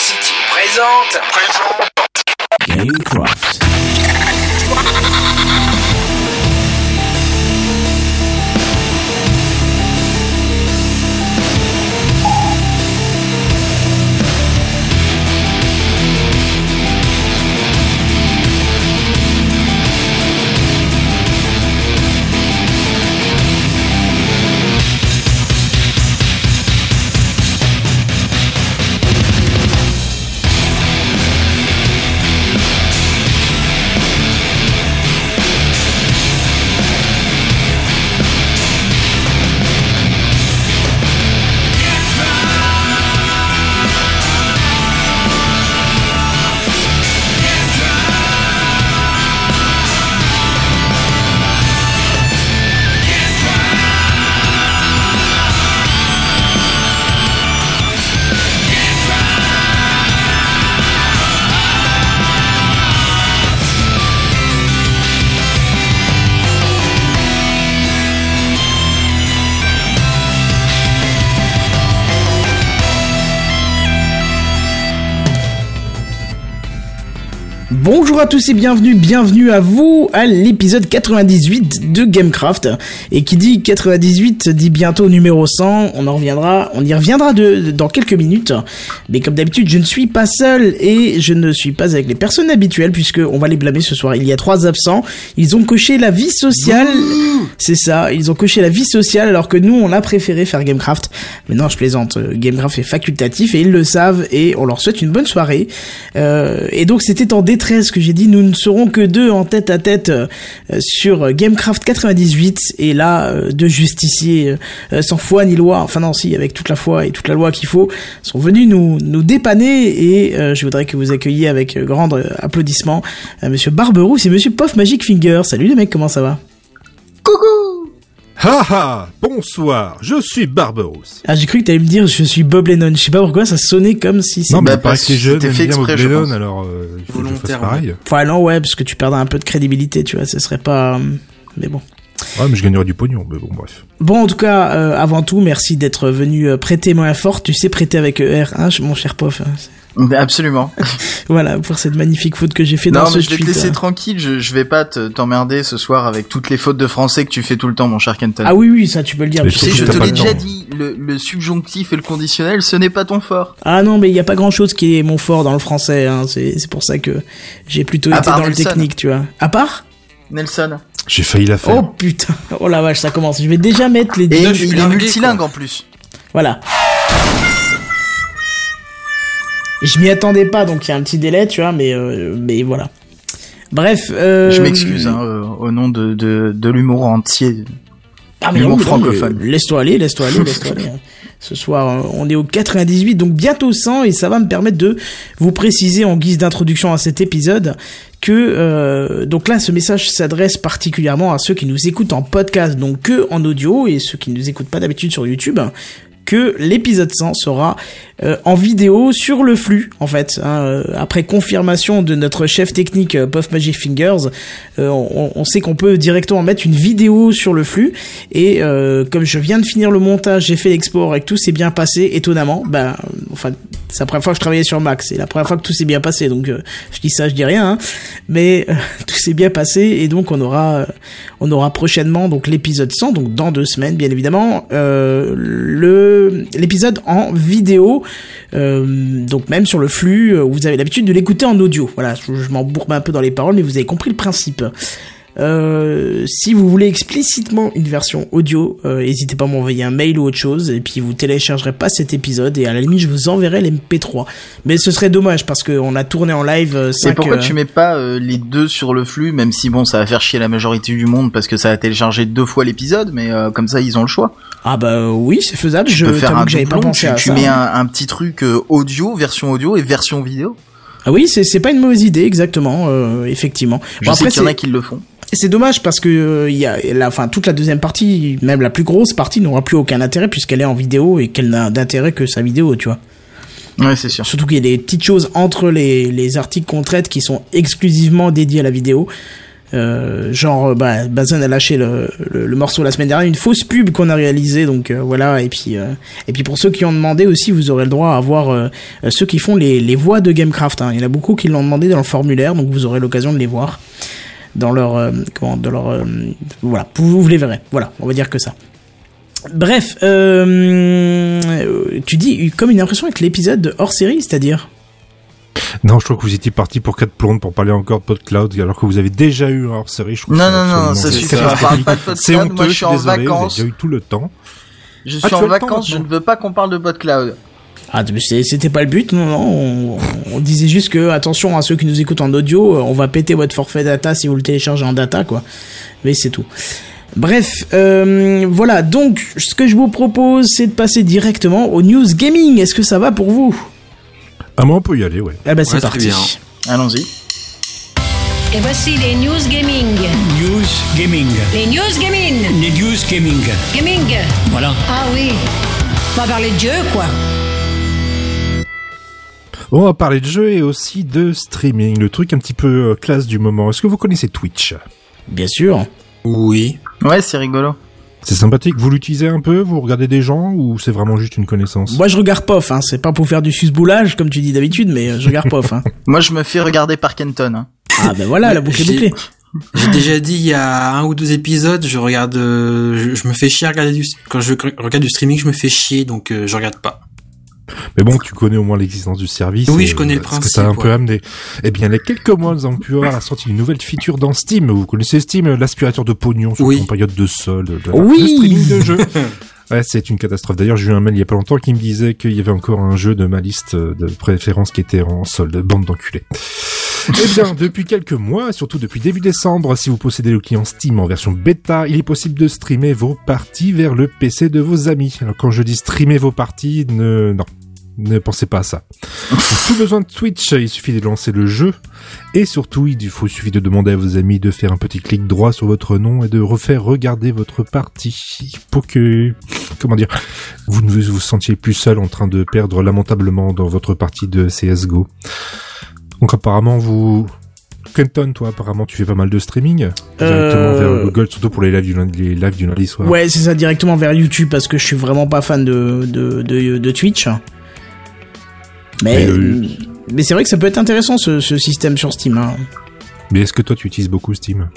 City présente. Gamecraft. Bonjour à tous et bienvenue, bienvenue à vous à l'épisode 98 de Gamecraft. Et qui dit 98 dit bientôt numéro 100, on en reviendra, on y reviendra de, dans quelques minutes. Mais comme d'habitude, je ne suis pas seul et je ne suis pas avec les personnes habituelles puisque on va les blâmer ce soir. Il y a trois absents, ils ont coché la vie sociale. C'est ça, ils ont coché la vie sociale alors que nous on a préféré faire Gamecraft. Mais non, je plaisante, Gamecraft est facultatif et ils le savent et on leur souhaite une bonne soirée. Euh, et donc c'était en détresse que j'ai dit nous ne serons que deux en tête à tête euh, sur Gamecraft 98 et là euh, deux justiciers euh, sans foi ni loi enfin non si avec toute la foi et toute la loi qu'il faut sont venus nous nous dépanner. Et je voudrais que vous accueilliez avec grand applaudissement monsieur Barberousse et monsieur Puff Magic Finger salut les mecs comment ça va? Coucou Haha, bonsoir, je suis Barberousse. Ah, j'ai cru que t'allais me dire je suis Bob Lennon. Je sais pas pourquoi ça sonnait comme si Non, mais Bah, parce que c'était aiment fait exprès, Bob je Lennon, pense. alors euh, il faut que je fasse pareil. Enfin non ouais parce que tu perdrais un peu de crédibilité, tu vois, ce serait pas euh, mais bon. Ouais, mais je gagnerais du pognon, mais bon, bref. Bon, en tout cas, euh, avant tout, merci d'être venu euh, prêter main forte. Tu sais prêter avec ER, hein, mon cher Pof. hein. Absolument. Voilà, pour cette magnifique faute que j'ai fait dans Non, ce mais je vais te laisser tranquille, je, je vais pas te- t'emmerder ce soir avec toutes les fautes de français que tu fais tout le temps, mon cher Kenton. Ah oui, oui, ça tu peux le dire. Mais parce Tu que sais, je te l'ai déjà dit, le, le subjonctif et le conditionnel, ce n'est pas ton fort. Ah non, mais il y a pas grand chose qui est mon fort dans le français. Hein. C'est c'est pour ça que j'ai plutôt À été dans le Nelson. technique, tu vois. À part Nelson. J'ai failli la faire. Oh putain Oh la vache, ça commence. Je vais déjà mettre les... Et il, est multilingue en plus. Voilà. Je m'y attendais pas, donc il y a un petit délai, tu vois, mais, euh, mais voilà. Bref. Euh... Je m'excuse hein, euh, au nom de, de, de l'humour entier. Ah mais L'humour non, francophone. Laisse-toi aller, laisse-toi aller, laisse-toi aller. hein. Ce soir, on est au 98, donc bientôt 100, et ça va me permettre de vous préciser en guise d'introduction à cet épisode que euh, donc là, ce message s'adresse particulièrement à ceux qui nous écoutent en podcast, donc que en audio, et ceux qui ne nous écoutent pas d'habitude sur YouTube que l'épisode 100 sera euh, en vidéo sur le flux en fait hein, euh, après confirmation de notre chef technique euh, Puff Magic Fingers on, sait qu'on peut directement mettre une vidéo sur le flux. Et comme je viens de finir le montage j'ai fait l'export et que tout s'est bien passé étonnamment ben enfin c'est la première fois que je travaillais sur Mac c'est la première fois que tout s'est bien passé donc je dis ça je dis rien hein, mais tout s'est bien passé et donc on aura on aura prochainement donc l'épisode 100 donc dans deux semaines bien évidemment euh, le l'épisode en vidéo. Euh, donc même sur le flux euh, vous avez l'habitude de l'écouter en audio. Voilà je, je m'en bourbe un peu dans les paroles mais vous avez compris le principe euh, si vous voulez explicitement une version audio, euh, n'hésitez pas à m'envoyer un mail ou autre chose, et puis vous téléchargerez pas cet épisode, et à la limite je vous enverrai l'MP3. Mais ce serait dommage parce qu'on a tourné en live euh, Et 5 pourquoi tu mets pas les deux sur le flux, même si bon, ça va faire chier la majorité du monde parce que ça a téléchargé deux fois l'épisode, mais comme ça ils ont le choix. Ah bah oui, c'est faisable. Tu je peux faire un que j'avais pas doublon, pensé tu, à tu ça. mets un, un petit truc audio, version audio et version vidéo. Ah oui, c'est pas une mauvaise idée exactement, euh, effectivement. Je Bon, sais qu'il y en a qui le font. C'est dommage parce que euh, il y a la enfin toute la deuxième partie, même la plus grosse partie n'aura plus aucun intérêt puisqu'elle est en vidéo et qu'elle n'a d'intérêt que sa vidéo, tu vois. Ouais, c'est sûr. Surtout qu'il y a des petites choses entre les, les articles qu'on traite qui sont exclusivement dédiés à la vidéo. Euh, genre, bah, Bazen a lâché le, le, morceau la semaine dernière, une fausse pub qu'on a réalisée, donc euh, voilà. Et puis, euh, et puis pour ceux qui ont demandé aussi, vous aurez le droit à voir ceux qui font les, les voix de Gamecraft. Hein. Il y en a beaucoup qui l'ont demandé dans le formulaire, donc vous aurez l'occasion de les voir dans leur, comment, dans leur, voilà, vous, vous les verrez. Voilà, on va dire que ça. Bref, tu dis comme une impression avec l'épisode hors série, c'est-à-dire? Non, je crois que vous étiez parti pour 4 plombes pour parler encore de PodCloud, alors que vous avez déjà eu un hors-série. Non, non, non, ça suffit. C'est honteux, Moi, je suis en désolé, vacances. Vous avez eu tout le temps. Je suis ah, en vacances, je ne veux pas qu'on parle de PodCloud. Ah, c'était pas le but, non, non. On, disait juste que, attention à ceux qui nous écoutent en audio, on va péter votre forfait data si vous le téléchargez en data, quoi. Mais c'est tout. Bref, euh, voilà. Donc, ce que je vous propose, c'est de passer directement au news gaming. Est-ce que ça va pour vous? Ah, moi, on peut y aller, ouais. Eh ben, c'est parti. Allons-y. Et voici les news gaming. News gaming. Les news gaming. Les news gaming. Gaming. Voilà. Ah oui. On va parler de jeux, quoi. On va parler de jeux et aussi de streaming, le truc un petit peu euh, classe du moment. Est-ce que vous connaissez Twitch? Bien sûr. Oui. Ouais, c'est rigolo. C'est sympathique. Vous l'utilisez un peu? Vous regardez des gens ou c'est vraiment juste une connaissance? Moi, je regarde POF. Hein. C'est pas pour faire du susboulage comme tu dis d'habitude, mais euh, je regarde POF. Hein. Moi, je me fais regarder par Kenton. Hein. Ah ben voilà, la boucle est bouclée. J'ai déjà dit il y a un ou deux épisodes, je regarde, euh, je, me fais chier à regarder du, quand je regarde du streaming, je me fais chier, donc euh, je regarde pas. Mais bon, tu connais au moins l'existence du service. Oui, je connais le principe. que ça a un peu amené. Eh bien, les quelques mois, nous avons pu voir la sortie d'une nouvelle feature dans Steam. Vous connaissez Steam, l'aspirateur de pognon sur oui. période de solde, de, oui. streaming de jeux. Ouais, c'est une catastrophe. D'ailleurs, j'ai eu un mail il y a pas longtemps qui me disait qu'il y avait encore un jeu de ma liste de préférence qui était en solde. Bande d'enculés. eh bien, depuis quelques mois, surtout depuis début décembre, si vous possédez le client Steam en version bêta, il est possible de streamer vos parties vers le PC de vos amis. Alors quand je dis streamer vos parties, ne, non, ne pensez pas à ça. Tout besoin de Twitch, il suffit de lancer le jeu. Et surtout, il faut, suffit de demander à vos amis de faire un petit clic droit sur votre nom et de refaire regarder votre partie pour que, comment dire, vous ne vous sentiez plus seul en train de perdre lamentablement dans votre partie de CSGO. Donc apparemment, vous, Kenton, toi, apparemment, tu fais pas mal de streaming directement vers euh, Google, surtout pour les lives du lundi, les lives du lundi soir. Ouais, c'est ça, directement vers YouTube parce que je suis vraiment pas fan de, de, de, de Twitch. Mais, mais c'est vrai que ça peut être intéressant ce, ce système sur Steam. Hein. Mais est-ce que toi tu utilises beaucoup Steam?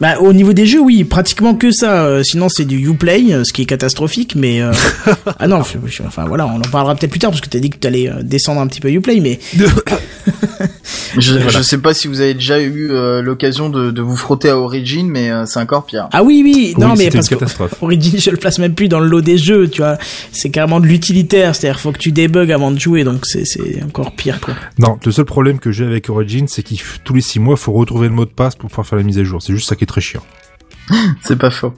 Bah, au niveau des jeux, oui, pratiquement que ça. Euh, sinon, c'est du Uplay, euh, ce qui est catastrophique. Mais euh, ah non, enfin voilà, on en parlera peut-être plus tard parce que t'as dit que t'allais descendre un petit peu Uplay, mais je, je sais pas si vous avez déjà eu l'occasion de, de, vous frotter à Origin, mais c'est encore pire. Ah oui, oui, non, mais parce que Origin, je le place même plus dans le lot des jeux, tu vois. C'est carrément de l'utilitaire, c'est-à-dire faut que tu débugs avant de jouer, donc c'est encore pire, quoi. Non, le seul problème que j'ai avec Origin, c'est qu'il tous les six mois, faut retrouver le mot de passe pour pouvoir faire la mise à jour. C'est juste ça qui est très chiant. c'est pas faux.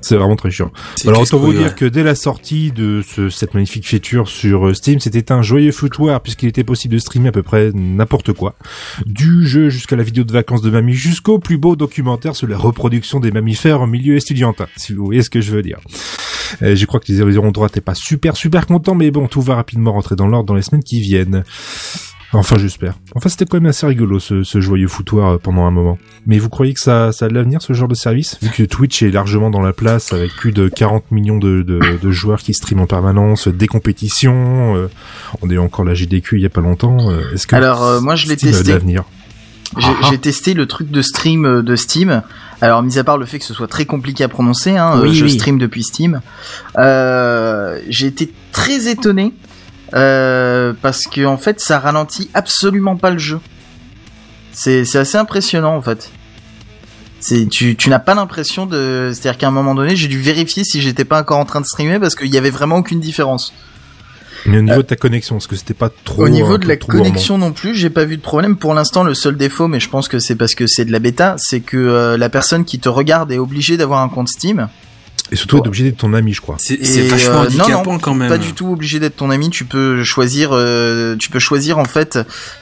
C'est vraiment très chiant. Alors autant vous dire que dès la sortie de ce, cette magnifique feature sur euh, Steam, c'était un joyeux foutoir puisqu'il était possible de streamer à peu près n'importe quoi. Du jeu jusqu'à la vidéo de vacances de mamie jusqu'au plus beau documentaire sur la reproduction des mammifères en milieu estudiantin, si vous voyez ce que je veux dire. Euh, je crois que les auront droit n'étaient pas super super contents, mais bon, tout va rapidement rentrer dans l'ordre dans les semaines qui viennent. Enfin, j'espère. Enfin, c'était quand même assez rigolo ce, ce, joyeux foutoir euh, pendant un moment. Mais vous croyez que ça, ça a de l'avenir ce genre de service? Vu que Twitch est largement dans la place avec plus de 40 millions de, de, de joueurs qui streament en permanence, des compétitions. Euh, on a eu encore la GDQ il y a pas longtemps. Euh, est-ce que alors moi je l'ai testé. L'avenir? J'ai ah, ah. testé le truc de stream de Steam. Alors, mis à part le fait que ce soit très compliqué à prononcer, hein, je stream depuis Steam. Euh, j'ai été très étonné euh, parce que en fait ça ralentit absolument pas le jeu. C'est c'est assez impressionnant en fait. Tu tu n'as pas l'impression de c'est-à-dire qu'à un moment donné, j'ai dû vérifier si j'étais pas encore en train de streamer parce qu'il y avait vraiment aucune différence. Mais au niveau de ta connexion, est-ce que c'était pas trop Au niveau de la connexion non plus, j'ai pas vu de problème. Pour l'instant, le seul défaut, mais je pense que c'est parce que c'est de la bêta, c'est que euh, la personne qui te regarde est obligée d'avoir un compte Steam. Et surtout être obligé d'être ton ami, je crois. C'est Et, c'est vachement euh, non, handicapant non, quand même. Pas du tout obligé d'être ton ami. Tu peux choisir, euh, tu peux choisir en fait,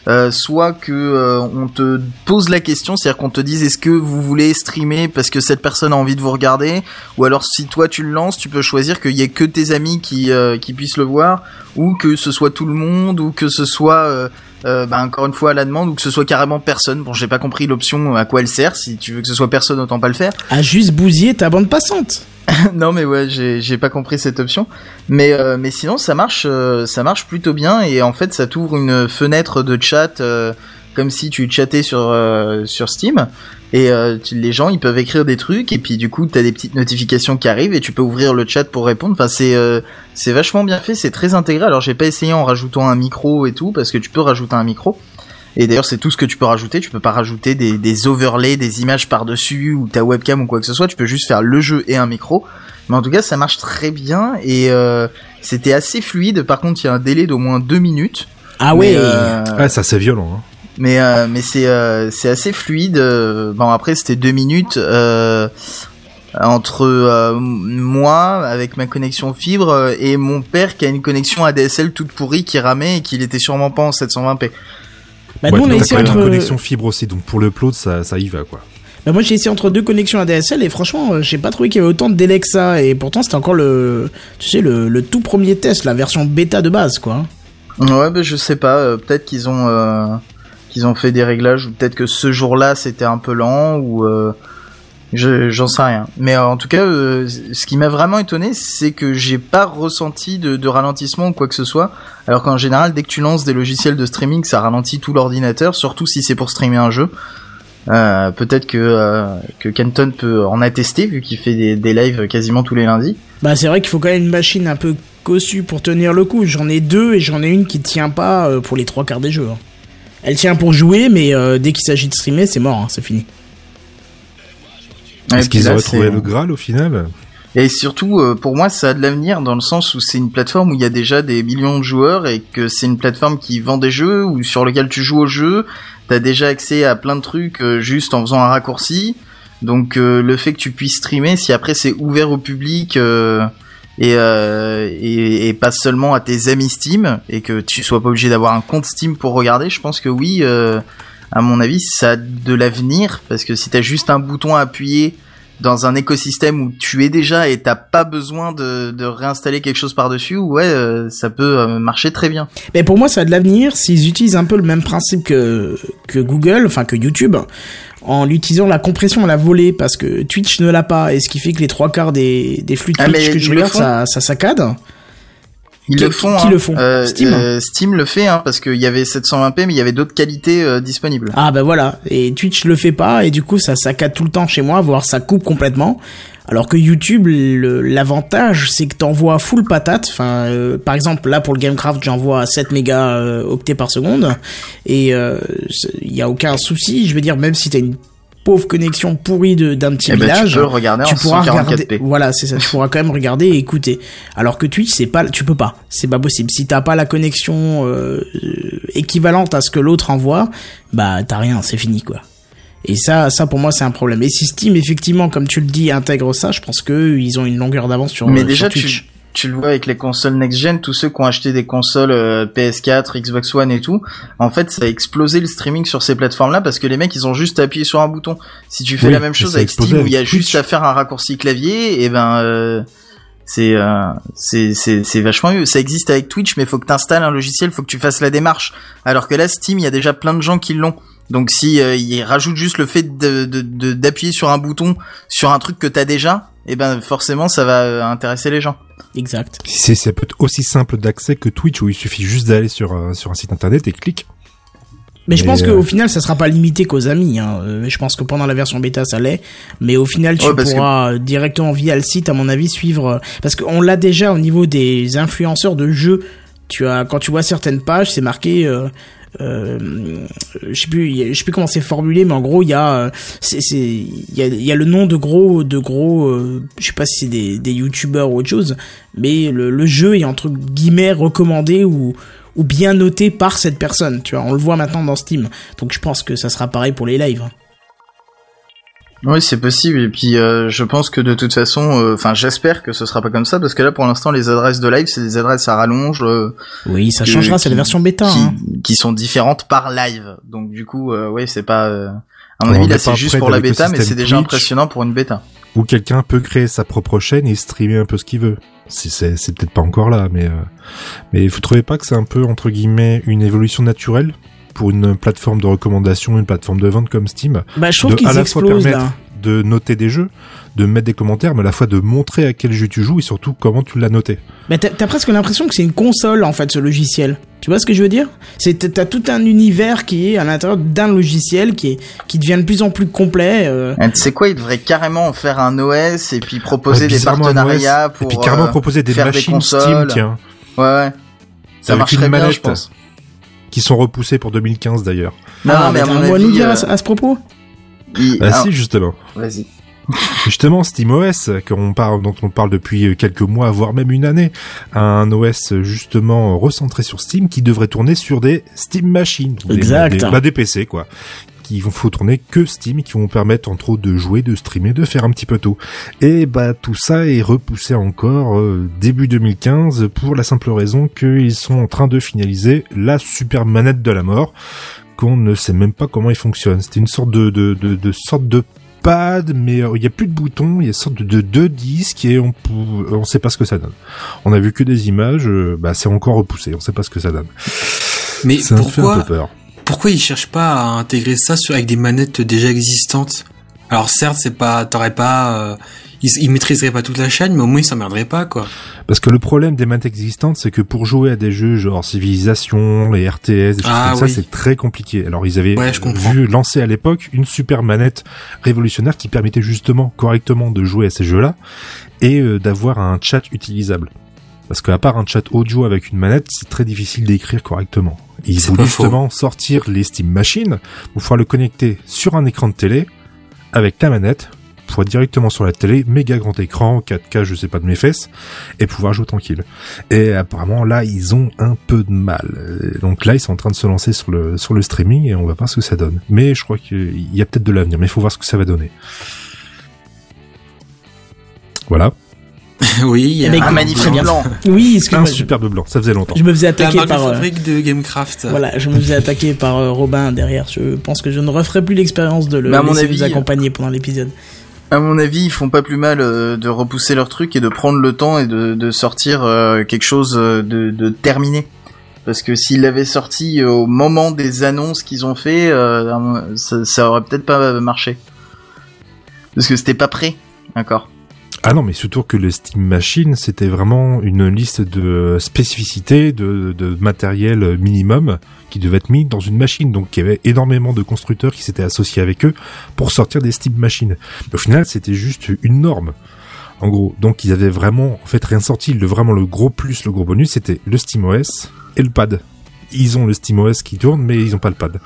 euh, soit que euh, on te pose la question, c'est-à-dire qu'on te dise est-ce que vous voulez streamer parce que cette personne a envie de vous regarder, ou alors si toi tu le lances, tu peux choisir qu'il y ait que tes amis qui euh, qui puissent le voir, ou que ce soit tout le monde, ou que ce soit euh, euh, bah, encore une fois à la demande, ou que ce soit carrément personne. Bon, j'ai pas compris l'option à quoi elle sert. Si tu veux que ce soit personne, autant pas le faire. À juste bousiller ta bande passante. non mais ouais, j'ai j'ai pas compris cette option. Mais euh, mais sinon ça marche euh, ça marche plutôt bien et en fait ça t'ouvre une fenêtre de chat euh, comme si tu chattais sur euh, sur Steam et euh, tu- les gens ils peuvent écrire des trucs et puis du coup t'as des petites notifications qui arrivent et tu peux ouvrir le chat pour répondre. Enfin c'est euh, c'est vachement bien fait, c'est très intégré. Alors j'ai pas essayé en rajoutant un micro et tout parce que tu peux rajouter un micro. Et d'ailleurs, c'est tout ce que tu peux rajouter. Tu peux pas rajouter des, des overlays, des images par-dessus ou ta webcam ou quoi que ce soit. Tu peux juste faire le jeu et un micro. Mais en tout cas, ça marche très bien et euh, c'était assez fluide. Par contre, il y a un délai d'au moins deux minutes. Ah Mais, ouais. euh, Ah, ça c'est violent. Hein. Mais euh, mais c'est euh, c'est assez fluide. euh, Bon après c'était deux minutes euh, entre euh, moi avec ma connexion fibre et mon père qui a une connexion ADSL toute pourrie qui ramait et qu'il était sûrement pas en 720p. Bah, Ouais, nous, on a essayé entre. une connexion fibre aussi, donc pour le upload, ça, ça y va, quoi. Bah, moi, j'ai essayé entre deux connexions ADSL et franchement, j'ai pas trouvé qu'il y avait autant de délai que ça. Et pourtant, c'était encore le, tu sais, le, le tout premier test, la version bêta de base, quoi. Ouais, bah, je sais pas. euh, peut-être qu'ils ont euh, qu'ils ont fait des réglages ou peut-être que ce jour-là c'était un peu lent ou euh, je j'en sais rien. Mais euh, en tout cas, euh, ce qui m'a vraiment étonné, c'est que j'ai pas ressenti de, ralentissement ou quoi que ce soit. Alors qu'en général, dès que tu lances des logiciels de streaming, ça ralentit tout l'ordinateur, surtout si c'est pour streamer un jeu. Peut-être que euh, que Kenton peut en attester vu qu'il fait des, des lives quasiment tous les lundis. Bah, c'est vrai qu'il faut quand même une machine un peu cossue pour tenir le coup. J'en ai deux et j'en ai une qui tient pas pour les trois quarts des jeux. hein. Elle tient pour jouer, mais euh, dès qu'il s'agit de streamer, c'est mort, hein, c'est fini. Et Est-ce qu'ils là, auraient c'est- trouvé le Graal au final Et surtout, euh, pour moi, ça a de l'avenir dans le sens où c'est une plateforme où il y a déjà des millions de joueurs et que c'est une plateforme qui vend des jeux ou sur lequel tu joues au jeu, t'as déjà accès à plein de trucs euh, juste en faisant un raccourci. Donc euh, le fait que tu puisses streamer, si après c'est ouvert au public euh, et, euh, et, et pas seulement à tes amis Steam et que tu sois pas obligé d'avoir un compte Steam pour regarder, je pense que oui, euh, à mon avis, ça a de l'avenir parce que si t'as juste un bouton à appuyer dans un écosystème où tu es déjà et t'as pas besoin de, de réinstaller quelque chose par-dessus, ouais, euh, ça peut euh, marcher très bien. Mais pour moi, ça a de l'avenir s'ils utilisent un peu le même principe que, que Google, enfin que YouTube, en utilisant la compression à la volée, parce que Twitch ne l'a pas, et ce qui fait que les trois quarts des, des flux Ah, Twitch que je regarde, ça, ça saccade. Ils Qui- le font. qui hein. le font Euh, Steam euh, Steam le fait, hein, parce qu'il y avait 720p, mais il y avait d'autres qualités euh, disponibles. Ah bah voilà, et Twitch le fait pas, et du coup ça saccade tout le temps chez moi, voire ça coupe complètement. Alors que YouTube, l'avantage c'est que t'envoies full patate. Enfin, euh, par exemple là pour le Gamecraft, j'envoie 7 mégas euh, octets par seconde, et euh, il y a aucun souci. Je veux dire, même si t'as une pauvre connexion pourrie d'un petit Eh ben, village, tu peux regarder tu en pourras 144p. regarder. Voilà, c'est ça. Tu pourras quand même regarder et écouter. Alors que Twitch, c'est pas, tu peux pas. C'est pas possible. Si t'as pas la connexion euh, euh, équivalente à ce que l'autre envoie, bah t'as rien. C'est fini quoi. Et ça, ça pour moi c'est un problème. Et si Steam effectivement, comme tu le dis, intègre ça, je pense que ils ont une longueur d'avance sur. mais euh, déjà, sur Twitch. tu, tu le vois avec les consoles next-gen, tous ceux qui ont acheté des consoles euh, PS4, Xbox One et tout, en fait, ça a explosé le streaming sur ces plateformes-là parce que les mecs, ils ont juste appuyé sur un bouton. Si tu fais Oui, la même chose avec Steam où il y a Twitch. juste à faire un raccourci clavier, et ben, euh, c'est euh, c'est c'est c'est vachement mieux. Ça existe avec Twitch, mais faut que t'installes un logiciel, faut que tu fasses la démarche. Alors que là, Steam, il y a déjà plein de gens qui l'ont. Donc si euh, ils rajoutent juste le fait de de- de- d'appuyer sur un bouton sur un truc que t'as déjà, et ben forcément ça va euh, intéresser les gens. Exact. C'est ça peut être aussi simple d'accès que Twitch où il suffit juste d'aller sur un, sur un site internet et clic. Mais je pense euh, qu'au final, ça sera pas limité qu'aux amis. Hein. Euh, Je pense que pendant la version bêta, ça l'est. Mais au final, tu Ouais, parce que- pourras euh, directement via le site, à mon avis, suivre. euh, Parce qu'on l'a déjà au niveau des influenceurs de jeux. Tu as, quand tu vois certaines pages, c'est marqué. Euh, euh, je sais plus, je sais plus comment c'est formulé, mais en gros, il y a, c'est, c'est, il y a, il y a le nom de gros, de gros, euh, je sais pas si c'est des, des youtubeurs ou autre chose, mais le, le jeu est entre guillemets recommandé ou, ou bien noté par cette personne, tu vois. On le voit maintenant dans Steam. Donc je pense que ça sera pareil pour les lives. Oui, c'est possible. Et puis, euh, je pense que de toute façon, euh, enfin, j'espère que ce sera pas comme ça, parce que là, pour l'instant, les adresses de live, c'est des adresses à rallonge. euh, Oui, ça que- changera, c'est la version bêta. qui, hein. qui sont différentes par live. Donc, du coup, euh, ouais, c'est pas. euh, À mon On avis, là, c'est juste pour la bêta, mais c'est déjà impressionnant pour une bêta. Où quelqu'un peut créer sa propre chaîne et streamer un peu ce qu'il veut. C'est, peut-être pas encore là, mais, euh, mais vous trouvez pas que c'est un peu, entre guillemets, une évolution naturelle pour une plateforme de recommandation, une plateforme de vente comme Steam, Bah, je trouve de qu'ils à la fois explosent permettre là. de noter des jeux, de mettre des commentaires, mais à la fois de montrer à quel jeu tu joues et surtout comment tu l'as noté. Mais t'as t'as presque l'impression que c'est une console en fait ce logiciel. Tu vois ce que je veux dire? C'est t'as- t'as tout un univers qui est à l'intérieur d'un logiciel qui est qui devient de plus en plus complet. euh. Sais quoi, ils devraient carrément en faire un OS et puis proposer Ouais, des partenariats OS, pour. et puis carrément euh, proposer des faire des machines consoles. Steam, tiens, Ouais, ouais. Ça une bien, je manette. pense. qui sont repoussés pour 2015 d'ailleurs. Non, Ah, mais à mon mot à nous avis, dire à euh, ce- à ce propos? il- Bah alors, si, justement. Vas-y. Justement, SteamOS, qu'on parle, dont on parle depuis quelques mois, voire même une année, un OS justement recentré sur Steam qui devrait tourner sur des Steam Machines, Exact. des, bah, des PC quoi, qui vont faut tourner que Steam, qui vont permettre entre autres de jouer, de streamer, de faire un petit peu tout. Et bah tout ça est repoussé encore euh, début 2015 pour la simple raison qu'ils sont en train de finaliser la super manette de la mort qu'on ne sait même pas comment il fonctionne. C'était une sorte de, de, de, de sorte de pad, mais euh, il y a plus de boutons, il y a une sorte de, de deux disques et on on sait pas ce que ça donne. On a vu que des images, euh, bah c'est encore repoussé, on sait pas ce que ça donne. Mais Ça me fait un pourquoi, peu peur. pourquoi ils cherchent pas à intégrer ça sur, avec des manettes déjà existantes? Alors certes, c'est pas, t'aurais pas, euh, ils, ils maîtriseraient pas toute la chaîne, mais au moins ils s'emmerderaient pas, quoi. Parce que le problème des manettes existantes, c'est que pour jouer à des jeux genre Civilisation, les RTS, des choses Ah, comme oui. ça, c'est très compliqué. Alors ils avaient Ouais, vu lancer à l'époque une super manette révolutionnaire qui permettait justement correctement de jouer à ces jeux-là et euh, d'avoir un chat utilisable. Parce qu'à part un chat audio avec une manette, c'est très difficile d'écrire correctement. Ils pas justement sortir les Steam Machines pour pouvoir le connecter sur un écran de télé avec la manette pour être directement sur la télé, méga grand écran, 4K, je sais pas de mes fesses, et pouvoir jouer tranquille. Et apparemment là, ils ont un peu de mal. Donc là, ils sont en train de se lancer sur le sur le streaming et on va voir ce que ça donne. Mais je crois qu'il y a peut-être de l'avenir, mais il faut voir ce que ça va donner. Voilà. oui, il y a Mais Un écoute, magnifique blanc. Oui, Un excuse-moi. superbe blanc, ça faisait longtemps. Je me faisais attaquer par. euh, fabrique de Gamecraft. Voilà, je me faisais attaquer par euh, Robin derrière. Je pense que je ne referai plus l'expérience de le à mon avis- vous accompagner pendant l'épisode. À mon avis, ils font pas plus mal euh, de repousser leur truc et de prendre le temps et de, de sortir euh, quelque chose de, de terminé. Parce que s'ils l'avaient sorti au moment des annonces qu'ils ont fait, euh, ça, ça aurait peut-être pas marché. Parce que c'était pas prêt, d'accord. Ah non, mais surtout que le Steam Machine, c'était vraiment une liste de spécificités, de, matériel minimum qui devait être mis dans une machine. Donc, il y avait énormément de constructeurs qui s'étaient associés avec eux pour sortir des Steam Machines. Au final, c'était juste une norme. En gros, donc ils avaient vraiment en fait rien sorti. Le vraiment le gros plus, le gros bonus, c'était le SteamOS et le pad. Ils ont le SteamOS qui tourne, mais ils ont pas le pad.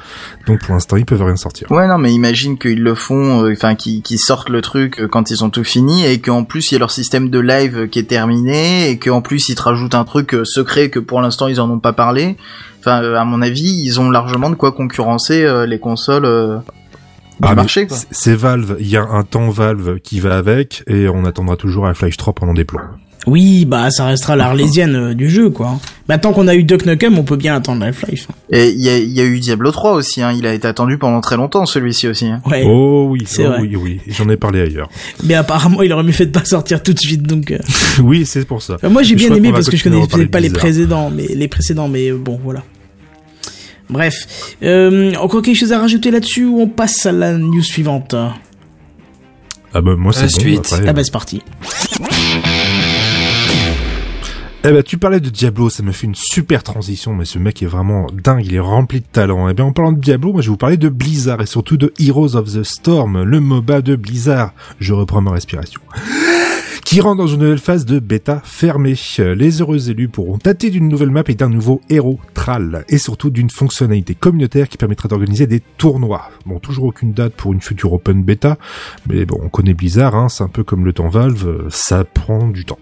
Donc pour l'instant, ils peuvent rien sortir. Ouais, non, mais imagine qu'ils le font, euh, enfin, qu'ils sortent le truc euh, quand ils ont tout fini et qu'en plus il y a leur système de live qui est terminé et qu'en plus ils te rajoutent un truc euh, secret que pour l'instant ils en ont pas parlé. Enfin, euh, à mon avis, ils ont largement de quoi concurrencer euh, les consoles du Ah, marché, c'est- Valve, il y a un temps Valve qui va avec, et on attendra toujours Half-Life 3 pendant des plombs. Oui, bah ça restera l'arlésienne euh, du jeu, quoi. Bah tant qu'on a eu Duck Nukem, on peut bien attendre Half-Life. Et il y a, il y a eu Diablo 3 aussi, hein. il a été attendu pendant très longtemps celui-ci aussi. Hein. Ouais. Oh oui, c'est oh vrai. oui, oui, j'en ai parlé ailleurs. Mais apparemment, il aurait mieux fait de pas sortir tout de suite, donc. euh. oui, c'est pour ça. Enfin, moi, j'ai bien aimé parce que je connaissais pas les précédents, mais les précédents, mais euh, bon, voilà. Bref, euh, encore quelque chose à rajouter là-dessus ou on passe à la news suivante? Ah bah moi c'est La bon. suite. après. Ah bah c'est parti. Eh ben, tu parlais de Diablo, ça me fait une super transition, mais ce mec est vraiment dingue, il est rempli de talent. Eh bien, en parlant de Diablo, moi, je vais vous parler de Blizzard et surtout de Heroes of the Storm, le MOBA de Blizzard. Je reprends ma respiration. Qui rentre dans une nouvelle phase de bêta fermée. Les heureux élus pourront tâter d'une nouvelle map et d'un nouveau héros Thrall, et surtout d'une fonctionnalité communautaire qui permettra d'organiser des tournois. Bon, toujours aucune date pour une future open bêta, mais bon, on connaît Blizzard, hein, c'est un peu comme le temps Valve, ça prend du temps.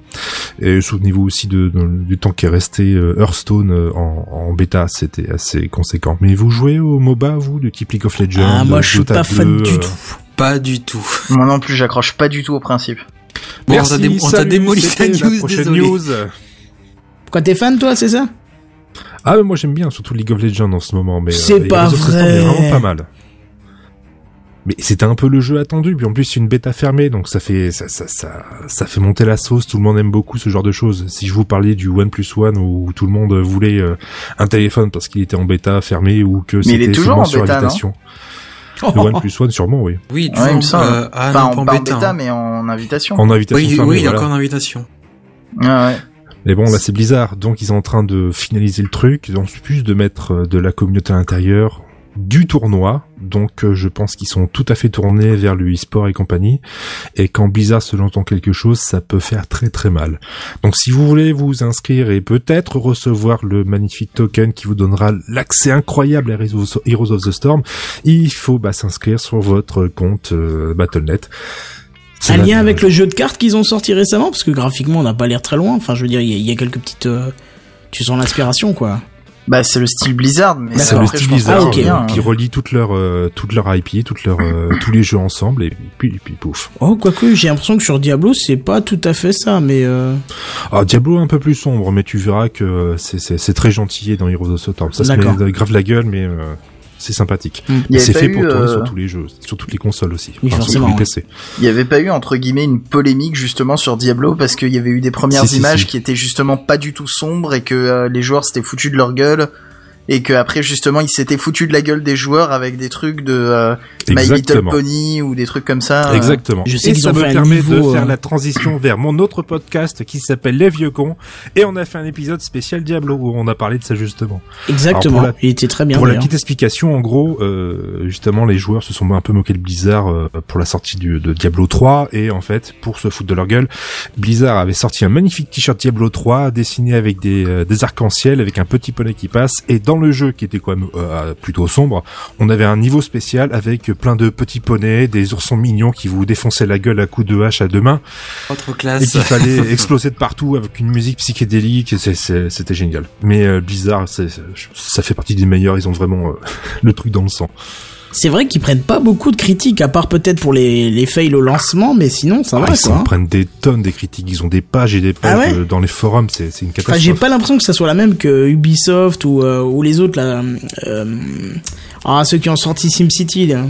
Et souvenez-vous aussi de, de- du temps qui est resté euh, Hearthstone euh, en, en bêta, c'était assez conséquent. Mais vous jouez au MOBA, vous, de type League of Legends Ah, moi je suis pas fan 2, du euh, tout. pas du tout. Moi non plus, j'accroche pas du tout au principe. Bon, Merci, on t'a dé- salut, démoli ta news, prochaine désolé. news. Pourquoi t'es fan, toi, c'est ça? Ah, mais moi j'aime bien, surtout League of Legends en ce moment. mais C'est euh, pas the Storm vrai. est vraiment pas mal. Mais c'était un peu le jeu attendu, puis en plus c'est une bêta fermée, donc ça fait ça, ça, ça, ça fait monter la sauce. Tout le monde aime beaucoup ce genre de choses. Si je vous parlais du One Plus One où tout le monde voulait euh, un téléphone parce qu'il était en bêta fermé ou que Mais il est c'était toujours en sur bêta, invitation. Le One Plus One sûrement, oui. Oui, Ouais, toujours. il me semble. euh, ah, enfin, non, en, pas en en bêta. bêta, hein. mais en invitation. En invitation Oui, fermée. oui, il y a voilà. encore une invitation. Ouais, ouais. Mais bon, là c'est Blizzard, donc ils sont en train de finaliser le truc, en plus de mettre euh, de la communauté à l'intérieur, du tournoi, donc euh, je pense qu'ils sont tout à fait tournés vers le e-sport et compagnie, et quand Blizzard se lance dans quelque chose, ça peut faire très très mal. Donc si vous voulez vous inscrire et peut-être recevoir le magnifique token qui vous donnera l'accès incroyable à Heroes of the Storm, il faut bah, s'inscrire sur votre compte euh, Battle.net. Un lien avec le jeu de cartes qu'ils ont sorti récemment Parce que graphiquement, on n'a pas l'air très loin. Enfin, je veux dire, il y, y a quelques petites... euh, Tu sens l'inspiration, quoi. Bah, c'est le style Blizzard, mais C'est le style Blizzard Ah, euh, hein. relie toute leur euh, toute leur IP, toute leur euh, tous les jeux ensemble et puis puis pouf. Oh, quoique, j'ai l'impression que sur Diablo, c'est pas tout à fait ça, mais... Euh... Ah Diablo est un peu plus sombre, mais tu verras que c'est c'est c'est très gentil dans Heroes of the Storm. Ça se met grave la gueule, mais euh, c'est sympathique. Mm. Avait c'est pas fait eu, pour tourner euh, sur tous les jeux, sur toutes les consoles aussi, Oui, Enfin, sur forcément, tous les ouais. PC. Il y avait pas eu entre guillemets une polémique justement sur Diablo parce qu'il y avait eu des premières Si, si, images si. qui étaient justement pas du tout sombres et que euh, les joueurs s'étaient foutus de leur gueule et que après justement ils s'étaient foutus de la gueule des joueurs avec des trucs de euh, My Little. Pony ou des trucs comme ça. euh. Exactement. Je sais et qu'ils ça ont me permet niveau, de faire euh, la transition vers mon autre podcast qui s'appelle Les Vieux Cons. Et on a fait un épisode spécial Diablo où on a parlé de ça justement. Exactement. La- Il était très bien, pour la petite explication, en gros, euh, justement, les joueurs se sont un peu moqués de Blizzard euh, pour la sortie du, de Diablo 3 et en fait, pour se foutre de leur gueule, Blizzard avait sorti un magnifique t-shirt Diablo 3 dessiné avec des, euh, des arcs-en-ciel, avec un petit poney qui passe et dans le jeu qui était quand même euh, plutôt sombre, on avait un niveau spécial avec plein de petits poneys, des oursons mignons qui vous défonçaient la gueule à coups de hache à deux mains Pas trop et classe. qu'il fallait exploser de partout avec une musique psychédélique. C'était génial. Mais euh, c'est- ça fait partie des meilleurs. Ils ont vraiment euh, le truc dans le sang. C'est vrai qu'ils prennent pas beaucoup de critiques, à part peut-être pour les, les fails au lancement, mais sinon, ça Ah, va, ils quoi. hein. prennent des tonnes des critiques. Ils ont des pages et des pages Ah ouais euh, dans les forums. C'est une Enfin, catastrophe. j'ai pas l'impression que ça soit la même que Ubisoft ou, euh, ou les autres, là. Euh, ah, ceux qui ont sorti SimCity, là.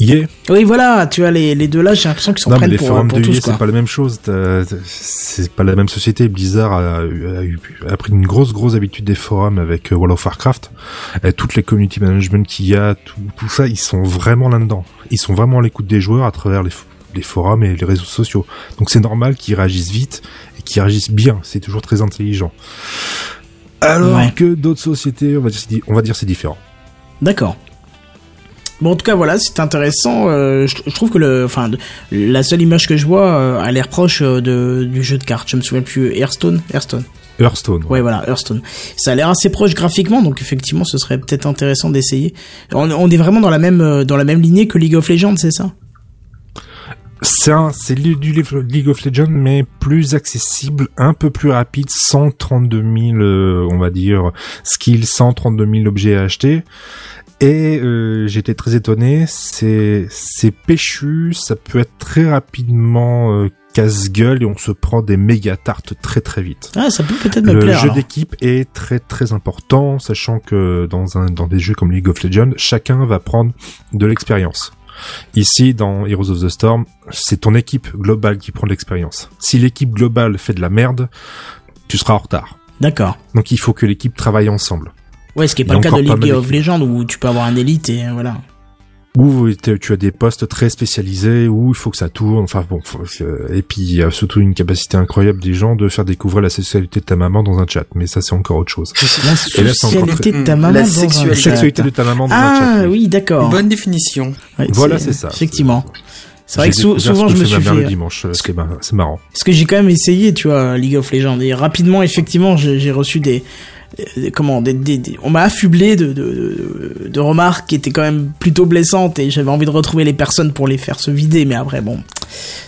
Oui, voilà, tu vois, les, les deux là, j'ai l'impression qu'ils s'en Non, mais prennent les pour, forums pour de tous, c'est pas la même chose. C'est pas la même société. Blizzard a, a, eu- a pris une grosse, grosse habitude des forums avec euh, World of Warcraft. Et toutes les community management qu'il y a, tout, tout ça, ils sont vraiment là-dedans. Ils sont vraiment à l'écoute des joueurs à travers les, les forums et les réseaux sociaux. Donc c'est normal qu'ils réagissent vite et qu'ils réagissent bien. C'est toujours très intelligent. Alors Ouais. que d'autres sociétés, on va dire, on va dire c'est différent. D'accord. Bon, en tout cas, voilà, c'est intéressant. euh, je, je trouve que le, enfin, la seule image que je vois euh, a l'air proche euh, de, du jeu de cartes. Je me souviens plus. Hearthstone, Hearthstone. Hearthstone. Ouais, voilà, Hearthstone. Ça a l'air assez proche graphiquement, donc effectivement, ce serait peut-être intéressant d'essayer. On, on est vraiment dans la même, euh, dans la même lignée que League of Legends, c'est ça? C'est du League of Legends, mais plus accessible, un peu plus rapide, 132 000, euh, on va dire, skills, 132 000 objets à acheter. Et euh, j'étais très étonné, c'est c'est péchu, ça peut être très rapidement euh, casse-gueule et on se prend des méga tartes très très vite. Ah, ça peut peut-être me Le plaire. jeu alors. d'équipe est très très important, sachant que dans un dans des jeux comme League of Legends, chacun va prendre de l'expérience. Ici, dans Heroes of the Storm, c'est ton équipe globale qui prend de l'expérience. Si l'équipe globale fait de la merde, tu seras en retard. D'accord. Donc il faut que l'équipe travaille ensemble. Ouais, ce qui est pas le cas de League mal of Legends où tu peux avoir un élite et euh, voilà. Ou t'es- tu as des postes très spécialisés, où il faut que ça tourne, enfin bon, faut que- et puis il y a surtout une capacité incroyable des gens de faire découvrir la sexualité de ta maman dans un chat, mais ça c'est encore autre chose. La très- de ta maman La dans un sexualité. Sexualité de ta maman dans un Ah chat. oui, d'accord. Bonne définition. Ouais, Voilà, c'est ça. Effectivement. C'est vrai que sou- souvent ce je me suis fait. le dimanche, euh, c'est mar- c'est marrant. Parce que j'ai quand même essayé, tu vois, League of Legends. Et rapidement, effectivement, j'ai reçu des, euh, comment, des, des- des- on m'a affublé de, de, de, de remarques qui étaient quand même plutôt blessantes et j'avais envie de retrouver les personnes pour les faire se vider. Mais après, bon,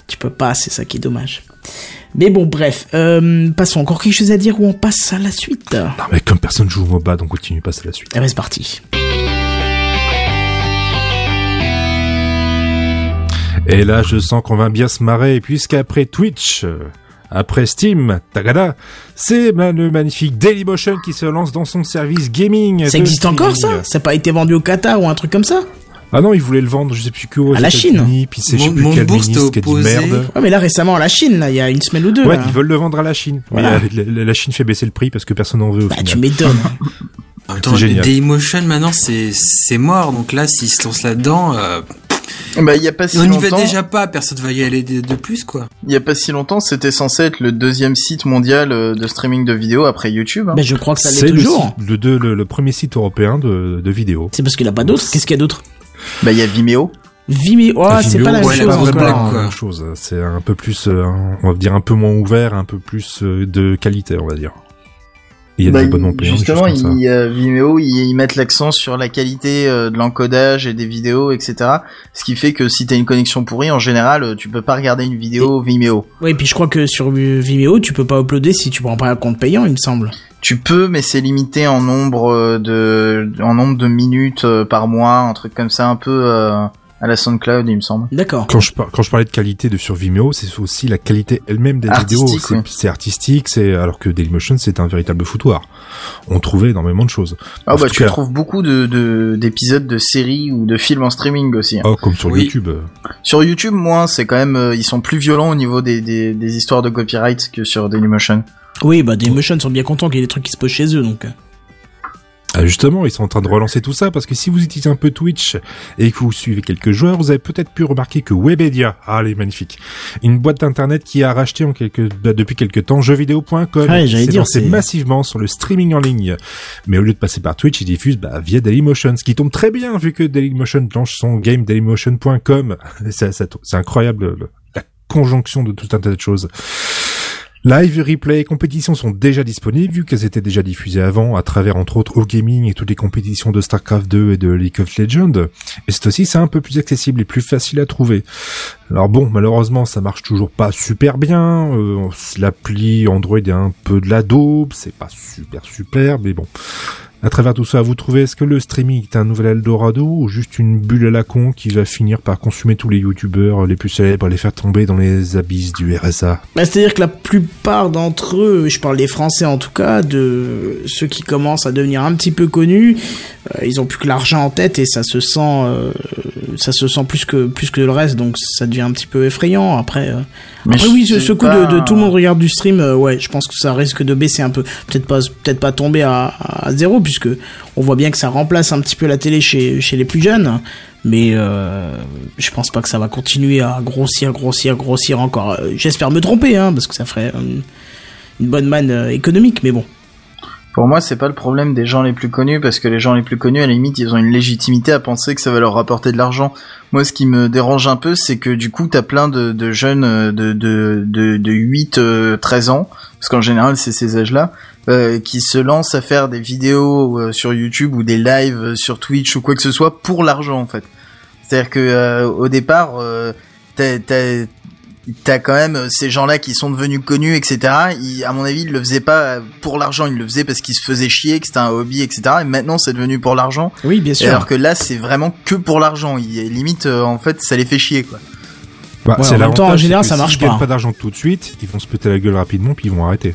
tu peux pas, c'est ça qui est dommage. Mais bon, bref, euh, passons. Encore quelque chose à dire ou on passe à la suite? Non mais comme personne joue au MOBA, donc continue, passe à la suite. Eh ben, c'est parti. Et là, je sens qu'on va bien se marrer, puisqu'après Twitch, euh, après Steam, tagada, c'est ben, le magnifique Dailymotion qui se lance dans son service gaming. Ça existe encore ça Ça n'a pas été vendu au Qatar ou un truc comme ça Ah non, ils voulaient le vendre, je sais plus que aux À la Chine. États-Unis, Puis c'est je sais Mon- plus mon quel bourse ministre qui a dit merde. Ouais, mais là récemment à la Chine, là, il y a une semaine ou deux. Ouais, là. ils veulent le vendre à la Chine. Voilà. Mais, euh, la, la Chine fait baisser le prix parce que personne n'en veut au Bah, final. tu m'étonnes. En même temps, C'est génial. Dailymotion maintenant c'est c'est mort. Donc là, s'ils se lancent là-dedans, euh, Bah, il y a pas si on n'y va longtemps. déjà pas. Personne va y aller de, de plus quoi. Il y a pas si longtemps, c'était censé être le deuxième site mondial euh, de streaming de vidéos après YouTube. hein. Mais je crois que ça l'est C'est le, toujours. le, deux- le, le premier site européen de, de vidéos. C'est parce qu'il a pas d'autre. Qu'est-ce qu'il y a d'autre? Bah, il y a Vimeo. Vimeo. Oh, Ah, c'est pas la même ouais, pas chose. C'est un peu plus, euh, on va dire un peu moins ouvert, un peu plus euh, de qualité, on va dire. Il y a Bah, des abonnements payants, des justement, comme ça. euh, Vimeo, ils, ils mettent l'accent sur la qualité euh, de l'encodage et des vidéos, etc. Ce qui fait que si t'as une connexion pourrie, en général, euh, tu peux pas regarder une vidéo Vimeo. Oui, puis je crois que sur Vimeo, tu peux pas uploader si tu prends pas un compte payant, il me semble. Tu peux, mais c'est limité en nombre euh, de, en nombre de minutes par mois, un truc comme ça, un peu euh, à la SoundCloud, il me semble. D'accord. Quand je, par- quand je parlais de qualité de sur Vimeo, c'est aussi la qualité elle-même des vidéos. Artistique, C'est oui. c'est artistique, c'est alors que Dailymotion c'est un véritable foutoir. On trouvait énormément de choses. Ah En bah tu cas- trouves beaucoup de de- d'épisodes de, séries ou de films en streaming aussi. hein. Oh, comme sur Oui. YouTube. Sur YouTube, moins, c'est quand même, euh, ils sont plus violents au niveau des, des, des histoires de copyright que sur Dailymotion. Oui, bah Dailymotion sont bien contents qu'il y ait des trucs qui se posent chez eux, donc. Ah, justement, ils sont en train de relancer tout ça parce que si vous utilisez un peu Twitch et que vous suivez quelques joueurs, vous avez peut-être pu remarquer que Webedia, ah, elle est magnifique, une boîte d'internet qui a racheté en quelque, bah, depuis quelques temps jeuxvideo.com, j'allais s'est lancé massivement sur le streaming en ligne. Mais au lieu de passer par Twitch, ils diffusent bah, via Dailymotion, ce qui tombe très bien vu que Dailymotion lance son game Dailymotion.com. C'est incroyable le- la conjonction de tout un tas de choses. Live, replay et compétitions sont déjà disponibles vu qu'elles étaient déjà diffusées avant à travers entre autres au gaming et toutes les compétitions de StarCraft 2 et de League of Legends. Et c'est aussi c'est un peu plus accessible et plus facile à trouver. Alors bon, malheureusement ça marche toujours pas super bien. Euh, L'appli Android est un peu de la daube, c'est pas super super, mais bon. À travers tout ça, vous trouvez est-ce que le streaming est un nouvel Eldorado ou juste une bulle à la con qui va finir par consumer tous les youtubeurs les plus célèbres et les faire tomber dans les abysses du RSA Bah, C'est-à-dire que la plupart d'entre eux, je parle des Français en tout cas, de ceux qui commencent à devenir un petit peu connus, euh, ils ont plus que l'argent en tête et ça se sent, euh, ça se sent plus que plus que le reste, donc ça devient un petit peu effrayant. Après, euh, Mais après je oui, ce, coup pas- de, de tout le monde regarde du stream, euh, ouais, je pense que ça risque de baisser un peu, peut-être pas, peut-être pas tomber à, à zéro puisque on voit bien que ça remplace un petit peu la télé chez chez les plus jeunes. Mais euh, je pense pas que ça va continuer à grossir, grossir, grossir encore. Euh, J'espère me tromper, hein, parce que ça ferait une, une bonne manne économique, mais bon. Pour moi, c'est pas le problème des gens les plus connus, parce que les gens les plus connus, à la limite, ils ont une légitimité à penser que ça va leur rapporter de l'argent. Moi, ce qui me dérange un peu, c'est que du coup, t'as plein de, jeunes euh, de, de, de, de 8, euh, 13 ans, parce qu'en général, c'est ces âges-là, euh, qui se lancent à faire des vidéos euh, sur YouTube ou des lives euh, sur Twitch ou quoi que ce soit pour l'argent, en fait. C'est-à-dire que euh, au départ, euh, t'as, t'as, quand même euh, ces gens-là qui sont devenus connus, etc. Ils, à mon avis, ils le faisaient pas pour l'argent, ils le faisaient parce qu'ils se faisaient chier, que c'était un hobby, etc. Et maintenant, c'est devenu pour l'argent. Oui, bien sûr. alors que là, c'est vraiment que pour l'argent. Il- Limite, euh, en fait, ça les fait chier, quoi. Bah, Ouais, c'est en même temps, en général, ça marche s'ils gagnent pas. pas d'argent tout de suite, ils vont se péter la gueule rapidement puis ils vont arrêter.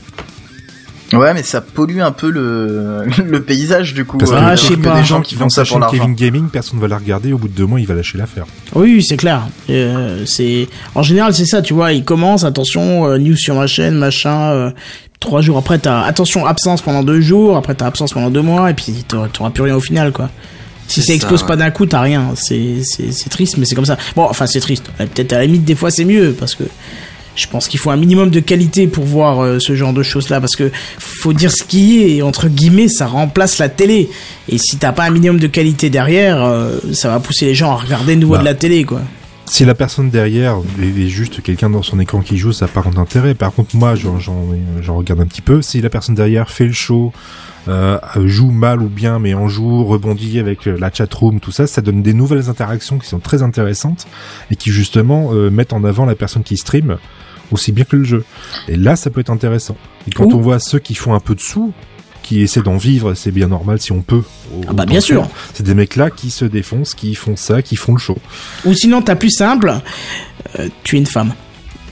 Ouais, mais ça pollue un peu le, le paysage, du coup. Parce euh, que Ah, je sais trouver pas. des gens qui font ça pour chaîne l'argent. Kevin Gaming, personne va la regarder, au bout de deux mois, il va lâcher l'affaire. Oui, c'est clair. Euh, c'est en général c'est ça, tu vois. Il commence, attention, euh, news sur ma chaîne, machin. euh, trois jours après, t'as attention absence pendant deux jours. Après, t'as absence pendant deux mois, et puis t'auras plus rien au final, quoi. Si C'est ça explose ça, pas d'un coup, t'as rien. C'est c'est c'est triste, mais c'est comme ça. Bon, enfin c'est triste. Peut-être à la limite des fois c'est mieux parce que je pense qu'il faut un minimum de qualité pour voir euh, ce genre de choses là parce que faut dire ce qui est et entre guillemets ça remplace la télé et si t'as pas un minimum de qualité derrière euh, ça va pousser les gens à regarder de nouveau Bah. de la télé quoi. Si la personne derrière est juste quelqu'un dans son écran qui joue, ça n'a pas grand intérêt. Par contre, moi, j'en regarde un petit peu. Si la personne derrière fait le show, euh, joue mal ou bien, mais en joue, rebondit avec la chatroom, tout ça, ça donne des nouvelles interactions qui sont très intéressantes et qui justement euh, mettent en avant la personne qui stream aussi bien que le jeu. Et là, ça peut être intéressant. Et quand Ouh. on voit ceux qui font un peu de sous, qui essaient d'en vivre, c'est bien normal si on peut Ah bah, bien sûr. C'est des mecs là qui se défoncent, qui font ça, qui font le show. Ou sinon, t'as plus simple, euh, tu es une femme.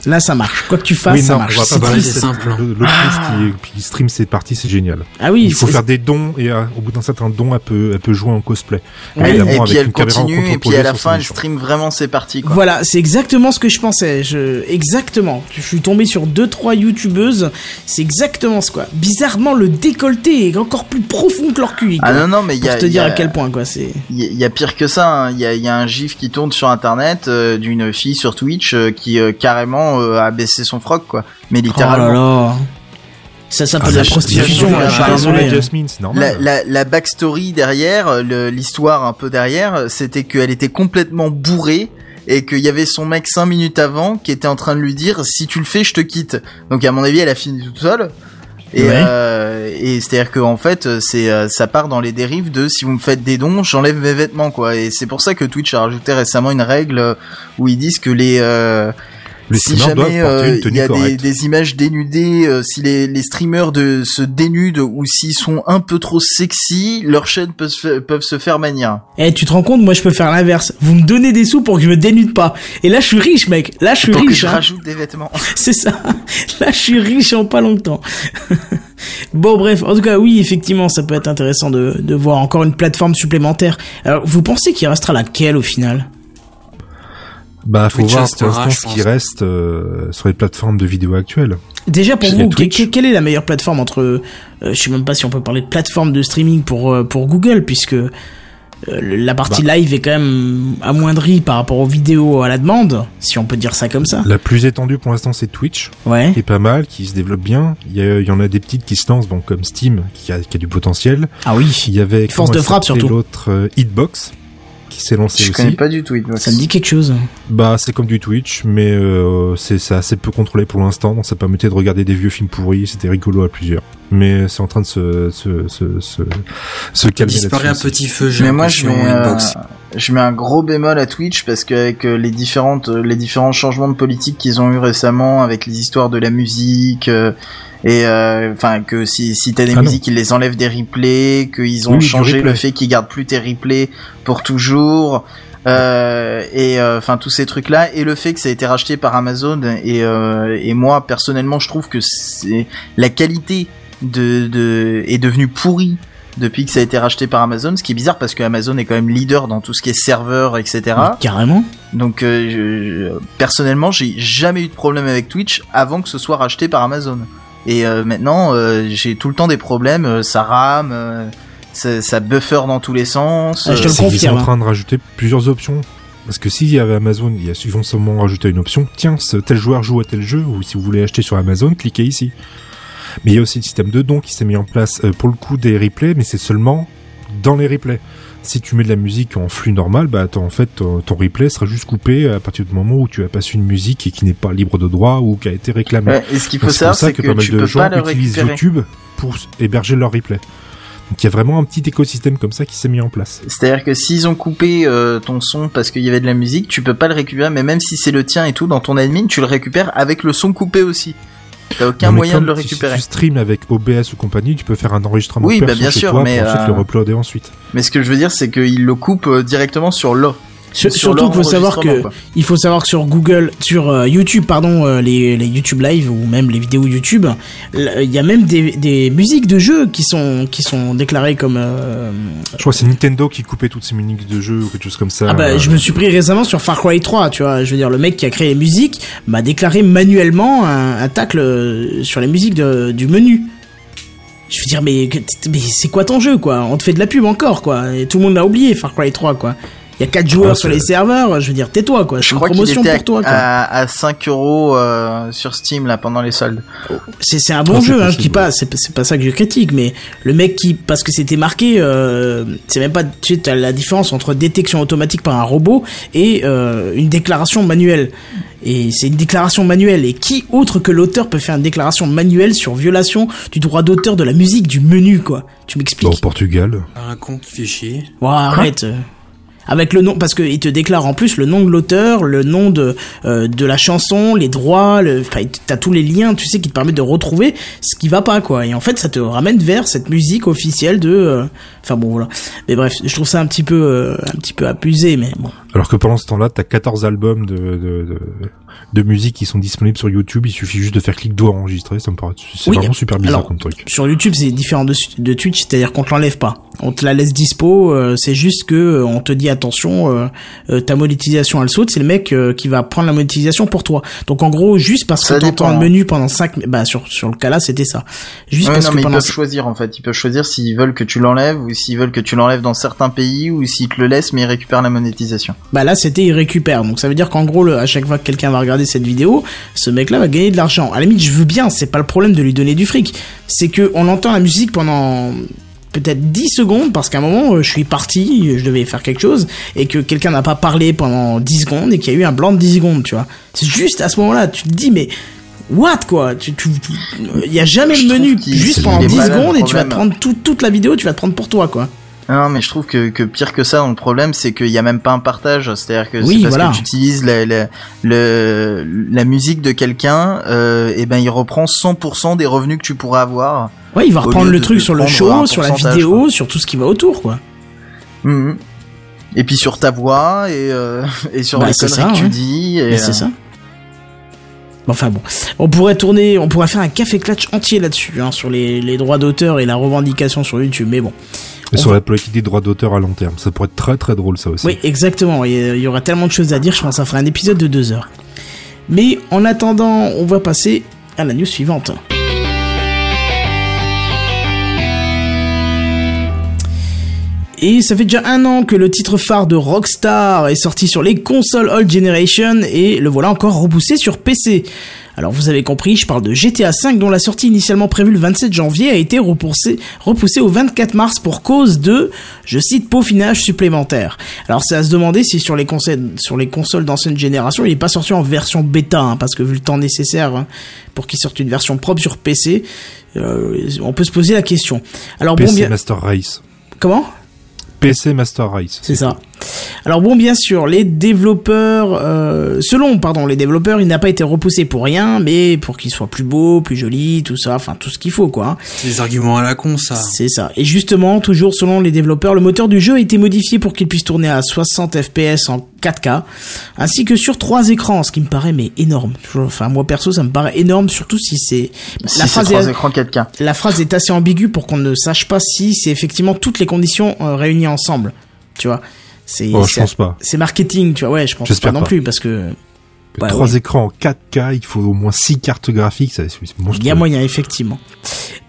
Là, ça marche. Quoi que tu fasses, Oui, ça non, marche. on va C'est simple. de- de L'autrice qui, qui stream ses parties, c'est génial. Ah oui, Il faut faire des dons et euh, au bout d'un certain don, elle peut, elle peut jouer en cosplay. Évidemment, et avec puis elle continue, et puis à la fin, elle stream vraiment ses parties, quoi. Voilà, c'est exactement ce que je pensais. Je... Exactement. Je suis tombé sur deux trois youtubeuses. C'est exactement ce quoi. Bizarrement, le décolleté est encore plus profond que leur cul. Ah non, non, mais il y Pour a, te dire a- à quel point quoi. C'est. Il y, a- il y a pire que ça. hein. Il y, a, il y a un gif qui tourne sur internet euh, d'une fille sur Twitch euh, qui euh, euh, a baissé son froc, quoi. Mais Oh là littéralement. là. Ça s'appelle Ah, la prostitution. La, la, la backstory derrière, euh, l'histoire un peu derrière, c'était qu'elle était complètement bourrée et qu'il y avait son mec cinq minutes avant qui était en train de lui dire si tu le fais, je te quitte. Donc à mon avis, elle a fini toute seule. Et, Ouais. euh, et c'est-à-dire que en fait, c'est euh, ça part dans les dérives de si vous me faites des dons, j'enlève mes vêtements quoi. Et c'est pour ça que Twitch a rajouté récemment une règle euh, où ils disent que les euh, Les si jamais euh, il y a des, des images dénudées, euh, si les, les streamers de se dénudent ou s'ils sont un peu trop sexy, leurs chaînes peuvent se, peuvent se faire manière. Eh, tu te rends compte, moi je peux faire l'inverse. Vous me donnez des sous pour que je me dénude pas. Et là je suis riche, mec. Là je suis Pour que riche. je hein. rajoute des vêtements. C'est ça. Là je suis riche en pas longtemps. bon bref, en tout cas oui, effectivement, ça peut être intéressant de, de voir encore une plateforme supplémentaire. Alors, vous pensez qu'il restera laquelle au final? Bah, faut Twitch voir restera, pour l'instant ce qui reste euh, sur les plateformes de vidéo actuelles. Déjà pour vous, Twitch. que- que- quelle est la meilleure plateforme entre euh, je sais même pas si on peut parler de plateforme de streaming pour euh, pour Google puisque euh, la partie Bah. live est quand même amoindrie par rapport aux vidéos à la demande, si on peut dire ça comme ça. La plus étendue pour l'instant, c'est Twitch, Ouais. qui est pas mal, qui se développe bien. Il y, a- il y en a des petites qui se lancent, bon, comme Steam, qui a, qui a du potentiel. Ah oui. Il y avait Force de frappe, surtout. L'autre euh, Hitbox, qui s'est lancé Je aussi. connais pas du tout Hitbox. Ça me dit quelque chose. Bah, c'est comme du Twitch, mais euh, c'est assez peu contrôlé pour l'instant. Ça permettait de regarder des vieux films pourris. C'était rigolo à plusieurs. Mais c'est en train de se se se se, se calmer Disparaît un petit feu, Mais moi je mets, euh, je mets un gros bémol à Twitch parce qu'avec euh, les différentes euh, les différents changements de politique qu'ils ont eu récemment avec les histoires de la musique euh, et euh, enfin que si si t'as des Ah non. musiques ils les enlèvent des replays qu'ils ont Oui, changé le fait qu'ils gardent plus tes replays pour toujours euh, et enfin tous ces trucs là et le fait que ça a été racheté par Amazon et euh, et moi personnellement je trouve que c'est la qualité de de est devenue pourrie depuis que ça a été racheté par Amazon, ce qui est bizarre parce que Amazon est quand même leader dans tout ce qui est serveur, etc. Carrément. Donc euh, je- je- personnellement, j'ai jamais eu de problème avec Twitch avant que ce soit racheté par Amazon. Et euh, maintenant, euh, j'ai tout le temps des problèmes, euh, ça rame, euh, ça, ça buffer dans tous les sens. Ah, je te le qu'ils sont en train de rajouter plusieurs options. Parce que s'il y avait Amazon, il y a- ils vont sûrement rajouter une option. Tiens, ce tel joueur joue à tel jeu, ou si vous voulez acheter sur Amazon, cliquez ici. Mais il y a aussi le système de dons qui s'est mis en place pour le coup des replays, mais c'est seulement dans les replays. Si tu mets de la musique en flux normal, bah en fait ton, ton replay sera juste coupé à partir du moment où tu as passé une musique et qui n'est pas libre de droit ou qui a été réclamée. ouais, et ce qu'il faut Donc, C'est savoir, que, que, pas mal de gens pas utilisent récupérer. YouTube pour héberger leur replay. Donc il y a vraiment un petit écosystème comme ça qui s'est mis en place. C'est-à-dire que s'ils ont coupé euh, ton son parce qu'il y avait de la musique, tu peux pas le récupérer, mais même si c'est le tien et tout, dans ton admin, tu le récupères avec le son coupé aussi. T'as aucun Non, moyen de le récupérer. Si tu streams avec OBS ou compagnie, tu peux faire un enregistrement Oui, bah, perso bien chez sûr, toi mais, pour ensuite euh, le uploader ensuite. Mais ce que je veux dire, c'est qu'il le coupe euh, directement sur l'eau. Sur- Sur surtout qu'il faut savoir que quoi. il faut savoir que sur Google, sur euh, YouTube, pardon, euh, les, les YouTube Live ou même les vidéos YouTube, il y a même des, des musiques de jeux qui sont qui sont déclarées comme. euh, Je crois que c'est Nintendo qui coupait toutes ces musiques de jeu ou quelque chose comme ça. Ah bah Euh, je me suis pris récemment sur Far Cry 3, tu vois, je veux dire le mec qui a créé les musiques m'a déclaré manuellement un, un tacle sur les musiques de- du menu. Je veux dire mais, mais c'est quoi ton jeu quoi? On te fait de la pub encore quoi et tout le monde l'a oublié Far Cry 3 quoi. Il y a 4 joueurs Ah, sur les serveurs, je veux dire tais-toi quoi, c'est Je une crois qu'il promotion était pour toi quoi. à, à 5 euros euh, sur Steam là pendant les soldes. C'est c'est un bon c'est jeu, hein, dis pas, c'est c'est pas ça que je critique, mais le mec qui, parce que c'était marqué, euh, c'est même pas, tu sais, t'as la différence entre détection automatique par un robot et euh, une déclaration manuelle. Et c'est une déclaration manuelle. Et qui autre que l'auteur peut faire une déclaration manuelle sur violation du droit d'auteur de la musique du menu, quoi? Tu bah, au m'expliques Portugal. Un con qui fait chier. Ouais, arrête. Avec le nom parce qu'il te déclare en plus le nom de l'auteur, le nom de euh, de la chanson, les droits, le t'as tous les liens, tu sais, qui te permettent de retrouver ce qui va pas quoi. Et en fait, ça te ramène vers cette musique officielle de. euh, Enfin bon voilà. Mais bref, je trouve ça un petit peu euh, un petit peu abusé, mais bon. Alors que pendant ce temps-là, t'as 14 albums de, de, de, de musique qui sont disponibles sur YouTube. Il suffit juste de faire clic doigt enregistrer. Ça me paraît, c'est Oui, vraiment super bizarre alors, comme truc. Sur YouTube, c'est différent de, de Twitch, c'est-à-dire qu'on te l'enlève pas. On te la laisse dispo, euh, c'est juste que euh, on te dit attention, euh, euh, ta monétisation elle saute, c'est le mec euh, qui va prendre la monétisation pour toi. Donc en gros, juste parce Ça que t'entends le menu pendant 5 bah sur sur le cas là, c'était ça. Juste Ouais, parce non, que mais ils pendant peuvent choisir en fait. Ils peuvent choisir s'ils veulent que tu l'enlèves ou s'ils veulent que tu l'enlèves dans certains pays ou s'ils te le laissent mais ils récupèrent la monétisation. Bah là c'était il récupère. Donc ça veut dire qu'en gros le, à chaque fois que quelqu'un va regarder cette vidéo, ce mec là va gagner de l'argent. À la limite, je veux bien, c'est pas le problème de lui donner du fric. C'est que on entend la musique pendant peut-être 10 secondes parce qu'à un moment euh, je suis parti, je devais faire quelque chose et que quelqu'un n'a pas parlé pendant 10 secondes et qu'il y a eu un blanc de 10 secondes, tu vois. C'est juste à ce moment-là, tu te dis mais what quoi, tu il y a jamais Je le menu juste pendant il est 10 malade, secondes et tu vas te prendre tout- toute la vidéo, tu vas te prendre pour toi quoi. Non, mais je trouve que, que pire que ça, le problème, c'est qu'il y a même pas un partage. C'est-à-dire que Oui, c'est parce voilà. que tu utilises la, la, la musique de quelqu'un, euh, et ben il reprend 100% des revenus que tu pourrais avoir. Ouais, il va reprendre le truc sur le show, sur la vidéo, quoi. sur tout ce qui va autour quoi. Mhm. Et puis sur ta voix et, euh, et sur Bah, les c'est conneries ça, que tu dis. Et, c'est euh, ça. Enfin bon, on pourrait tourner, on pourrait faire un café clutch entier là-dessus, hein, sur les, les droits d'auteur et la revendication sur YouTube. Mais bon, Et sur va- la politique des droits d'auteur à long terme. Ça pourrait être très très drôle ça aussi. oui, exactement. Il y, il y aura tellement de choses à dire, je pense que ça fera un épisode de deux heures. Mais en attendant, on va passer à la news suivante. Et ça fait déjà un an que le titre phare de Rockstar est sorti sur les consoles Old Generation et le voilà encore repoussé sur PC. Alors vous avez compris, je parle de GTA V dont la sortie initialement prévue le 27 janvier a été repoussée, repoussée au 24 mars pour cause de, je cite, peaufinage supplémentaire. Alors c'est à se demander si sur les consoles, sur les consoles d'ancienne génération il n'est pas sorti en version bêta, hein, parce que vu le temps nécessaire hein, pour qu'il sorte une version propre sur PC, euh, on peut se poser la question. Alors bon bien, Master Race. comment? PC Master Race. c'est ça. Alors bon, bien sûr, les développeurs, euh, selon pardon les développeurs, il n'a pas été repoussé pour rien, mais pour qu'il soit plus beau, plus joli, tout ça, enfin tout ce qu'il faut quoi. C'est des arguments à la con, ça. C'est ça. Et justement, toujours selon les développeurs, le moteur du jeu a été modifié pour qu'il puisse tourner à 60 FPS en 4K, ainsi que sur trois écrans, ce qui me paraît mais énorme. Enfin moi perso, ça me paraît énorme, surtout si c'est Si la c'est phrase trois est écrans 4K. la phrase est assez ambiguë pour qu'on ne sache pas si c'est effectivement toutes les conditions euh, réunies ensemble. Tu vois, c'est Oh, c'est- pense pas. c'est marketing, tu vois. Ouais, je pense pas non plus parce que Ouais, Trois ouais. écrans en 4K, il faut au moins 6 cartes graphiques, ça, il y a moyen effectivement.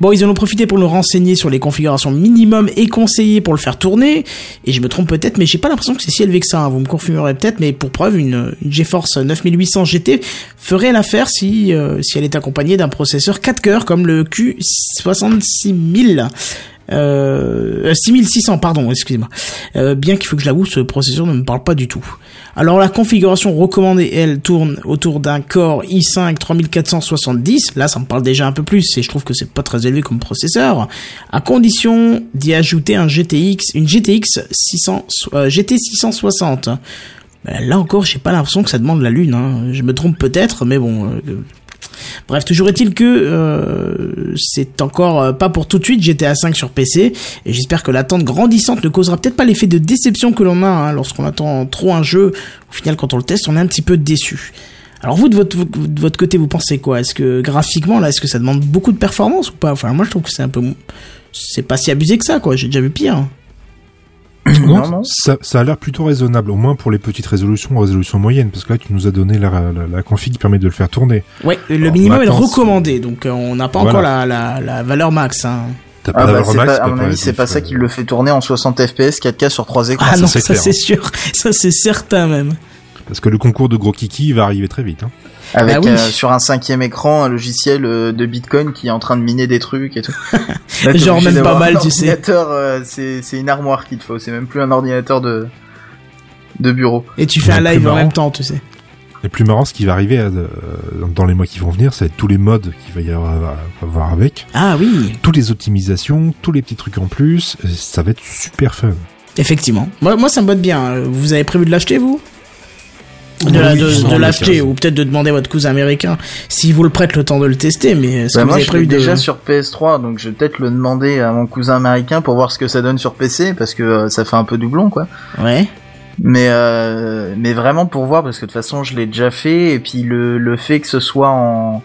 Bon, ils en ont profité pour nous renseigner sur les configurations minimum et conseillées pour le faire tourner. Et je me trompe peut-être, mais j'ai pas l'impression que c'est si élevé que ça. hein. Vous me confirmerez peut-être, mais pour preuve, une, une GeForce 9800 GT ferait l'affaire si euh, si elle est accompagnée d'un processeur 4 cœurs comme le Q66000. Euh, 6600, pardon, excusez-moi. Euh, bien qu'il faut que je l'avoue, ce processeur ne me parle pas du tout. Alors la configuration recommandée, elle, tourne autour d'un Core i5 3470. Là, ça me parle déjà un peu plus et je trouve que c'est pas très élevé comme processeur. À condition d'y ajouter un GTX, une GTX 600, euh, GT 660. Ben, Là encore, j'ai pas l'impression que ça demande la lune. Hein. Je me trompe peut-être, mais bon. Bref, toujours est-il que euh, c'est encore euh, pas pour tout de suite GTA 5 sur PC et j'espère que l'attente grandissante ne causera peut-être pas l'effet de déception que l'on a hein, lorsqu'on attend trop un jeu. Au final, quand on le teste, on est un petit peu déçu. Alors vous de votre, de votre côté, vous pensez quoi? Est-ce que graphiquement là, est-ce que ça demande beaucoup de performance ou pas? Enfin, moi je trouve que c'est un peu, c'est pas si abusé que ça quoi. J'ai déjà vu pire. Non, Non. Ça, ça a l'air plutôt raisonnable, au moins pour les petites résolutions, résolution moyenne, parce que là tu nous as donné la, la, la config qui permet de le faire tourner. Ouais, le Alors, minimum est recommandé, donc euh, on n'a pas Voilà. encore la, la, la valeur max. Hein. T'as pas Ah bah, d'avoir c'est max, pas, à mon pas avis, c'est pas ça qui le fait tourner en 60 FPS 4K sur trois écrans. Ah non, c'est ça clair, c'est sûr, ça c'est certain même. Parce que le concours de gros kiki va arriver très vite. Hein. Avec Ah oui. euh, sur un cinquième écran un logiciel euh, de Bitcoin qui est en train de miner des trucs et tout. Là, Genre même pas mal, tu sais. ordinateur, euh, c'est c'est une armoire qu'il te faut. C'est même plus un ordinateur de de bureau. Et tu fais un Le live en même temps, tu sais. Et plus marrant, ce qui va arriver dans les mois qui vont venir, ça va être tous les modes qu'il va y avoir, avoir avec, Ah oui. toutes les optimisations, tous les petits trucs en plus, ça va être super fun. Effectivement. Moi, moi ça me botte bien. Vous avez prévu de l'acheter, vous? De, Oui, l'acheter ou peut-être de demander à votre cousin américain s'il vous le prête le temps de le tester mais est-ce que Bah, vous moi, avez je l'ai prévu de déjà sur PS3, donc je vais peut-être le demander à mon cousin américain pour voir ce que ça donne sur PC, parce que euh, ça fait un peu doublon, quoi. ouais Mais euh, mais vraiment pour voir, parce que de toute façon, je l'ai déjà fait, et puis le, le fait que ce soit en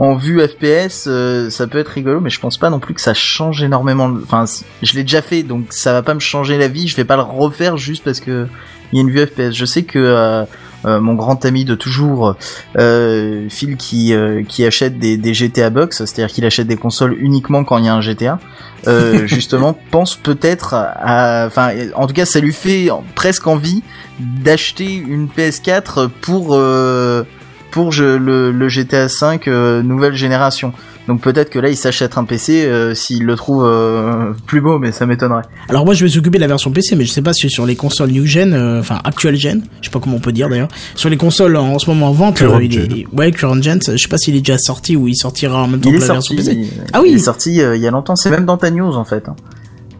en vue FPS, euh, ça peut être rigolo, mais je pense pas non plus que ça change énormément. Enfin, je l'ai déjà fait, donc ça va pas me changer la vie. Je vais pas le refaire juste parce que il y a une vue FPS. Je sais que mon grand ami de toujours, euh, Phil, qui euh, qui achète des, des GTA box, c'est-à-dire qu'il achète des consoles uniquement quand il y a un GTA. euh, justement, pense peut-être à, enfin, en tout cas, ça lui fait presque envie d'acheter une PS4 pour euh, pour je- le, le GTA 5 euh, nouvelle génération. Donc peut-être que là il s'achète un PC euh, s'il le trouve euh, plus beau, mais ça m'étonnerait. alors moi je vais s'occuper de la version PC mais je sais pas si sur les consoles new gen euh, enfin actual gen je sais pas comment on peut dire d'ailleurs sur les consoles en, en ce moment en vente euh, il est- ouais current gen je sais pas s'il est déjà sorti ou il sortira en même temps Il que la version. PC il- Ah oui. Il est sorti euh, il y a longtemps. C'est même dans ta news en fait.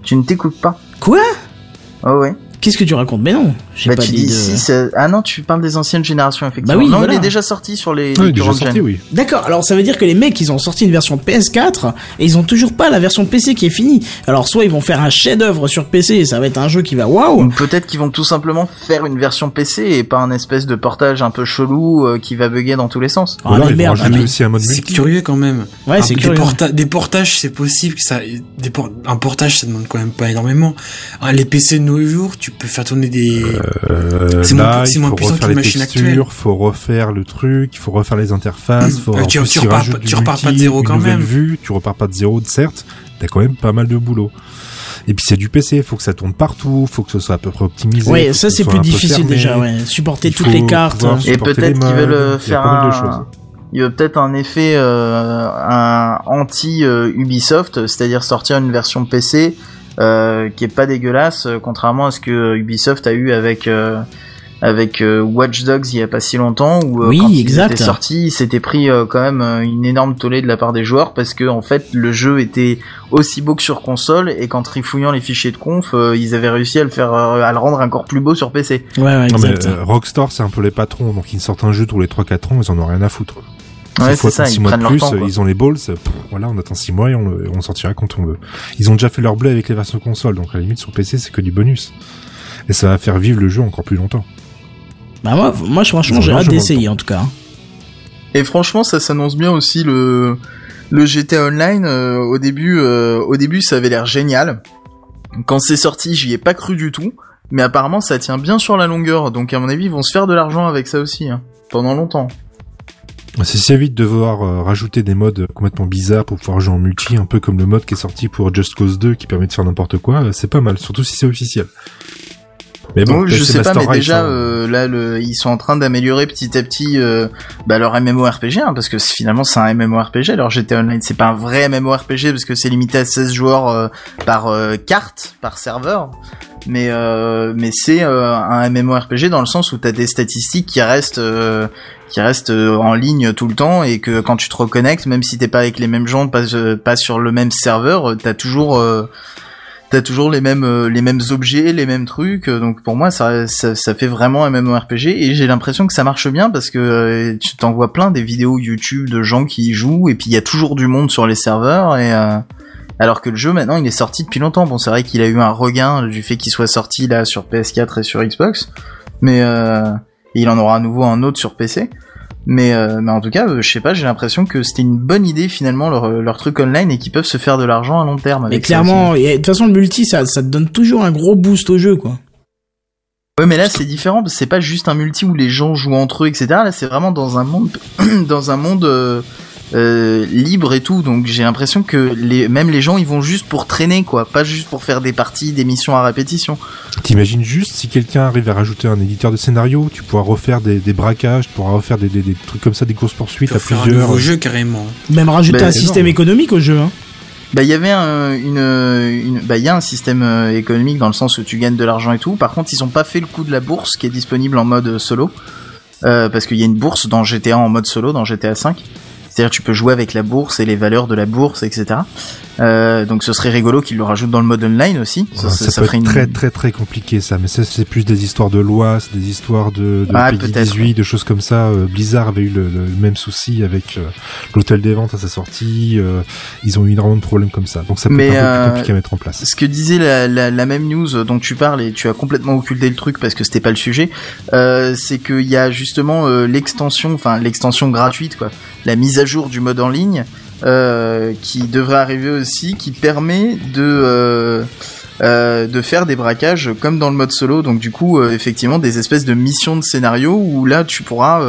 Tu ne t'écoutes pas. quoi? Oh ouais. Qu'est-ce que tu racontes mais non j'ai Bah pas tu dit dis de... si c'est- ah non tu parles des anciennes générations effectivement. Bah oui, non voilà. il est déjà sorti sur les, Ah, les déjà sorti, oui. D'accord, alors ça veut dire que les mecs ils ont sorti une version PS4 et ils ont toujours pas la version PC qui est finie. Alors soit ils vont faire un chef-d'œuvre sur PC et ça va être un jeu qui va waouh. Ou peut-être qu'ils vont tout simplement faire une version PC et pas un espèce de portage un peu chelou euh, qui va bugger dans tous les sens. Ah, Ou alors, mais ils vont merde, mais- aussi un mode C'est curieux quand même. Ouais, c'est des, curieux. porta- des portages, c'est possible que ça. Des por- un portage, ça demande quand même pas énormément. Hein, les PC de nos jours, tu peux faire tourner des. Euh, C'est moins moins faut puissant refaire qu'une les machine textures, actuelle. faut refaire le truc, il faut refaire les interfaces, faut Euh, tu- tu repars pas- du tu repars pas de zéro quand même. vue, tu repars pas de zéro, certes, t'as quand même pas mal de boulot. Et puis c'est du PC, faut que ça tourne partout, faut que ce soit à peu près optimisé. Faut ça c'est plus difficile fermé. déjà, ouais. Supporter toutes les cartes. pouvoir Et peut-être qu'ils veulent modes, il y a faire un, choses. il y a peut-être un effet euh, un anti euh, Ubisoft, c'est-à-dire sortir une version PC euh, qui est pas dégueulasse, euh, contrairement à ce que Ubisoft a eu avec euh, avec euh, Watch Dogs il y a pas si longtemps où euh, Oui, quand exact. il était sorti, il s'était pris euh, quand même une énorme tollée de la part des joueurs parce que en fait le jeu était aussi beau que sur console et qu'en trifouillant les fichiers de conf, euh, ils avaient réussi à le faire euh, à le rendre encore plus beau sur PC. Ouais, ouais, Non mais exact. euh, Rockstar c'est un peu les patrons, donc ils sortent un jeu tous les 3-4 ans, ils en ont rien à foutre. Ouais, faut c'est ça, attendre 6 ils mois prennent de plus, temps. euh, ils ont les balls, euh, pff, voilà, on attend 6 mois et on, le- on sortira quand on veut. Ils ont déjà fait leur blé avec les versions console, donc à la limite sur PC c'est que du bonus. Et ça va faire vivre le jeu encore plus longtemps. Bah moi, moi franchement j'ai hâte d'essayer en tout cas. Et franchement, ça s'annonce bien aussi le le GTA Online. euh, au début, euh, au début, ça avait l'air génial. Quand c'est sorti, j'y ai pas cru du tout. Mais apparemment, ça tient bien sur la longueur. Donc, à mon avis, ils vont se faire de l'argent avec ça aussi, hein, pendant longtemps. C'est si vite de devoir euh, rajouter des modes complètement bizarres pour pouvoir jouer en multi, un peu comme le mode qui est sorti pour Just Cause 2 qui permet de faire n'importe quoi, euh, c'est pas mal, surtout si c'est officiel. Mais bon, je sais pas, mais déjà, hein, euh, là, le, ils sont en train d'améliorer petit à petit euh, bah, leur MMORPG, hein, parce que finalement, c'est un MMORPG. Alors, GTA Online, c'est pas un vrai MMORPG parce que c'est limité à 16 joueurs euh, par euh, carte, par serveur. Mais euh, mais c'est euh, un MMORPG dans le sens où t'as des statistiques qui restent euh, qui restent euh, en ligne tout le temps et que quand tu te reconnectes, même si t'es pas avec les mêmes gens, pas euh, pas sur le même serveur, euh, t'as toujours t'as toujours les mêmes les mêmes objets, les mêmes trucs. Donc pour moi, ça ça, ça fait vraiment un MMORPG et j'ai l'impression que ça marche bien parce que euh, tu t'en vois plein des vidéos YouTube de gens qui y jouent et puis il y a toujours du monde sur les serveurs et euh, alors que le jeu maintenant il est sorti depuis longtemps. Bon, c'est vrai qu'il a eu un regain du fait qu'il soit sorti là sur PS4 et sur Xbox, mais euh, et il en aura à nouveau un autre sur PC. Mais, euh, mais en tout cas, euh, je sais pas, j'ai l'impression que c'était une bonne idée finalement leur, leur truc online et qu'ils peuvent se faire de l'argent à long terme. Mais Avec ça clairement, et de toute façon le multi ça, ça te donne toujours un gros boost au jeu quoi. Ouais, mais là c'est différent parce que c'est pas juste un multi où les gens jouent entre eux, etc. Là, c'est vraiment dans un monde, dans un monde euh, libre et tout. Donc j'ai l'impression que les, même les gens, ils vont juste pour traîner, quoi, pas juste pour faire des parties, des missions à répétition. T'imagines juste si quelqu'un arrive à rajouter un éditeur de scénario, tu pourras refaire des, des braquages, tu pourras refaire des, des, des trucs comme ça, des courses poursuites à un plusieurs. nouveau jeu carrément. Même rajouter Bah, un système énorme. économique au jeu hein. Bah, il y avait un, une, une, bah, il y a un système euh, économique dans le sens où tu gagnes de l'argent et tout. Par contre, ils ont pas fait le coup de la bourse qui est disponible en mode solo, euh, parce qu'il y a une bourse dans GTA en mode solo, dans GTA 5. C'est-à-dire, tu peux jouer avec la bourse et les valeurs de la bourse, etc. Euh, donc ce serait rigolo qu'ils le rajoutent dans le mode online aussi. Ça, ça, peut être très très très compliqué ça, mais ça c'est plus des histoires de loi, c'est des histoires de, de Ah, Peggy peut-être, 18, de choses comme ça. Euh, Blizzard avait eu le, le même souci avec euh, l'hôtel des ventes à sa sortie. euh, ils ont eu énormément de problèmes comme ça, donc ça peut Mais, être un peu plus compliqué à mettre en place. Ce que disait la, la, la même news dont tu parles et tu as complètement occulté le truc parce que c'était pas le sujet, c'est qu'il y a justement l'extension, enfin l'extension gratuite quoi, la mise à jour du mode en ligne euh, qui devrait arriver aussi, qui permet de euh, euh, de faire des braquages comme dans le mode solo. Donc du coup, euh, effectivement, des espèces de missions de scénario où là tu pourras,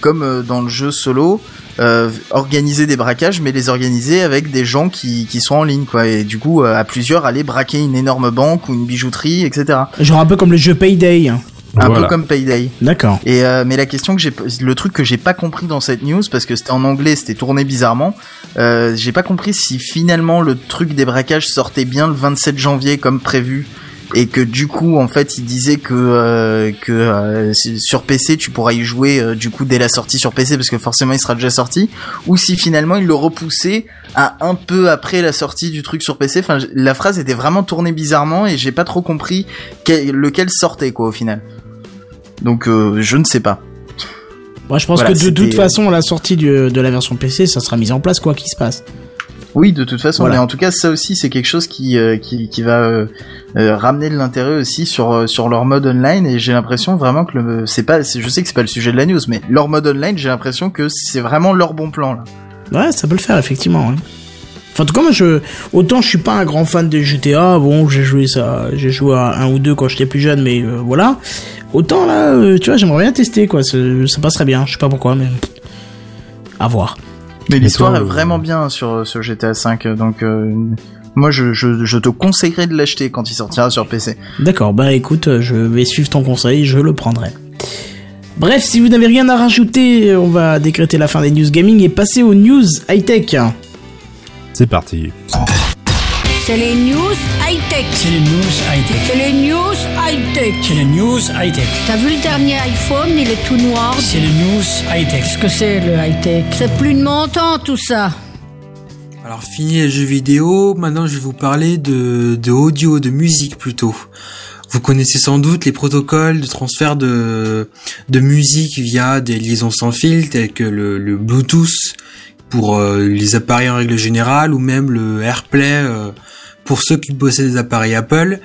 comme dans le jeu solo, euh, organiser des braquages, mais les organiser avec des gens qui, qui sont en ligne, quoi. Et du coup, euh, à plusieurs, aller braquer une énorme banque ou une bijouterie, etc. Genre un peu comme le jeu Payday. hein. Un Voilà. peu comme Payday. D'accord. Et euh, mais la question que j'ai, le truc que j'ai pas compris dans cette news parce que c'était en anglais, c'était tourné bizarrement. Euh, j'ai pas compris si finalement le truc des braquages sortait bien le 27 janvier comme prévu et que du coup en fait il disait que euh, que euh, sur PC tu pourras y jouer euh, du coup dès la sortie sur PC parce que forcément il sera déjà sorti ou si finalement il le repoussait à un peu après la sortie du truc sur PC enfin la phrase était vraiment tournée bizarrement et j'ai pas trop compris quel- lequel sortait quoi au final donc euh, je ne sais pas Moi, je pense Voilà, que de toute façon, à la sortie du- de la version PC, ça sera mis en place quoi qu'il se passe. Oui, de toute façon, Voilà. mais en tout cas, ça aussi, c'est quelque chose qui euh, qui, qui va euh, euh, ramener de l'intérêt aussi sur euh, sur leur mode online. Et j'ai l'impression vraiment que le c'est pas, je sais que c'est pas le sujet de la news, mais leur mode online, j'ai l'impression que c'est vraiment leur bon plan là. Ouais, ça peut le faire effectivement. Enfin, en tout cas, moi, je autant je suis pas un grand fan de GTA. Bon, j'ai joué ça, j'ai joué à un ou deux quand j'étais plus jeune, mais euh, voilà. Autant là, euh, tu vois, j'aimerais bien tester quoi. Ça, ça passerait bien. Je sais pas pourquoi, mais à voir. Mais l'histoire toi, est euh, vraiment bien sur sur GTA V, donc euh, moi je, je je te conseillerais de l'acheter quand il sortira sur PC. D'accord, bah écoute, euh, je vais suivre ton conseil, je le prendrai. Bref, si vous n'avez rien à rajouter, on va décréter la fin des news gaming et passer aux news high-tech. C'est parti. C'est les news high-tech. C'est les news high-tech. C'est les news high-tech. C'est les news high-tech. T'as vu le dernier iPhone, il est tout noir. C'est les news high-tech. Qu'est-ce que c'est le high-tech? C'est plus de mon temps tout ça. Alors fini les jeux vidéo, maintenant je vais vous parler de, de audio, de musique plutôt. Vous connaissez sans doute les protocoles de transfert de, de musique via des liaisons sans fil tels que le, le Bluetooth pour euh, les appareils en règle générale ou même le AirPlay euh, pour ceux qui possèdent des appareils Apple.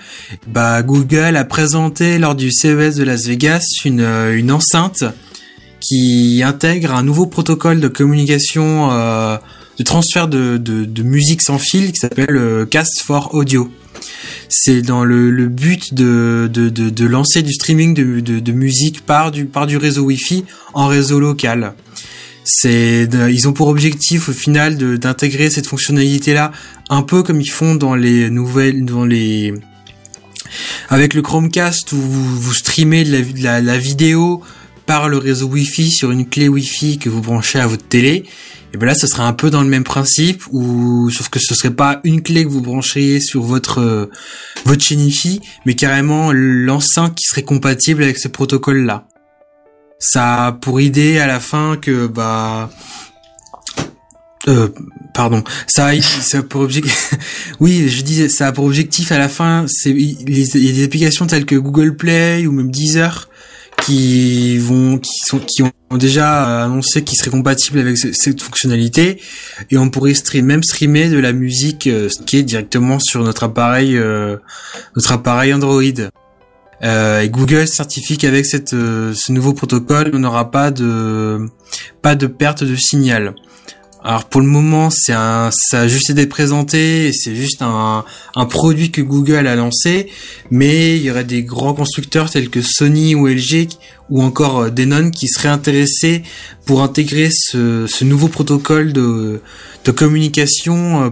Bah, Google a présenté lors du CES de Las Vegas une, euh, une enceinte qui intègre un nouveau protocole de communication de transfert de, musique sans fil qui s'appelle Cast for Audio. C'est dans le, but de, lancer du streaming de, musique par du réseau Wi-Fi en réseau local. C'est, ils ont pour objectif au final d'intégrer cette fonctionnalité-là un peu comme ils font dans les nouvelles, dans les, avec le Chromecast où vous, vous streamez de la, de la, vidéo par le réseau Wi-Fi sur une clé Wi-Fi que vous branchez à votre télé. Et ben là, ce sera un peu dans le même principe, ou sauf que ce serait pas une clé que vous brancheriez sur votre euh, votre chaîne Wi-Fi, mais carrément l'enceinte qui serait compatible avec ce protocole-là. Ça a pour idée à la fin que bah euh, pardon, ça pour objectif, oui, je disais, ça a pour objectif à la fin, c'est, il y a des applications telles que Google Play ou même Deezer qui vont, qui sont, qui ont déjà annoncé qu'ils seraient compatibles avec ce- cette fonctionnalité et on pourrait même streamer de la musique euh, qui est directement sur notre appareil, euh, notre appareil Android. Euh, et Google certifie qu'avec euh, ce nouveau protocole, on n'aura pas de, pas de perte de signal. Alors pour le moment, c'est un, ça a juste été présenté, c'est juste un, produit que Google a lancé, mais il y aurait des grands constructeurs tels que Sony ou LG ou encore euh, Denon qui seraient intéressés pour intégrer ce, nouveau protocole de, communication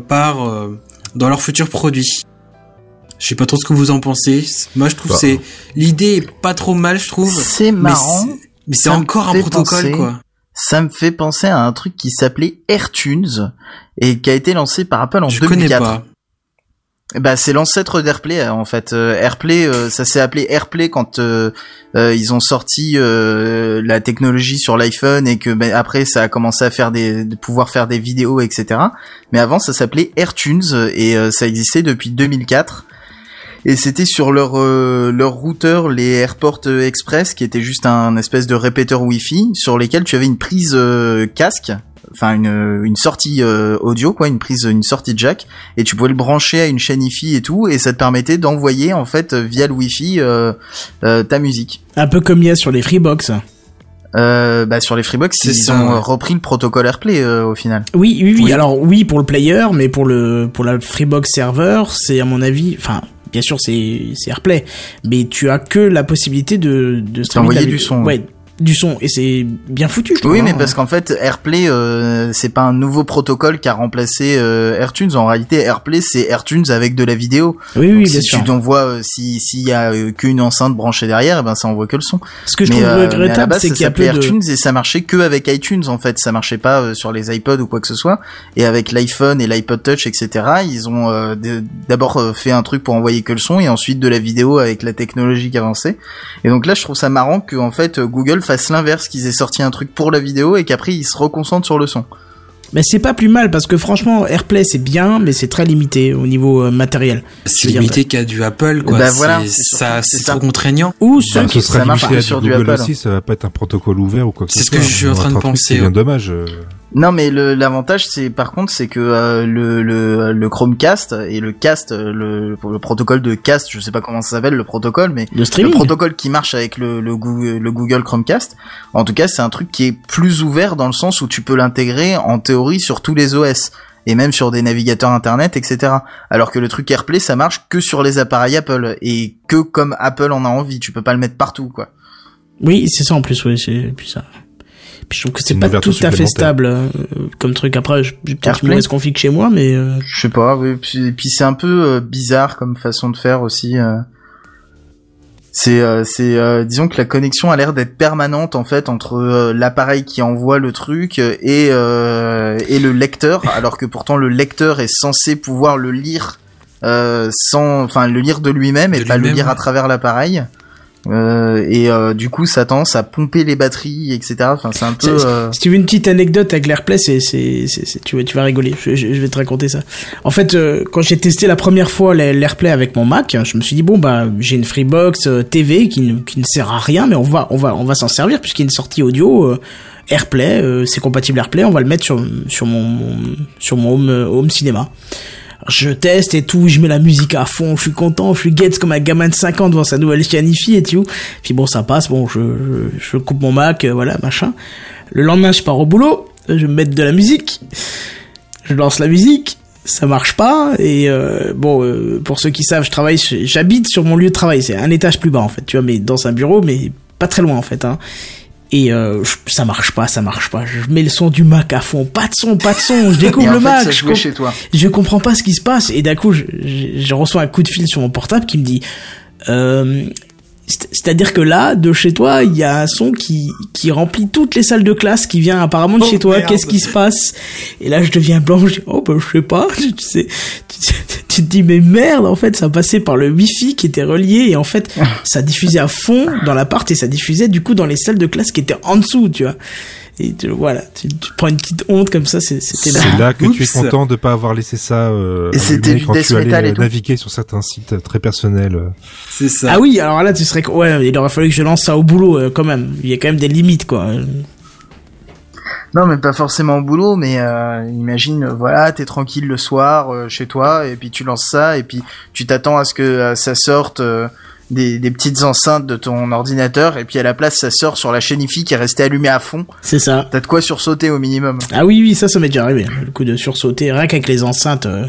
dans leurs futurs produits. Je sais pas trop ce que vous en pensez. Moi, je trouve Bah. c'est l'idée est pas trop mal, je trouve. C'est marrant. Mais c'est encore un protocole, penser- quoi. Ça me fait penser à un truc qui s'appelait AirTunes et qui a été lancé par Apple en Je 2004. connais pas. Bah c'est l'ancêtre d'AirPlay en fait. AirPlay, ça s'est appelé AirPlay quand ils ont sorti la technologie sur l'iPhone et que ben, après ça a commencé à faire des, de pouvoir faire des vidéos, etc. Mais avant ça s'appelait AirTunes et ça existait depuis 2004 et c'était sur leur euh, leur routeur les Airport Express qui était juste un espèce de répéteur Wi-Fi sur lesquels tu avais une prise euh, casque enfin une, une sortie euh, audio quoi une prise une sortie jack et tu pouvais le brancher à une chaîne Wi-Fi et tout et ça te permettait d'envoyer en fait via le Wi-Fi ta musique. Un peu comme il y a sur les Freebox. Euh, bah sur les Freebox, ils ont repris le protocole AirPlay au final. Oui, oui, oui, Alors oui pour le player, mais pour le pour la Freebox server, c'est à mon avis, enfin bien sûr c'est c'est AirPlay, mais tu as que la possibilité de de streamer du son. Ouais, du son et c'est bien foutu. Je oui, mais hein. parce qu'en fait AirPlay euh, c'est pas un nouveau protocole qui a remplacé euh, AirTunes. En réalité, AirPlay c'est AirTunes avec de la vidéo. Oui, oui, bien si tu envoies, euh, si s'il y a euh, qu'une enceinte branchée derrière, eh ben ça envoie que le son. Ce que je trouve regrettable, c'est qu'il y a plus AirTunes et ça marchait que avec iTunes en fait. Ça marchait pas sur les iPods ou quoi que ce soit. Et avec l'iPhone et l'iPod Touch, etc. Ils ont d'abord fait un truc pour envoyer que le son et ensuite de la vidéo avec la technologie qui avançait. Et donc là, je trouve ça marrant que en fait Google fasse l'inverse, qu'ils aient sorti un truc pour la vidéo et qu'après ils se reconcentrent sur le son. Mais c'est pas plus mal parce que franchement AirPlay c'est bien mais c'est très limité au niveau euh, matériel. C'est limité qu'à du Apple quoi. Bah voilà, c'est trop contraignant. Ou ceux bah, qui ça marche sur du Apple aussi, ça va pas être un protocole ouvert ou quoi que C'est ce que je suis en train de penser. C'est bien dommage. Non, mais l'avantage, c'est par contre, c'est que euh, le, le, le Chromecast et le cast, le, le protocole de cast, je sais pas comment ça s'appelle, le protocole, mais le, protocole qui marche avec le, le, Google, le Google Chromecast, en tout cas, c'est un truc qui est plus ouvert dans le sens où tu peux l'intégrer en théorie sur tous les OS et même sur des navigateurs internet, etc. Alors que le truc AirPlay, ça marche que sur les appareils Apple et que comme Apple en a envie. Tu peux pas le mettre partout, quoi. Oui, c'est ça en plus, oui, c'est puis ça. Puis je trouve que c'est pas tout à fait stable euh, comme truc. Après, j'ai peut-être une mauvaise config chez moi, mais euh... je sais pas. Oui. Puis, puis c'est un peu euh, bizarre comme façon de faire aussi. Euh. C'est, c'est, disons que la connexion a l'air d'être permanente en fait entre l'appareil qui envoie le truc et et le lecteur, alors que pourtant le lecteur est censé pouvoir le lire sans, enfin le lire de lui-même et pas le lire à travers l'appareil. Euh, et euh, du coup ça tend à pomper les batteries etc enfin c'est un peu euh, si tu veux une petite anecdote avec l'AirPlay c'est c'est tu vas tu vas rigoler. Je, je, vais te raconter ça. En fait quand j'ai testé la première fois l'AirPlay avec mon Mac je me suis dit bon bah j'ai une Freebox TV qui ne, qui ne sert à rien mais on va on va on va s'en servir puisqu'il y a une sortie audio AirPlay c'est compatible AirPlay on va le mettre sur sur mon, sur mon home home cinéma je teste et tout, je mets la musique à fond, je suis content, je suis guette comme un gamin de 50 ans devant sa nouvelle Chianifi et tout. Puis bon, ça passe, bon, je, je, coupe mon Mac, euh, voilà, machin. Le lendemain, je pars au boulot, je vais mettre de la musique, je lance la musique, ça marche pas et euh, bon euh, pour ceux qui savent je travaille j'habite sur mon lieu de travail c'est un étage plus bas en fait tu vois mais dans un bureau mais pas très loin en fait hein et euh, ça marche pas, ça marche pas. Je mets le son du Mac à fond, pas de son, pas de son. Je découvre le Mac. je, chez toi. je comprends pas ce qui se passe. Et d'un coup, je, je, reçois un coup de fil sur mon portable qui me dit euh, c'est-à-dire que là, de chez toi, il y a un son qui, qui remplit toutes les salles de classe, qui vient apparemment de oh, chez toi. Qu'est-ce qui se passe? Et là, je deviens blanc. Je dis, oh ben, je sais pas. Tu sais, tu, te dis mais merde. En fait, ça passait par le Wi-Fi qui était relié et en fait, ça diffusait à fond dans l'appart et ça diffusait du coup dans les salles de classe qui étaient en dessous, tu vois. Et voilà, tu, prends une petite honte comme ça, c'était C'est là que tu es content de pas avoir laissé ça euh, et c'était quand tu allais euh, naviguer sur certains sites très personnels. Euh. C'est ça. Ah oui, alors là tu serais ouais, il aurait fallu que je lance ça au boulot euh, quand même. Il y a quand même des limites quoi. Non, mais pas forcément au boulot, mais euh, imagine, voilà, t'es tranquille le soir chez toi, et puis tu lances ça, et puis tu t'attends à ce que ça sorte des, des, petites enceintes de ton ordinateur et puis à la place ça sort sur la chaîne IFI qui est restée allumée à fond. C'est ça. T'as de quoi sursauter au minimum. Ah oui oui ça ça m'est déjà arrivé. Le coup de sursauter rien qu'avec les enceintes euh,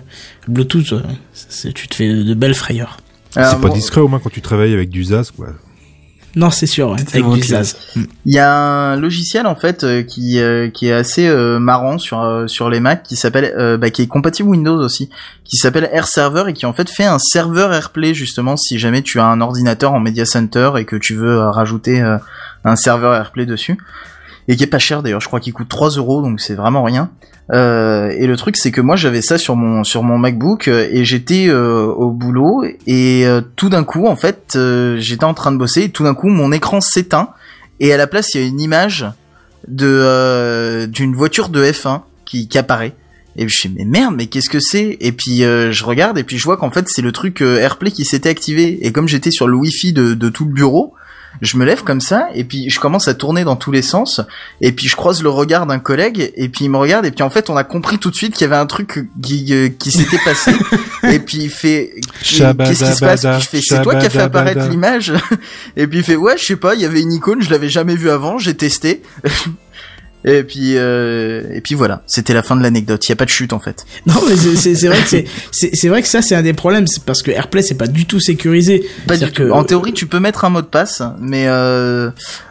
Bluetooth, euh, tu te fais de belles frayeurs. C'est pas discret au moins quand tu travailles avec du ZAS quoi. Non, c'est sûr, avec du. Il y a un logiciel en fait euh, qui euh, qui est assez euh, marrant sur sur les Mac qui s'appelle bah, qui est compatible Windows aussi, qui s'appelle Air Server et qui en fait fait un serveur AirPlay justement si jamais tu as un ordinateur en Media Center et que tu veux rajouter un serveur AirPlay dessus. Et qui est pas cher d'ailleurs. Je crois qu'il coûte 3 euros, donc c'est vraiment rien. Euh, et le truc c'est que moi j'avais ça sur mon sur mon MacBook euh, et j'étais euh, au boulot et euh, tout d'un coup en fait j'étais en train de bosser et tout d'un coup mon écran s'éteint et à la place il y a une image de d'une voiture de F1 qui, qui apparaît et je suis mais merde mais qu'est-ce que c'est? Et puis je regarde et puis je vois qu'en fait c'est le truc AirPlay qui s'était activé et comme j'étais sur le Wi-Fi de, de tout le bureau je me lève comme ça et puis je commence à tourner dans tous les sens et puis je croise le regard d'un collègue et puis il me regarde et puis en fait on a compris tout de suite qu'il y avait un truc qui, euh, qui s'était passé. Et puis il fait qu'est-ce qui se passe? puis je fais c'est toi qui as fait apparaître l'image. Et puis il fait ouais je sais pas il y avait une icône je l'avais jamais vu avant j'ai testé et puis euh, et puis voilà, c'était la fin de l'anecdote. Il y a pas de chute en fait. Non, mais c'est vrai que c'est c'est vrai que ça c'est un des problèmes, c'est parce que AirPlay c'est pas du tout sécurisé. Pas du tout. En théorie, tu peux mettre un mot de passe, mais euh,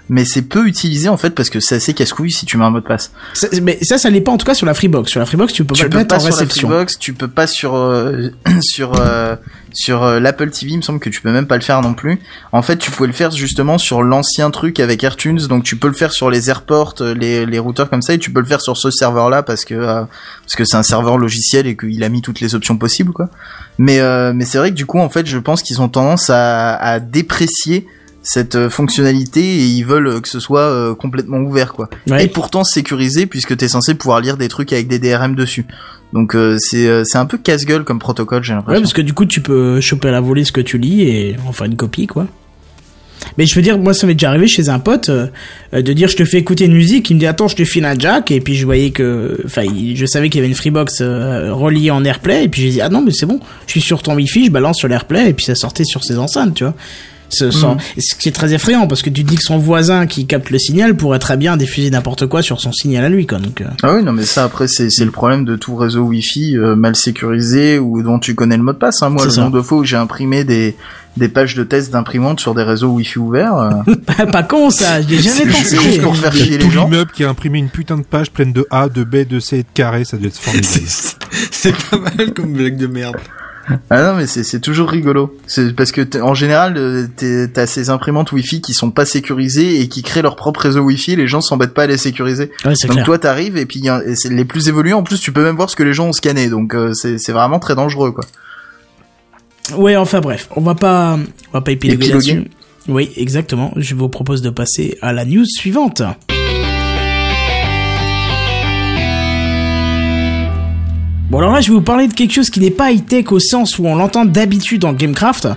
mais c'est peu utilisé en fait parce que c'est assez casse-couille si tu mets un mot de passe. mais ça, ça l'est pas en tout cas sur la Freebox. Sur la Freebox, tu peux pas le mettre en réception. Sur la Freebox, tu peux pas sur euh, sur euh, sur euh, l'Apple TV. Il me semble que tu peux même pas le faire non plus. En fait, tu pouvais le faire justement sur l'ancien truc avec AirTunes, donc tu peux le faire sur les AirPorts, les les routeurs comme ça, et tu peux le faire sur ce serveur-là parce que parce que c'est un serveur logiciel et qu'il a mis toutes les options possibles quoi. Mais mais c'est vrai que du coup en fait, je pense qu'ils ont tendance à, à déprécier cette euh, fonctionnalité et ils veulent que ce soit euh, complètement ouvert quoi. Et pourtant sécurisé puisque t'es censé pouvoir lire des trucs avec des DRM dessus. Donc euh, c'est c'est un peu casse-gueule comme protocole j'ai l'impression. Ouais parce que du coup tu peux choper à la volée ce que tu lis et en faire une copie quoi. Mais je veux dire, moi, ça m'est déjà arrivé chez un pote de dire je te fais écouter une musique, il me dit attends, je te file un jack, et puis je voyais que, enfin, je savais qu'il y avait une Freebox reliée en AirPlay, et puis j'ai dit ah non mais c'est bon, je suis sur ton Wi-Fi, je balance sur l'AirPlay, et puis ça sortait sur ses enceintes, tu vois. Ce, ce qui est très effrayant parce que tu dis que son voisin qui capte le signal pourrait très bien diffuser n'importe quoi sur son signal à lui quoi donc euh. ah oui non mais ça après c'est c'est le problème de tout réseau wifi euh, mal sécurisé ou dont tu connais le mot de passe hein. moi le nombre de fois où j'ai imprimé des des pages de test d'imprimante sur des réseaux wifi ouverts euh... pas, con ça j'ai jamais pensé. juste pour faire chier les gens. l'immeuble qui a imprimé une putain de page pleine de A de B de C et de carré ça doit être formidable. C'est pas mal comme blague de merde ah non mais c'est toujours rigolo. C'est parce que en général euh, t'as ces imprimantes Wi-Fi qui sont pas sécurisées et qui créent leur propre réseau Wi-Fi. Les gens s'embêtent pas à les sécuriser. donc toi t'arrives et puis les plus évolués en plus tu peux même voir ce que les gens ont scanné. Donc euh, c'est vraiment très dangereux quoi. Ouais enfin bref on va pas on va pas épiloguer là-dessus. Oui exactement. Je vous propose de passer à la news suivante. Bon alors là je vais vous parler de quelque chose qui n'est pas high-tech au sens où on l'entend d'habitude dans Gamecraft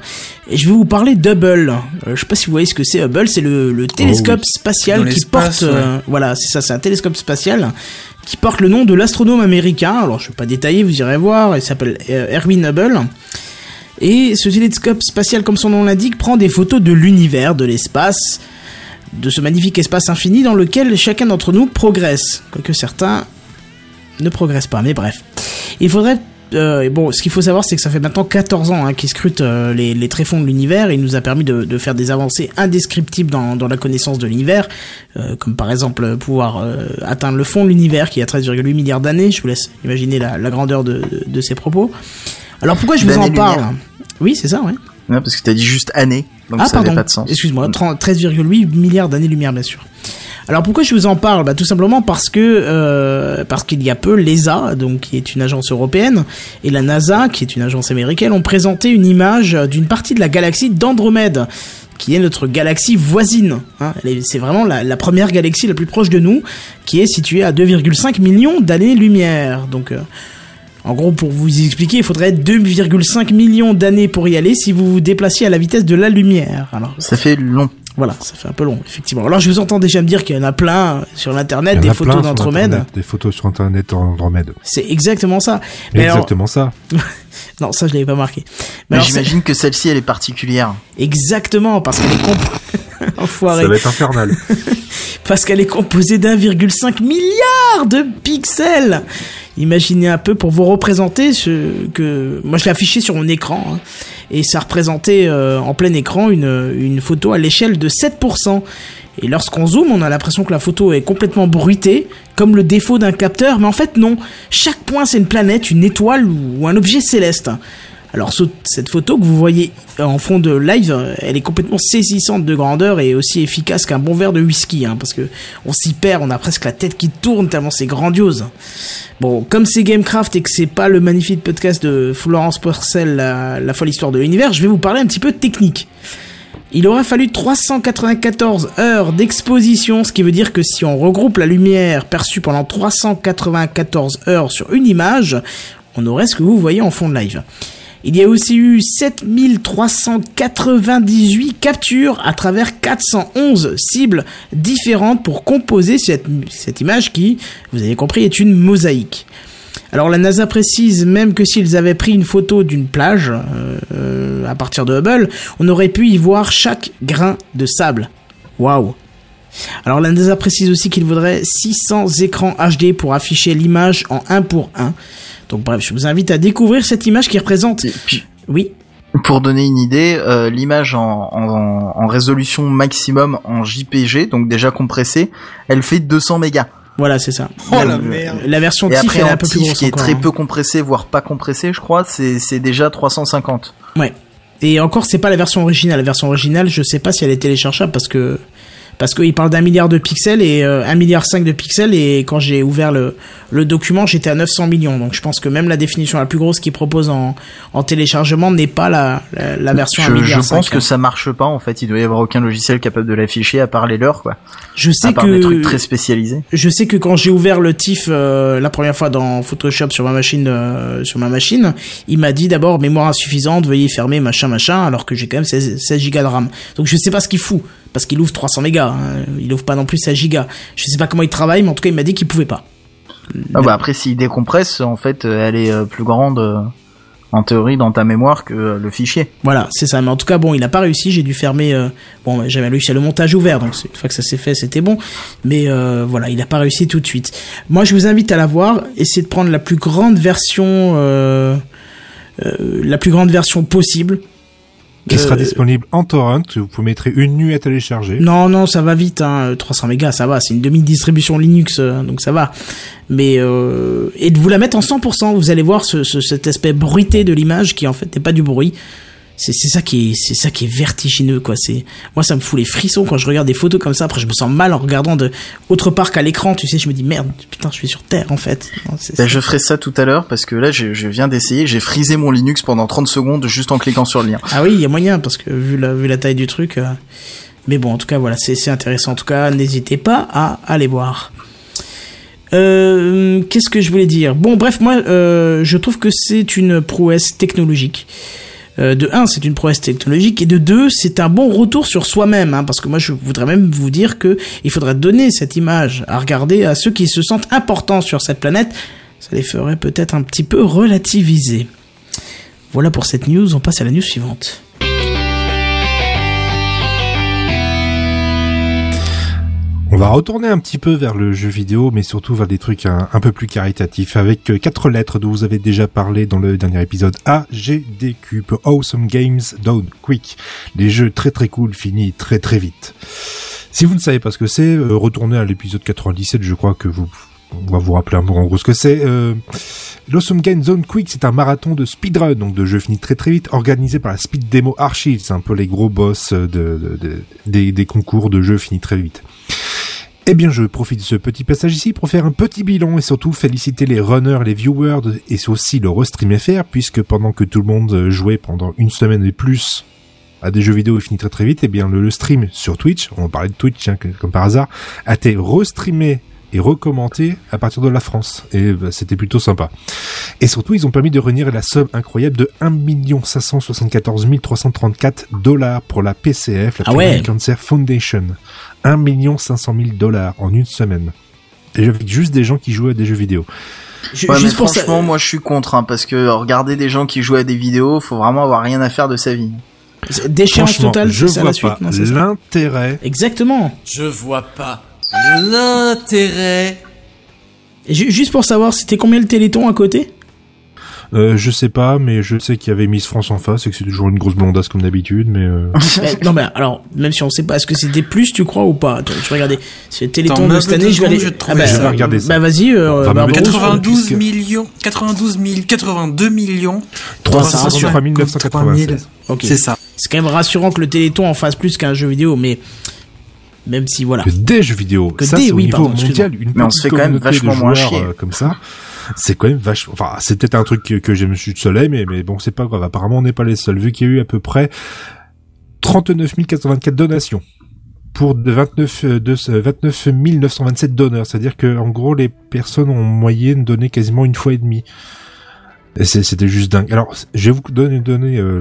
et je vais vous parler d'Hubble. Euh, je sais pas si vous voyez ce que c'est Hubble, c'est le, le, télescope oh spatial qui porte euh, voilà, c'est ça, c'est un télescope spatial qui porte le nom de l'astronome américain. Alors je vais pas détailler, vous irez voir, il s'appelle euh, Erwin Hubble. Et ce télescope spatial comme son nom l'indique prend des photos de l'univers, de l'espace, de ce magnifique espace infini dans lequel chacun d'entre nous progresse, quoique certains ne progressent pas, mais bref. Il faudrait euh, bon, ce qu'il faut savoir, c'est que ça fait maintenant 14 ans hein, qu'il scrute euh, les, les, tréfonds de l'univers. Il nous a permis de, de, faire des avancées indescriptibles dans, dans la connaissance de l'univers, euh, comme par exemple pouvoir atteindre le fond de l'univers qui a 13,8 milliards d'années. Je vous laisse imaginer la, la grandeur de, de, ces propos. Alors pourquoi je vous en parle Oui, c'est ça, ouais. Non, parce que tu as dit juste années, donc ah, ça n'avait pas de sens. Excuse-moi, 13,8 milliards d'années-lumière, bien sûr. Alors pourquoi je vous en parle? Bah, Tout simplement parce que euh, parce qu'il y a peu, l'ESA, donc qui est une agence européenne, et la NASA, qui est une agence américaine, ont présenté une image d'une partie de la galaxie d'Andromède qui est notre galaxie voisine. Hein. C'est vraiment la, première galaxie la plus proche de nous, qui est située à 2,5 millions d'années-lumière. Donc, euh, en gros, pour vous expliquer, il faudrait 2,5 millions d'années pour y aller si vous vous déplaciez à la vitesse de la lumière. Ça fait long. Voilà, ça fait un peu long, effectivement. Alors, je vous entends déjà me dire qu'il y en a plein sur l'internet, des photos d'Andromède. Des photos sur internet d'Andromède. C'est exactement ça. Mais exactement ça. non, ça je l'avais pas marqué. Mais, j'imagine que celle-ci elle est particulière. Exactement, parce qu'elle est composée. Enfoiré. Ça va être infernal. parce qu'elle est composée d'1,5 milliard de pixels. Imaginez un peu pour vous représenter ce que moi je l'ai affiché sur mon écran. Hein et ça représentait euh, en plein écran une, une photo à l'échelle de 7%. Et lorsqu'on zoome, on a l'impression que la photo est complètement bruitée, comme le défaut d'un capteur, mais en fait non. Chaque point c'est une planète, une étoile ou un objet céleste. Alors ce- cette photo que vous voyez en fond de live, euh, elle est complètement saisissante de grandeur et aussi efficace qu'un bon verre de whisky, hein, parce que on s'y perd, on a presque la tête qui tourne tellement c'est grandiose. Bon, comme c'est Gamecraft et que c'est pas le magnifique podcast de Florence Porcel, la, folle histoire de l'univers, je vais vous parler un petit peu de technique. Il aura fallu 394 heures d'exposition, ce qui veut dire que si on regroupe la lumière perçue pendant 394 heures sur une image, on aurait ce que vous voyez en fond de live. Il y a aussi eu 7398 captures à travers 411 cibles différentes pour composer cette, image qui, vous avez compris, est une mosaïque. Alors la NASA précise même que s'ils avaient pris une photo d'une plage euh, euh, à partir de Hubble, on aurait pu y voir chaque grain de sable. Waouh Alors la NASA précise aussi qu'il faudrait 600 écrans HD pour afficher l'image en 1 pour 1. Donc bref, je vous invite à découvrir cette image qui représente... Et puis, Oui pour donner une idée, euh, l'image en, en, en résolution maximum en JPG, donc déjà compressée, elle fait 200 mégas. Voilà, c'est ça. Oh, la, la merde. la version Et TIFF, après elle est un peu plus TIFF, grosse qui est très hein. peu compressé, voire pas compressé, je crois, c'est c'est déjà 350. Ouais. Et encore, c'est pas la version originale. La version originale, je sais pas si elle est téléchargeable parce que parce qu'il parle d'un milliard de pixels et euh, un milliard cinq de pixels et quand j'ai ouvert le le document, j'étais à 900 millions. Donc je pense que même la définition la plus grosse qu'il propose en en téléchargement n'est pas la la, la version Je, je milliard pense cinq, que hein. ça marche pas en fait, il doit y avoir aucun logiciel capable de l'afficher à part les leurs quoi. Je sais À part des trucs que très spécialisés. je sais que quand j'ai ouvert le TIFF euh, la première fois dans Photoshop sur ma machine euh, sur ma machine, il m'a dit d'abord mémoire insuffisante, veuillez fermer machin machin alors que j'ai quand même 16, 16 gigas de RAM. Donc je sais pas ce qu'il fout parce qu'il ouvre 300 mégas, hein. il ouvre pas non plus 16 gigas. Je sais pas comment il travaille mais en tout cas il m'a dit qu'il pouvait pas. Ah bah après s'il décompresse, en fait, euh, elle est euh, plus grande euh, en théorie dans ta mémoire que le fichier. Voilà, c'est ça. Mais en tout cas, bon, il a pas réussi. J'ai dû fermer. euh, bon, j'avais réussi à le montage ouvert, donc une fois que ça s'est fait, c'était bon. Mais euh, voilà, il a pas réussi tout de suite. Moi, je vous invite à la voir. Essayez de prendre la plus grande version, euh, la plus grande version possible. Qui sera Euh, disponible en torrent. Vous pouvez mettre une nuit à télécharger. Non, non, ça va vite. Hein. 300 mégas, ça va. C'est une demi-distribution Linux, euh, donc ça va. Mais euh, et de vous la mettre en 100%, vous allez voir ce, ce- cet aspect bruité de l'image qui en fait n'est pas du bruit. C'est c'est ça qui est c'est ça qui est vertigineux quoi. C'est moi ça me fout les frissons quand je regarde des photos comme ça. Après je me sens mal en regardant de autre part qu'à l'écran. Tu sais, je me dis merde, putain, je suis sur Terre en fait. Non, Bah, je ferai ça tout à l'heure parce que là je, je viens d'essayer, j'ai frisé mon Linux pendant 30 secondes juste en cliquant sur le lien. Ah oui, il y a moyen parce que vu la vu la taille du truc. euh, Mais bon, en tout cas voilà, c'est c'est intéressant. En tout cas, n'hésitez pas à aller voir. Euh, Qu'est-ce que je voulais dire? Bon, bref, moi, euh, je trouve que c'est une prouesse technologique. Euh, de un, c'est une prouesse technologique, et de deux, c'est un bon retour sur soi-même, hein, parce que moi, je voudrais même vous dire que il faudrait donner cette image à regarder à ceux qui se sentent importants sur cette planète. Ça les ferait peut-être un petit peu relativiser. Voilà pour cette news. On passe à la news suivante. On va retourner un petit peu vers le jeu vidéo, mais surtout vers des trucs un, peu plus caritatifs, avec euh, quatre lettres dont vous avez déjà parlé dans le dernier épisode. AGDQ, pour Awesome Games Done Quick. Les jeux très très cool finis très très vite. Si vous ne savez pas ce que c'est, euh, retournez à l'épisode 97, je crois que vous... On va vous rappeler un peu en gros ce que c'est. Euh, L'Awesome Game Zone Quick, c'est un marathon de speedrun, donc de jeux finis très très vite, organisé par la Speed Demo Archive. C'est un peu les gros boss de, de- de- des, des concours de jeux finis très vite. Eh bien, je profite de ce petit passage ici pour faire un petit bilan et surtout féliciter les runners, les viewers et aussi le Restream FR, puisque pendant que tout le monde jouait pendant une semaine et plus à des jeux vidéo et finit très très vite, eh bien le, le stream sur Twitch, on parlait de Twitch hein, comme par hasard, a été restreamé et recommenté à partir de la France. Et bah, c'était plutôt sympa. Et surtout, ils ont permis de réunir la somme incroyable de 1 574 334 dollars pour la PCF, la Ah ouais. Cancer Foundation. 1 500 000 dollars en une semaine. Et avec juste des gens qui jouaient à des jeux vidéo. Ouais, mais Juste pour ça. franchement, moi je suis contre, hein, parce que regarder des gens qui jouent à des vidéos, faut vraiment avoir rien à faire de sa vie. Déchéance Franchement, totale, je vois la suite. pas l'intérêt. Exactement. Je vois pas l'intérêt. Juste pour savoir, c'était combien le téléthon à côté? Euh, je sais pas, mais je sais qu'il y avait Miss France en face et que c'est toujours une grosse blondasse comme d'habitude, mais. Euh... Eh, non mais alors, même si on sait pas, est-ce que c'était plus, tu crois ou pas? Attends, je vais regarder. C'est Téléthon de cette année, je vais aller. Je ah bah, je vais regarder ça. Bah vas-y. Euh, Enfin, Barbarousse, 92 millions, 92 000, 82 millions, 353 996. Ok. C'est ça. C'est quand même rassurant que le Téléthon en fasse plus qu'un jeu vidéo, mais même si voilà. Que des jeux vidéo. Que ça, des, c'est au oui, niveau pardon, mondial. Une Mais on se fait quand même vachement moins joueurs, chier. euh, comme ça. C'est quand même vachement, enfin, c'est peut-être un truc que, que j'ai monsieur de soleil, mais, mais bon, c'est pas grave. Apparemment, on n'est pas les seuls, vu qu'il y a eu à peu près 39 084 donations pour de 29, euh, de, euh, 29 927 donneurs. C'est-à-dire que, en gros, les personnes ont en moyenne donné quasiment une fois et demie. C'était juste dingue. Alors, je vais vous donner, donner euh,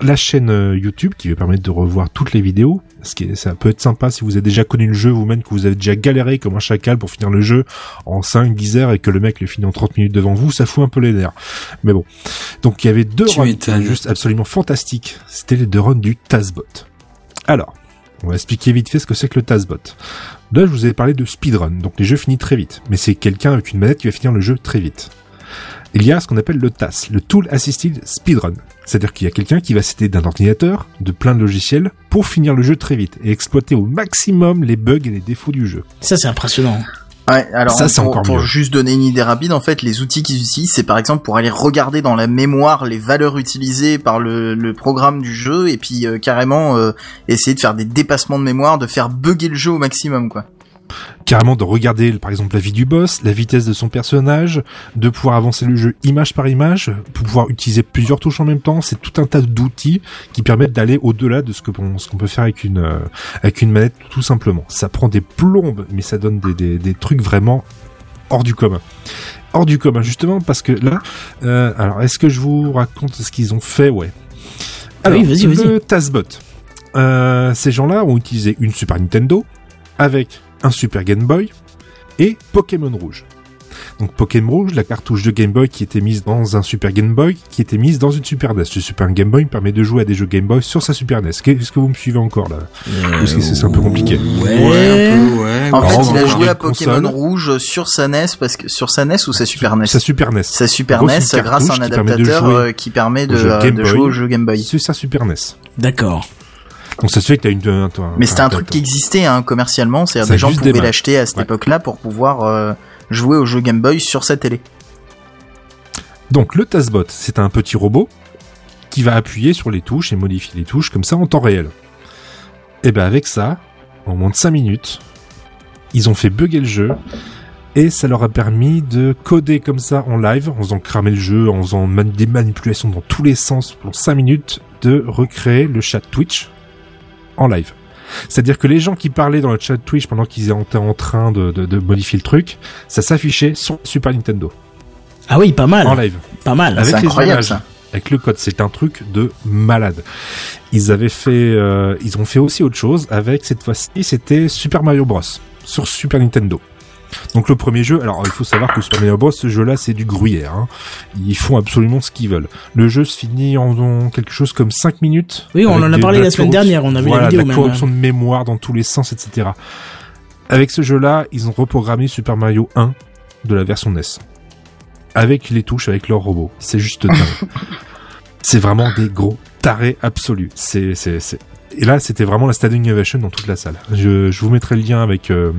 la chaîne euh, YouTube qui va permettre de revoir toutes les vidéos. Ce qui est, ça peut être sympa si vous avez déjà connu le jeu vous-même, que vous avez déjà galéré comme un chacal pour finir le jeu en 5-10 heures et que le mec le finit en 30 minutes devant vous, ça fout un peu les nerfs. Mais bon. Donc il y avait deux Tu runs juste absolument fantastiques. C'était les deux runs du Tazbot. Alors, on va expliquer vite fait ce que c'est que le Tazbot. Là, je vous ai parlé de speedrun, donc les jeux finissent très vite. Mais c'est quelqu'un avec une manette qui va finir le jeu très vite. Il y a ce qu'on appelle le TAS, le Tool Assisted Speedrun. C'est-à-dire qu'il y a quelqu'un qui va s'aider d'un ordinateur, de plein de logiciels, pour finir le jeu très vite et exploiter au maximum les bugs et les défauts du jeu. Ça c'est impressionnant. Ouais, alors Ça, c'est pour, encore pour mieux. juste donner une idée rapide, en fait, les outils qu'ils utilisent, c'est par exemple pour aller regarder dans la mémoire les valeurs utilisées par le, le programme du jeu et puis euh, carrément euh, essayer de faire des dépassements de mémoire, de faire bugger le jeu au maximum, quoi. Carrément de regarder, par exemple, la vie du boss, la vitesse de son personnage, de pouvoir avancer le jeu image par image, pour pouvoir utiliser plusieurs touches en même temps. C'est tout un tas d'outils qui permettent d'aller au-delà de ce que ce qu'on peut faire avec une euh, avec une manette, tout simplement. Ça prend des plombes, mais ça donne des, des, des trucs vraiment hors du commun. Hors du commun, justement, parce que là, euh, alors, est-ce que je vous raconte ce qu'ils ont fait? Ouais. Ah oui, vas-y, vas-y. Le Tazbot. Euh, ces gens-là ont utilisé une Super Nintendo avec un Super Game Boy et Pokémon Rouge. Donc Pokémon Rouge, la cartouche de Game Boy qui était mise dans un Super Game Boy, qui était mise dans une Super NES. Le Super Game Boy permet de jouer à des jeux Game Boy sur sa Super NES. Est-ce que vous me suivez encore là? Parce que c'est un peu compliqué? Ouais, un peu, ouais. En fait, il a joué à Pokémon console. Rouge sur sa NES parce que sur sa NES ou sa Super NES. Sa Super NES. Sa Super NES grâce à un qui permet de adaptateur jouer euh, qui permet de, au jeu euh, Game de Boy. jouer au jeu Game Boy. C'est sa Super NES. D'accord. Donc ça se fait que t'as une... un- un- Mais c'était un truc qui existait hein, commercialement, c'est-à-dire des gens pouvaient l'acheter à cette Ouais. époque-là pour pouvoir euh, jouer au jeu Game Boy sur sa télé. Donc le Tazbot, c'est un petit robot qui va appuyer sur les touches et modifier les touches comme ça en temps réel. Et ben avec ça, en moins de 5 minutes, ils ont fait bugger le jeu et ça leur a permis de coder comme ça en live, en faisant cramer le jeu, en faisant man- des manipulations dans tous les sens pour 5 minutes, de recréer le chat Twitch en live. C'est-à-dire que les gens qui parlaient dans le chat Twitch pendant qu'ils étaient en train de, de- de modifier le truc, ça s'affichait sur Super Nintendo Ah oui, pas mal. en live Pas mal. Avec C'est les incroyable images. ça. avec le code. C'est un truc de malade. Ils avaient fait, euh, ils ont fait aussi autre chose avec cette fois-ci, c'était Super Mario Bros sur Super Nintendo. Donc le premier jeu, alors il faut savoir que Super Mario Bros, ce jeu-là, c'est du gruyère. hein. Ils font absolument ce qu'ils veulent. Le jeu se finit en, en quelque chose comme 5 minutes. Oui, on en a parlé la semaine dernière, on a vu la vidéo même, corruption de mémoire dans tous les sens, etc. Avec ce jeu-là, ils ont reprogrammé Super Mario 1 de la version NES. Avec les touches, avec leur robot. C'est juste dingue. c'est vraiment des gros tarés absolus. C'est, c'est, c'est... Et là, c'était vraiment la standing ovation dans toute la salle. Je, je vous mettrai le lien avec euh,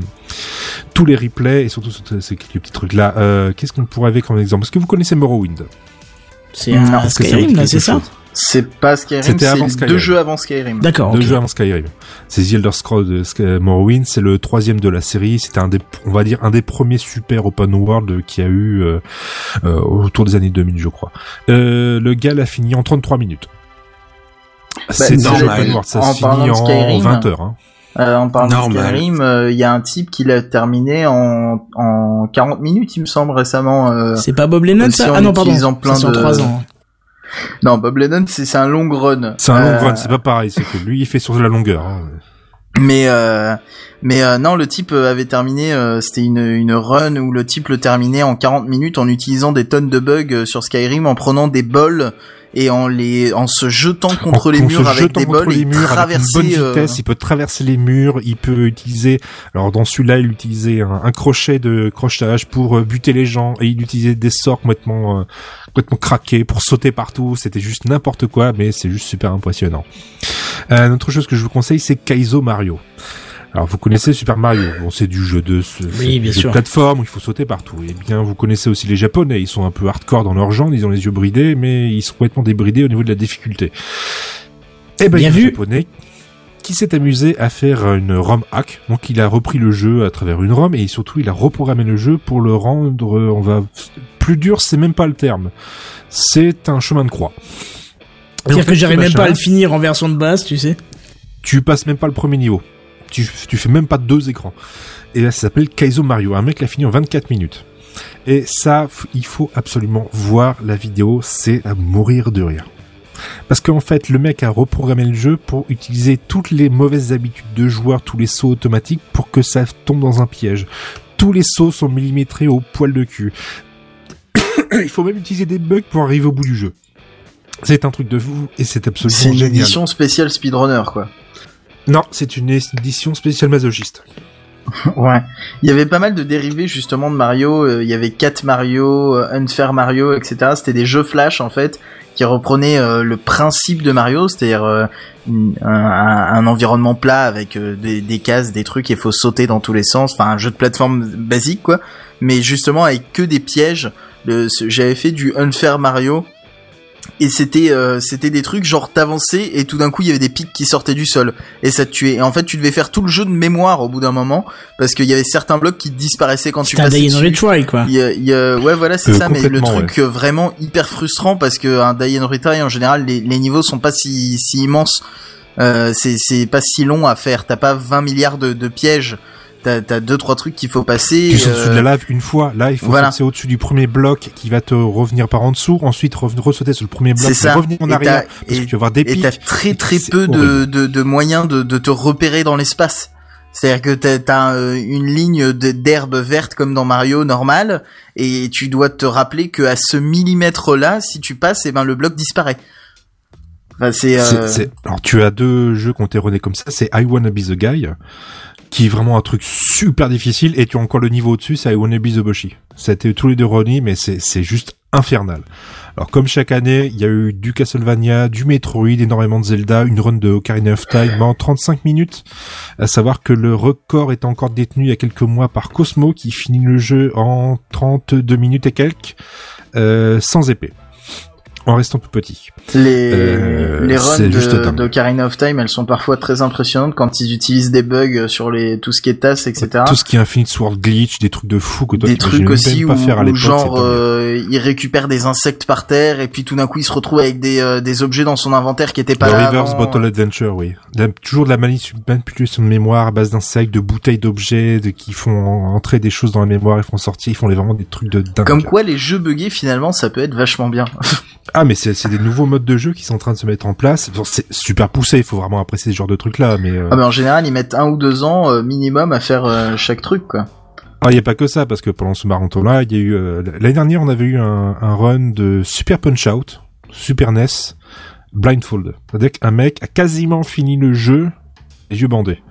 tous les replays et surtout ce- ces quelques petits trucs là. Euh, qu'est-ce qu'on pourrait avec comme exemple? Est-ce que vous connaissez Morrowind? C'est un Skyrim, c'est ça? C'est pas Skyrim, C'était avant c'est Skyrim. deux jeux avant Skyrim. D'accord. Deux jeux avant Skyrim. C'est The Elder Scrolls de Sky- Morrowind, c'est le troisième de la série. C'était un des, on va dire, un des premiers super open world qu'il y a eu euh, euh, autour des années 2000, je crois. Euh, le gars l'a fini en 33 minutes. C'est un jeu normal. ça En se finit en Skyrim, 20 heures. Hein. Euh, en parlant Normal. de Skyrim, euh, il y a un type qui l'a terminé en, en 40 minutes, il me semble, récemment. euh. C'est pas Bob Lennon, ça? Ah non, pardon. plein c'est de- 3 ans. Non, Bob Lennon, c'est c'est un long run. C'est un long Euh, run, c'est pas pareil. C'est que lui, il fait sur la longueur. hein. Mais euh, mais euh, non, le type euh, avait terminé. euh, C'était une une run où le type le terminait en 40 minutes en utilisant des tonnes de bugs euh, sur Skyrim, en prenant des bols et en les en se jetant contre En- les murs avec des bols avec une traverser. euh, il peut traverser les murs, il peut utiliser, alors dans celui-là, il utilisait un, un crochet de crochetage pour euh, buter les gens, et il utilisait des sorts complètement, euh, complètement craqué pour sauter partout. C'était juste n'importe quoi, mais c'est juste super impressionnant. Euh, une autre chose que je vous conseille, c'est Kaizo Mario. Alors vous connaissez Super Mario, bon c'est du jeu de, oui, bien sûr. plateforme où il faut sauter partout. Et eh bien vous connaissez aussi les Japonais, ils sont un peu hardcore dans leur genre, ils ont les yeux bridés, mais ils sont complètement débridés au niveau de la difficulté. Eh ben, bien vu. Japonais qui s'est amusé à faire une ROM hack. Donc il a repris le jeu à travers une ROM et surtout il a reprogrammé le jeu pour le rendre, on va plus dur, c'est même pas le terme. C'est un chemin de croix. C'est-à-dire que j'arrive même pas à le finir en version de base, tu sais. Tu passes même pas le premier niveau tu, tu fais même pas deux écrans. Et là, ça s'appelle Kaizo Mario. Un mec l'a fini en 24 minutes. Et ça, il faut absolument voir la vidéo, c'est à mourir de rire. Parce qu'en fait, le mec a reprogrammé le jeu pour utiliser toutes les mauvaises habitudes de joueur, tous les sauts automatiques, pour que ça tombe dans un piège. Tous les sauts sont millimétrés au poil de cul. il faut même utiliser des bugs pour arriver au bout du jeu. C'est un truc de fou et c'est absolument génial. C'est une édition spéciale speedrunner, quoi. Non, c'est une édition spéciale masochiste. ouais. Il y avait pas mal de dérivés justement de Mario. Euh, il y avait 4 Mario, euh, Unfair Mario, etc. C'était des jeux flash en fait qui reprenaient euh, le principe de Mario, c'est-à-dire un, environnement plat avec des, cases, des trucs et faut sauter dans tous les sens. Enfin, un jeu de plateforme basique quoi. Mais justement avec que des pièges. J'avais fait du Unfair Mario et c'était euh, c'était des trucs genre t'avançais et tout d'un coup il y avait des pics qui sortaient du sol. Et ça te tuait. Et en fait tu devais faire tout le jeu de mémoire au bout d'un moment parce qu'il y avait certains blocs qui disparaissaient quand tu passais dessus. un retry quoi. Il y a, ouais voilà c'est euh, ça mais le truc euh, vraiment hyper frustrant parce que un die and retry en général les, les niveaux sont pas si si immenses. Euh, c'est c'est pas si long à faire. T'as pas 20 milliards de, de pièges t'as as deux trois trucs qu'il faut passer. Tu sautes dessus de la lave une fois. Là, il faut passer au-dessus du premier bloc qui va te revenir par en dessous. Ensuite, re-sauter sur le premier bloc, ça. revenir en arrière parce que tu vas avoir des pics. Et t'as très très peu de, de, de, moyens de, de te repérer dans l'espace. C'est-à-dire que t'as as euh, une ligne d'herbe verte comme dans Mario normal, et tu dois te rappeler que à ce millimètre là, si tu passes, et eh ben le bloc disparaît. Enfin, c'est. Euh... Alors tu as deux jeux qui ont été renés comme ça. C'est I Wanna Be the Guy qui est vraiment un truc super difficile, et tu as encore le niveau au-dessus, c'est I Wanna Be the Boshi. C'était tous les deux Ronnie, mais c'est juste infernal. Alors comme chaque année, il y a eu du Castlevania, du Metroid, énormément de Zelda, une run de Ocarina of Time en 35 minutes. À savoir que le record est encore détenu il y a quelques mois par Cosmo qui finit le jeu en 32 minutes et quelques, euh, sans épée en restant plus petit. Les, euh, les runs de, de Karina of Time, elles sont parfois très impressionnantes quand ils utilisent des bugs sur les tout ce qui est tasses, etc. Tout ce qui est Infinite Sword glitch, des trucs de fou que toi des trucs aussi pas faire à où genre euh, il récupère des insectes par terre et puis tout d'un coup il se retrouve avec des, euh, des objets dans son inventaire qui étaient pas Le là. Reverse Bottle Adventure, oui. toujours de la manipulation de mémoire à base d'insectes, de bouteilles d'objets, de, qui font entrer des choses dans la mémoire, ils font sortir, ils font vraiment des trucs de dingue. Comme quoi les jeux buggés finalement ça peut être vachement bien. Ah mais c'est des nouveaux modes de jeu qui sont en train de se mettre en place. c'est super poussé, il faut vraiment apprécier ce genre de truc là. Mais euh, ah mais en général ils mettent un ou deux ans euh, minimum à faire euh, chaque truc quoi. Ah il y a pas que ça parce que pendant ce marathon là il y a eu l'année dernière on avait eu un, un, run de Super Punch Out, Super NES, Blindfold. C'est-à-dire qu'un mec a quasiment fini le jeu les yeux bandés.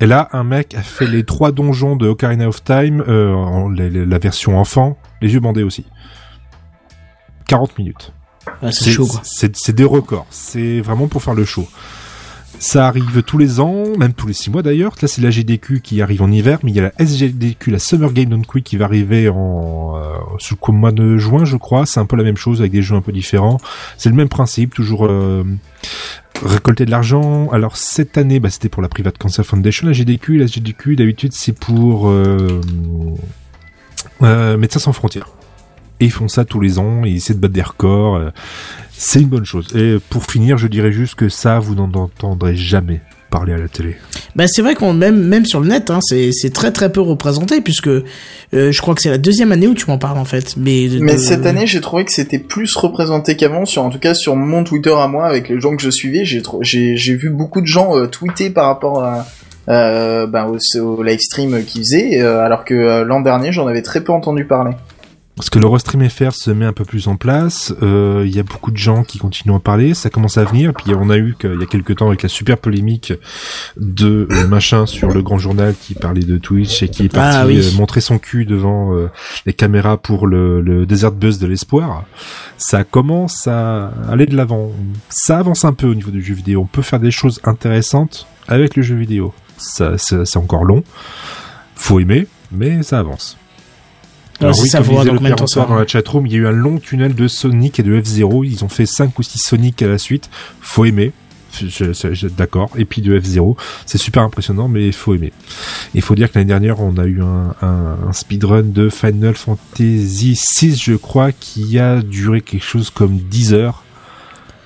Et là un mec a fait les trois donjons de Ocarina of Time, la version enfant, les yeux bandés aussi. 40 minutes c'est chaud, C'est des records. C'est vraiment pour faire le show. Ça arrive tous les ans, même tous les six mois d'ailleurs. Là, c'est la GDQ qui arrive en hiver, mais il y a la SGDQ, la Summer Game Don't Quick, qui va arriver en euh, sous le mois de juin, je crois. C'est un peu la même chose avec des jeux un peu différents. C'est le même principe, toujours euh, récolter de l'argent. Alors cette année, bah, c'était pour la Private Cancer Foundation, la GDQ. La GDQ, d'habitude, c'est pour euh, euh, Médecins sans frontières et ils font ça tous les ans, ils essaient de battre des records. Euh, c'est une bonne chose. Et pour finir, je dirais juste que ça, vous n'en entendrez jamais parler à la télé. Bah c'est vrai qu'on même même sur le net, hein, c'est c'est très très peu représenté puisque euh, je crois que c'est la deuxième année où tu m'en parles en fait. Mais mais cette année, j'ai trouvé que c'était plus représenté qu'avant. Sur en tout cas sur mon Twitter à moi, avec les gens que je suivais, j'ai j'ai j'ai vu beaucoup de gens euh, tweeter par rapport à euh, ben, au, au live stream qu'ils faisaient, alors que l'an dernier, j'en avais très peu entendu parler. Parce que le Restream FR se met un peu plus en place, euh, il y a beaucoup de gens qui continuent à en parler, ça commence à venir, puis on a eu il y a quelques temps avec la super polémique de euh, machin sur le grand journal qui parlait de Twitch et qui est parti Ah oui. euh, montrer son cul devant les caméras pour le, le Desert Buzz de l'espoir. Ça commence à aller de l'avant. Ça avance un peu au niveau du jeu vidéo. On peut faire des choses intéressantes avec le jeu vidéo. Ça, ça- c'est encore long. Faut aimer, mais ça avance. Ouais, c'est ça, comme disait le Antoine dans la chatroom, il y a eu un long tunnel de Sonic et de F-Zero. Ils ont fait 5 ou 6 Sonic à la suite. Faut aimer. D'accord. Et puis de F-Zero. C'est super impressionnant, mais il faut aimer. Il faut dire que l'année dernière, on a eu un, un, un speedrun de Final Fantasy 6, je crois, qui a duré quelque chose comme 10 heures.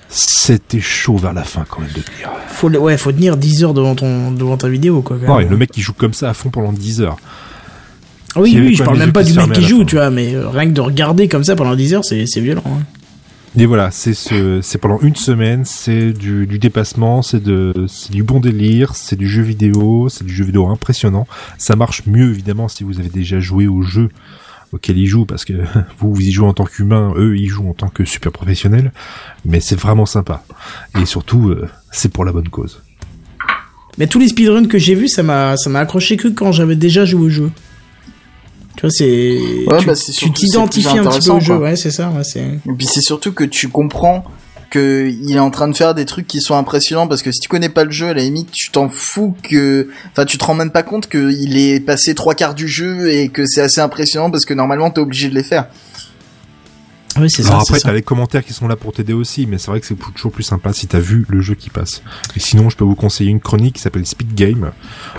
C'était chaud vers la fin, quand même, de tenir. Faut, ouais, faut tenir 10 heures devant, ton, devant ta vidéo, quoi. quand Non, même. le mec qui joue comme ça à fond pendant 10 heures. Oui, oui, je parle même pas du mec qui joue, tu vois, mais euh, rien que de regarder comme ça pendant 10 heures, c'est violent. hein. Et voilà, c'est ce, c'est pendant une semaine, c'est du, du dépassement, c'est de, c'est du bon délire, c'est du jeu vidéo, c'est du jeu vidéo impressionnant. Ça marche mieux évidemment si vous avez déjà joué au jeu auquel ils jouent, parce que vous, vous y jouez en tant qu'humain, eux, ils jouent en tant que super professionnels. Mais c'est vraiment sympa. Et surtout, euh, c'est pour la bonne cause. Mais tous les speedruns que j'ai vus, ça m'a ça m'a accroché que quand j'avais déjà joué au jeu. Tu vois, c'est. Ouais, tu bah, t'identifies un petit peu au jeu, quoi. ouais, c'est ça, ouais, c'est. Et puis c'est surtout que tu comprends que il est en train de faire des trucs qui sont impressionnants parce que si tu connais pas le jeu, à la limite, tu t'en fous que, enfin, tu te rends même pas compte qu'il est passé trois quarts du jeu et que c'est assez impressionnant parce que normalement t'es obligé de les faire. Oui, c'est ça. Après, t'as les commentaires qui sont là pour t'aider aussi, mais c'est vrai que c'est toujours plus sympa si t'as vu le jeu qui passe. Et sinon, je peux vous conseiller une chronique qui s'appelle Speed Game,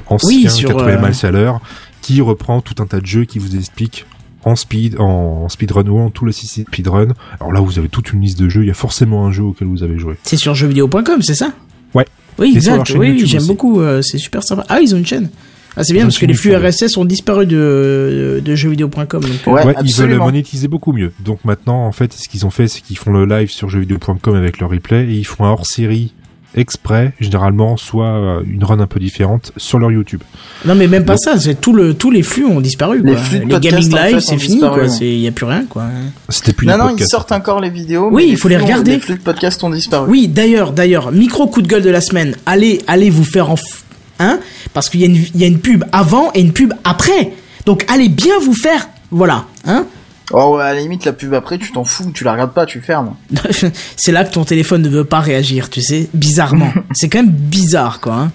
ancien Oui, sur, 80 euh, miles à l'heure, qui reprend tout un tas de jeux qui vous explique en speed, en speedrun ou en tout le speedrun. Alors là, vous avez toute une liste de jeux, il y a forcément un jeu auquel vous avez joué. C'est sur jeuxvideo.com, c'est ça? Ouais. Oui, exact. Oui, j'aime beaucoup. euh, c'est super sympa. Ah, ils ont une chaîne. Ah, c'est bien parce que les flux. RSS ont disparu de, de jeuxvideo.com. Donc, euh, Ouais, ils veulent monétiser beaucoup mieux. Donc maintenant, en fait, ce qu'ils ont fait, c'est qu'ils font le live sur jeuxvideo.com avec leur replay et ils font un hors-série exprès, généralement, soit euh, une run un peu différente sur leur YouTube. Non, mais même pas Donc- ça. C'est tout le, tous les flux ont disparu. Les quoi. flux de les podcast, gaming en fait, live, c'est fini, disparu, quoi. ouais. C'est, y a plus rien, quoi. C'était plus non, non, ils sortent encore les vidéos. Oui, mais il faut les ont- regarder. Les flux de podcast ont disparu. Oui, d'ailleurs, d'ailleurs, micro coup de gueule de la semaine. Allez, allez vous faire en, f- hein, parce qu'il y a une, il y a une pub avant et une pub après. Donc, allez bien vous faire, voilà, hein. Oh ouais, à la limite, la pub après, tu t'en fous, tu la regardes pas, tu fermes. c'est là que ton téléphone ne veut pas réagir, tu sais, bizarrement. c'est quand même bizarre, quoi. Hein.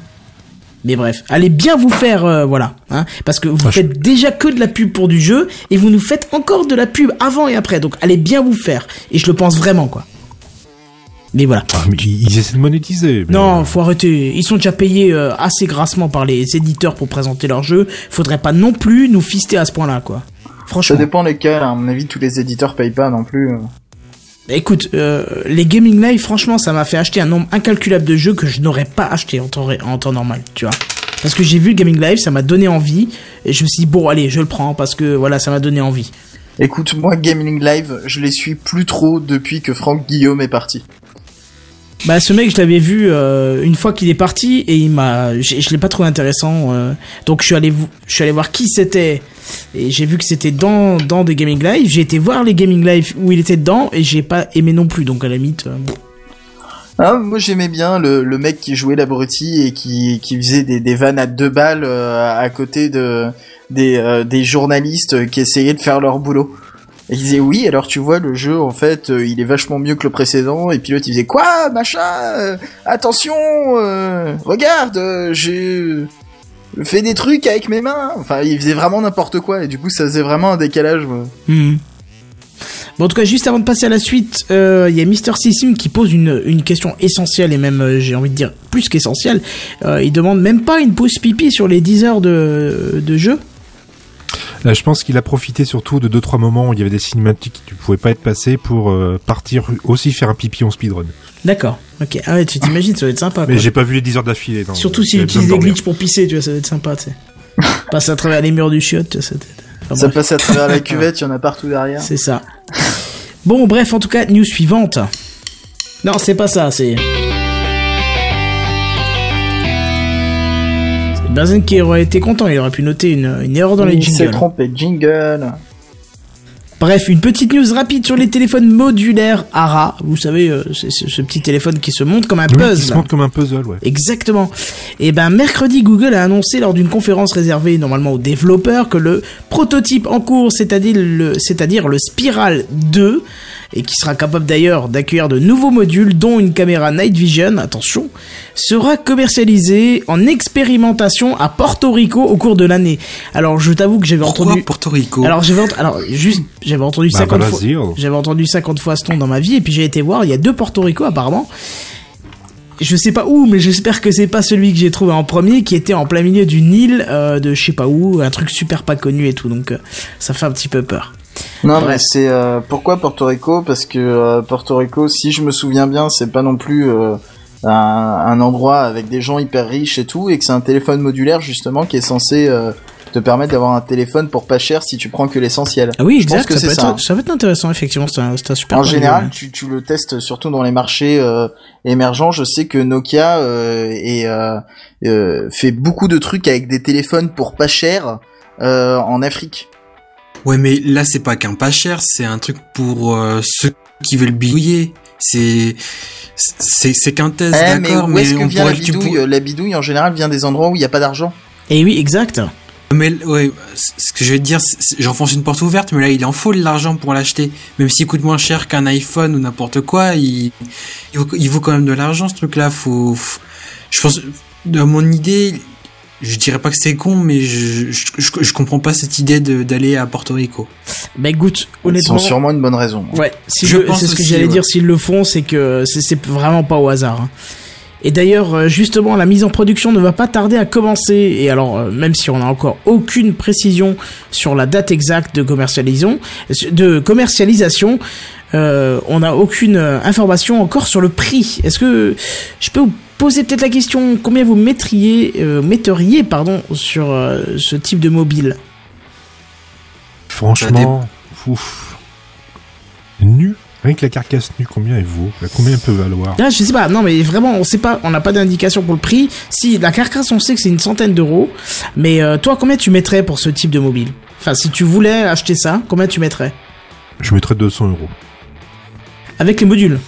Mais bref, allez bien vous faire, euh, voilà, hein, parce que vous Ah, je- faites déjà que de la pub pour du jeu et vous nous faites encore de la pub avant et après. Donc allez bien vous faire. Et je le pense vraiment, quoi. Mais voilà. Ah, mais ils, ils essaient de monétiser. mais- Non, faut arrêter. Ils sont déjà payés euh, assez grassement par les éditeurs pour présenter leur jeu. Faudrait pas non plus nous fister à ce point-là, quoi. Ça dépend lesquels, à mon avis, tous les éditeurs payent pas non plus. euh. Écoute, euh, les gaming live, franchement, ça m'a fait acheter un nombre incalculable de jeux que je n'aurais pas acheté en temps, ré- en temps normal, tu vois. Parce que j'ai vu le gaming live, ça m'a donné envie, et je me suis dit, bon, allez, je le prends, parce que voilà, ça m'a donné envie. Écoute, moi, Gaming Live, je les suis plus trop depuis que Franck Guillaume est parti. Bah, ce mec, je l'avais vu euh, une fois qu'il est parti, et il m'a, je, l'ai pas trouvé intéressant, euh, donc je suis allé, je suis allé voir qui c'était, et j'ai vu que c'était dans, des gaming live, j'ai été voir les gaming live où il était dedans, et j'ai pas aimé non plus, donc à la limite, euh. Ah, moi j'aimais bien le, mec qui jouait l'abruti et qui, qui faisait des, des vannes à deux balles euh, à côté euh, des journalistes qui essayaient de faire leur boulot. Et il disait oui, alors tu vois le jeu en fait il est vachement mieux que le précédent et puis l'autre il faisait quoi machin attention regarde j'ai fait des trucs avec mes mains enfin il faisait vraiment n'importe quoi et du coup ça faisait vraiment un décalage ouais. Mhm. Bon, en tout cas, juste avant de passer à la suite, euh, il y a Mister Sissim qui pose une, une question essentielle et même, euh, j'ai envie de dire, plus qu'essentielle. Euh, il demande même pas une pause pipi sur les 10 heures de, de jeu. Là, je pense qu'il a profité surtout de deux trois moments où il y avait des cinématiques qui ne pouvaient pas être passées pour euh, partir aussi faire un pipi en speedrun. D'accord, ok. Ah ouais, tu t'imagines, ça va être sympa. Mais j'ai pas vu les 10 heures d'affilée. Surtout J'avais s'il besoin utilise de des dormir. glitches pour pisser, tu vois, ça va être sympa, tu sais. Passer à travers les murs du chiotte, tu vois, ça va être- enfin, ça bref, passe à travers la cuvette il y en a partout derrière C'est ça. Bon, bref, en tout cas, news suivante. Non, c'est pas ça, c'est. C'est Benzen qui aurait été content, il aurait pu noter une, une erreur dans les il s'est jingles. trompé jingle Bref, une petite news rapide sur les téléphones modulaires ARA. Vous savez, euh, c'est ce petit téléphone qui se monte comme un Oui, qui puzzle. se montre comme un puzzle, ouais. Exactement. Et ben mercredi, Google a annoncé lors d'une conférence réservée normalement aux développeurs que le prototype en cours, c'est-à-dire le, c'est-à-dire le Spiral 2, et qui sera capable d'ailleurs d'accueillir de nouveaux modules, dont une caméra Night Vision, attention, sera commercialisé en expérimentation à Porto Rico au cours de l'année. Alors je t'avoue que j'avais entendu. Porto Rico? Alors j'avais alors juste j'avais entendu Bah, 50 fois Brésil. j'avais entendu 50 fois ce nom dans ma vie et puis j'ai été voir, il y a deux Porto Rico apparemment. Je sais pas où, mais j'espère que c'est pas celui que j'ai trouvé en premier, qui était en plein milieu d'une île euh, de je sais pas où, un truc super pas connu et tout, donc euh, ça fait un petit peu peur. Non, Bref. mais c'est euh, pourquoi Porto Rico? Parce que euh, Porto Rico, si je me souviens bien, c'est pas non plus euh, un, un endroit avec des gens hyper riches et tout, et que c'est un téléphone modulaire justement qui est censé te permettre d'avoir un téléphone pour pas cher si tu prends que l'essentiel. Ah oui, Je pense que ça, c'est peut ça. être, ça peut être intéressant, effectivement, c'est un, un super En général, tu, tu le testes surtout dans les marchés euh, émergents. Je sais que Nokia euh, est, euh, euh, fait beaucoup de trucs avec des téléphones pour pas cher en Afrique. Ouais, mais là, c'est pas qu'un pas cher, c'est un truc pour euh, ceux qui veulent bidouiller. C'est c'est c'est qu'un test, Eh, mais d'accord, où que on vient la pourrait- tu bidouille pour- La bidouille en général vient des endroits où il n'y a pas d'argent. Et oui, exact. Mais ouais, ce que je vais te dire, c'est- c'est- j'enfonce une porte ouverte, mais là, il en faut de l'argent pour l'acheter. Même s'il coûte moins cher qu'un iPhone ou n'importe quoi, il, il, vaut, il vaut quand même de l'argent, ce truc-là. Faut, faut- je pense, dans mon idée, je dirais pas que c'est con, mais je, je, je, je comprends pas cette idée d'aller à Porto Rico. Bah écoute, Ils honnêtement. sont sûrement une bonne raison. Ouais, si Je c'est ce que j'allais ouais. dire. S'ils le font, c'est que c'est- c'est vraiment pas au hasard. hein. Et d'ailleurs, euh, justement, la mise en production ne va pas tarder à commencer. Et alors, euh, même si on n'a encore aucune précision sur la date exacte de commercialisation, de commercialisation, euh, on n'a aucune euh, information encore sur le prix. Est-ce que je peux vous poser peut-être la question combien vous mettriez, euh, metteriez, pardon, sur euh, ce type de mobile? Franchement, ouf. Nu Rien que la carcasse nue, combien elle vaut? Combien elle peut valoir? Ah, je sais pas, non mais vraiment, on sait pas, on n'a pas d'indication pour le prix. Si la carcasse, on sait que c'est une centaine d'euros, mais euh, toi, combien tu mettrais pour ce type de mobile? Enfin, si tu voulais acheter ça, combien tu mettrais? Je mettrais 200 euros. Avec les modules